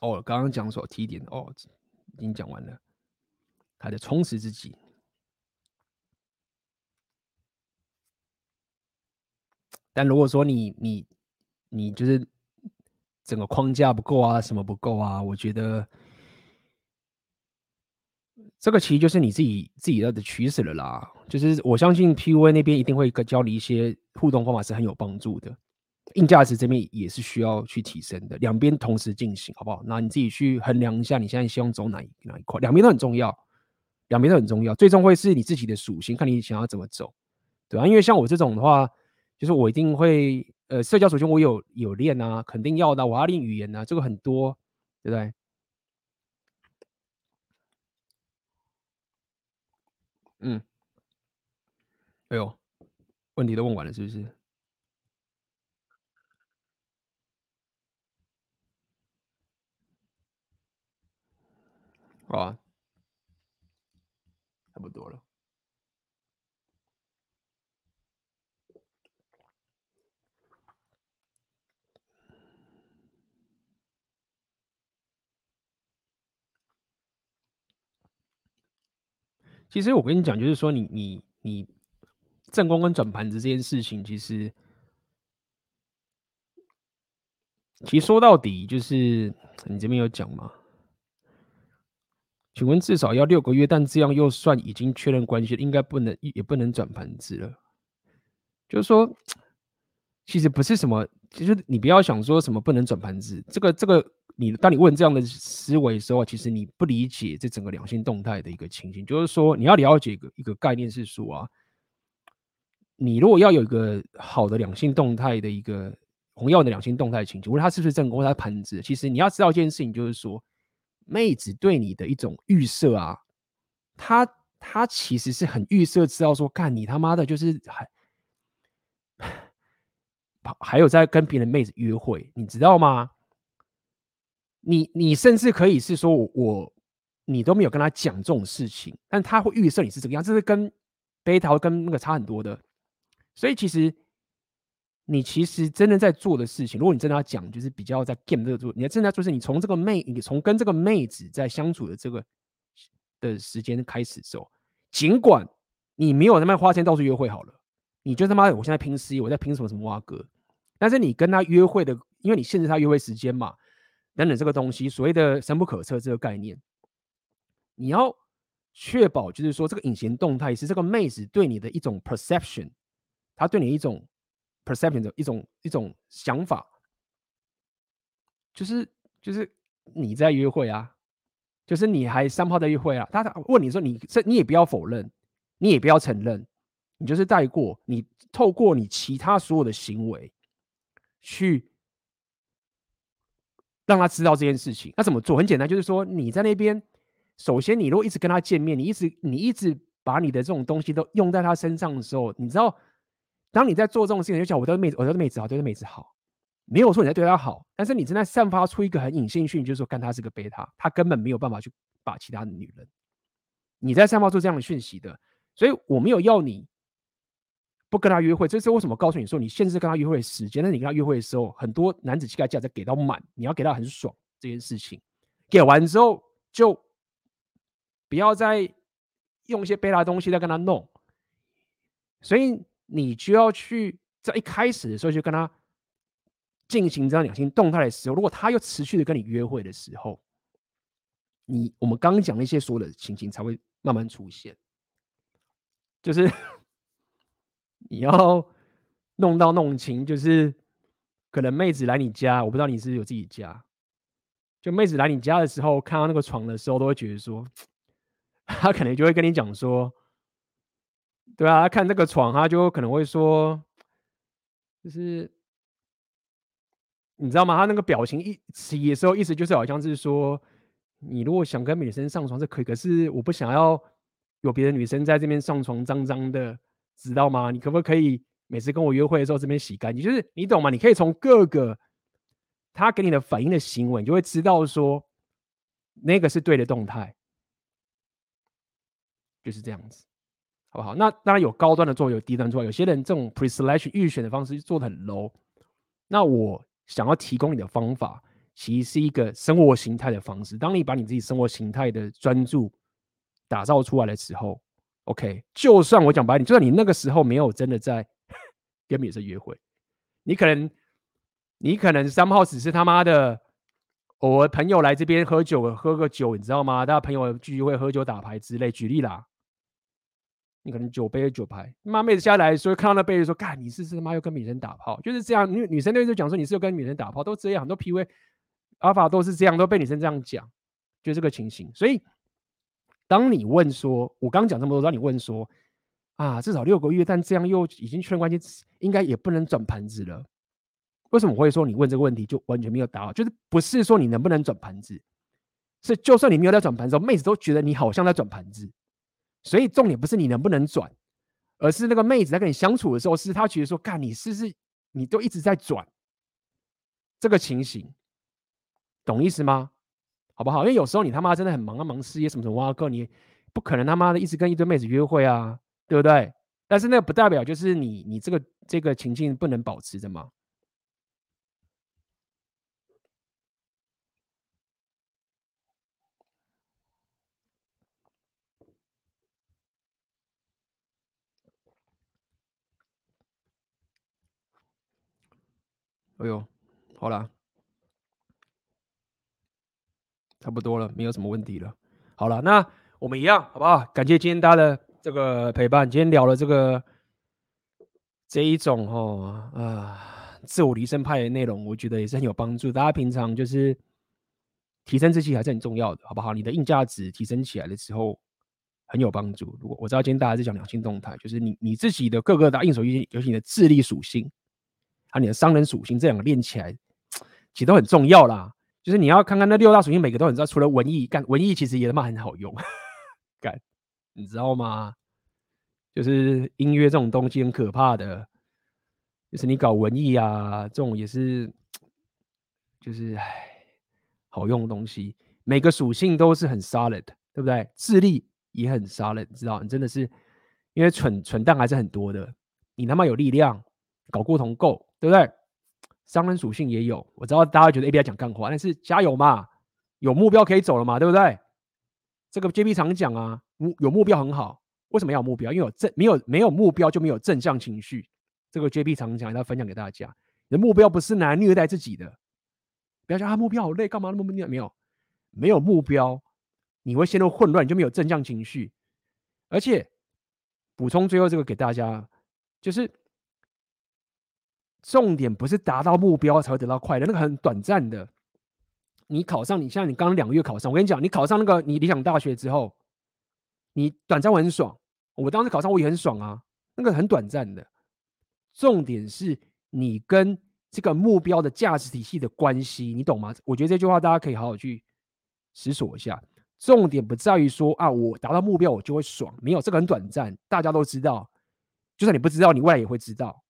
哦，刚刚讲所提点哦，已经讲完了。还得充实自己，但如果说你你你就是整个框架不够啊，什么不够啊？我觉得这个其实就是你自己自己要的取舍了啦。就是我相信 PUA 那边一定会教你一些互动方法是很有帮助的，硬价值这边也是需要去提升的，两边同时进行，好不好？那你自己去衡量一下，你现在希望走哪哪一块，两边都很重要，两边都很重要，最终会是你自己的属性，看你想要怎么走，对啊，因为像我这种的话，就是我一定会。呃，社交属性我有有练啊，肯定要的。我要练语言啊，这个很多，对不对？嗯，哎呦，问题都问完了，是不是？好啊，差不多了。其实我跟你讲，就是说你你你正宫跟转盘子这件事情，其实其实说到底就是你这边有讲吗？请问至少要六个月，但这样又算已经确认关系，应该不能也不能转盘子了。就是说，其实不是什么，其实你不要想说什么不能转盘子，这个这个。你当你问这样的思维的时候，其实你不理解这整个两性动态的一个情形，就是说你要了解一个一个概念是说啊，你如果要有一个好的两性动态的一个红曜的两性动态情形，无论他是不是正宫，他盘子，其实你要知道一件事情，就是说妹子对你的一种预设啊，他他其实是很预设知道说，干你他妈的就是还还有在跟别的妹子约会，你知道吗？你你甚至可以是说我，我你都没有跟他讲这种事情，但他会预设你是这个样，这是跟贝塔跟那个差很多的。所以其实你其实真的在做的事情，如果你真的要讲，就是比较在 game 这个做，你要真的要做是，你从这个妹，你从跟这个妹子在相处的这个的时间开始走，尽管你没有他妈花钱到处约会好了，你就他妈我现在拼事业，我在拼什么什么挖哥，但是你跟他约会的，因为你限制他约会时间嘛。等等，这个东西所谓的深不可测这个概念，你要确保就是说，这个隐形动态是这个妹子对你的一种 perception，她对你一种 perception 的一种一种想法，就是就是你在约会啊，就是你还三炮在约会啊，他问你说你这你也不要否认，你也不要承认，你就是带过，你透过你其他所有的行为去。让他知道这件事情，那怎么做？很简单，就是说你在那边，首先你如果一直跟他见面，你一直你一直把你的这种东西都用在他身上的时候，你知道，当你在做这种事情，就讲我对妹子，我对妹子好，对妹子好，没有说你在对她好，但是你正在散发出一个很隐性讯息，就是说看他是个贝塔，他根本没有办法去把其他的女人，你在散发出这样的讯息的，所以我没有要你。不跟他约会，这是为什么？告诉你说，你限制跟他约会的时间。那你跟他约会的时候，很多男子气概价值给到满，你要给到很爽这件事情。给完之后，就不要再用一些贝塔东西再跟他弄。所以你就要去在一开始的时候就跟他进行这样两性动态的时候，如果他又持续的跟你约会的时候，你我们刚讲那些所有的情形才会慢慢出现，就是。你要弄到弄清，就是可能妹子来你家，我不知道你是不是有自己家。就妹子来你家的时候，看到那个床的时候，都会觉得说，他可能就会跟你讲说，对啊，他看这个床，他就可能会说，就是你知道吗？他那个表情一起的时候，意思就是好像是说，你如果想跟女生上床是可以，可是我不想要有别的女生在这边上床，脏脏的。知道吗？你可不可以每次跟我约会的时候这边洗干净？就是你懂吗？你可以从各个他给你的反应的行为，你就会知道说那个是对的动态，就是这样子，好不好？那当然有高端的做，有低端做。有些人这种 pre-selection 预选的方式做得很 low。那我想要提供你的方法，其实是一个生活形态的方式。当你把你自己生活形态的专注打造出来的时候。OK，就算我讲白，你就算你那个时候没有真的在 跟女生约会，你可能你可能三号只是他妈的偶尔朋友来这边喝酒喝个酒，你知道吗？大家朋友聚会喝酒打牌之类，举例啦。你可能酒杯酒牌，妈妹子下来说看到那杯子说，干你是是他妈又跟女生打炮，就是这样。女女生那边就讲说你是又跟女生打炮，都这样，很多 PV 阿法都是这样，都被女生这样讲，就这个情形。所以当你问说，我刚讲这么多，当你问说啊，至少六个月，但这样又已经确认关系，应该也不能转盘子了。为什么会说你问这个问题就完全没有答案？就是不是说你能不能转盘子，是就算你没有在转盘子，妹子都觉得你好像在转盘子。所以重点不是你能不能转，而是那个妹子在跟你相处的时候，是她觉得说，干你是不是你都一直在转这个情形，懂意思吗？好不好？因为有时候你他妈真的很忙啊，忙事业什么什么哇，哥你不可能他妈的一直跟一堆妹子约会啊，对不对？但是那不代表就是你你这个这个情境不能保持着嘛。哎呦，好啦，差不多了，没有什么问题了。好了，那我们一样，好不好？感谢今天大家的这个陪伴。今天聊了这个这一种哦啊，自我提升派的内容，我觉得也是很有帮助。大家平常就是提升自己还是很重要的，好不好？你的硬价值提升起来的时候很有帮助。如果我知道今天大家在讲两性动态，就是你你自己的各个大硬手硬，尤其你的智力属性。啊，你的商人属性这两个练起来，其实都很重要啦。就是你要看看那六大属性，每个都很知道。除了文艺，干文艺其实也他妈很好用，干，你知道吗？就是音乐这种东西很可怕的，就是你搞文艺啊，这种也是，就是唉，好用的东西。每个属性都是很 solid，对不对？智力也很 solid，你知道？你真的是因为蠢蠢蛋还是很多的，你他妈有力量，搞过同构。对不对？商人属性也有，我知道大家觉得 A B I 讲干话，但是加油嘛，有目标可以走了嘛，对不对？这个 J B 常讲啊，有目标很好。为什么要有目标？因为有正没有没有目标就没有正向情绪。这个 J B 常讲，要分享给大家。你的目标不是拿来虐待自己的，不要说啊，目标好累，干嘛那么虐？没有，没有目标，你会陷入混乱，就没有正向情绪。而且补充最后这个给大家，就是。重点不是达到目标才会得到快乐，那个很短暂的。你考上，你像你刚两个月考上，我跟你讲，你考上那个你理想大学之后，你短暂会很爽。我当时考上我也很爽啊，那个很短暂的。重点是你跟这个目标的价值体系的关系，你懂吗？我觉得这句话大家可以好好去思索一下。重点不在于说啊，我达到目标我就会爽，没有，这个很短暂，大家都知道。就算你不知道，你未来也会知道。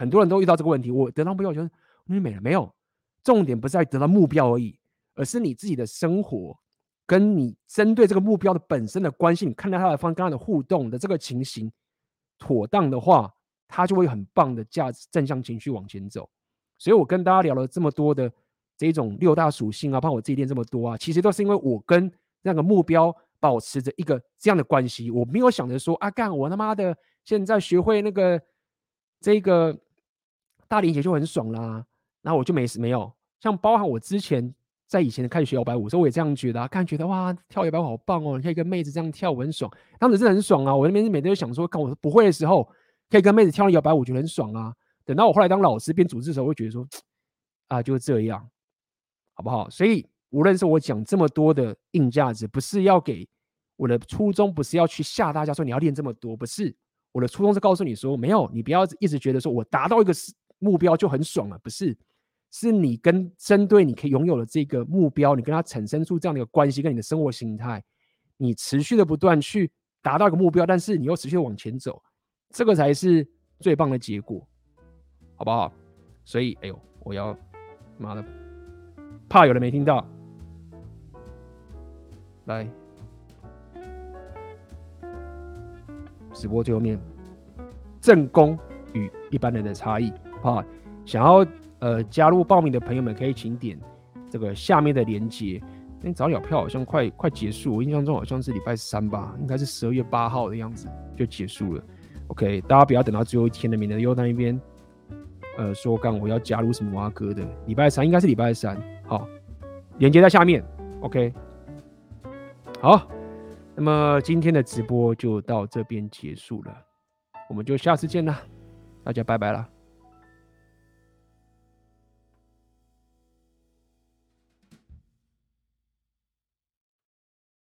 很多人都遇到这个问题，我得到目标，我觉得你没了没有？重点不是在得到目标而已，而是你自己的生活跟你针对这个目标的本身的关系，你看到他的方跟他的互动的这个情形妥当的话，他就会很棒的价值正向情绪往前走。所以我跟大家聊了这么多的这种六大属性啊，包括我自己练这么多啊，其实都是因为我跟那个目标保持着一个这样的关系，我没有想着说啊干我他妈的现在学会那个这个。大理解就很爽啦，然后我就没事没有，像包含我之前在以前开始学摇摆舞时候，我也这样觉得啊，看觉得哇，跳摇摆舞好棒哦，你可以跟妹子这样跳舞很爽，当时是很爽啊。我那边每天都想说，看我不会的时候，可以跟妹子跳摇摆舞，觉得很爽啊。等到我后来当老师变组织的时候，会觉得说，啊，就这样，好不好？所以无论是我讲这么多的硬价值，不是要给我的初衷，不是要去吓大家说你要练这么多，不是我的初衷是告诉你说，没有，你不要一直觉得说我达到一个目标就很爽了，不是？是你跟针对你可以拥有的这个目标，你跟他产生出这样的一个关系，跟你的生活形态，你持续的不断去达到一个目标，但是你又持续的往前走，这个才是最棒的结果，好不好？所以，哎呦，我要妈的，怕有人没听到，来，直播最后面，正宫与一般人的差异。好，想要呃加入报名的朋友们，可以请点这个下面的链接。那早鸟票好像快快结束，我印象中好像是礼拜三吧，应该是十二月八号的样子就结束了。OK，大家不要等到最后一天的，免得又在那边呃说干我要加入什么挖哥的，礼拜三应该是礼拜三，好，连接在下面，OK，好，那么今天的直播就到这边结束了，我们就下次见啦，大家拜拜啦。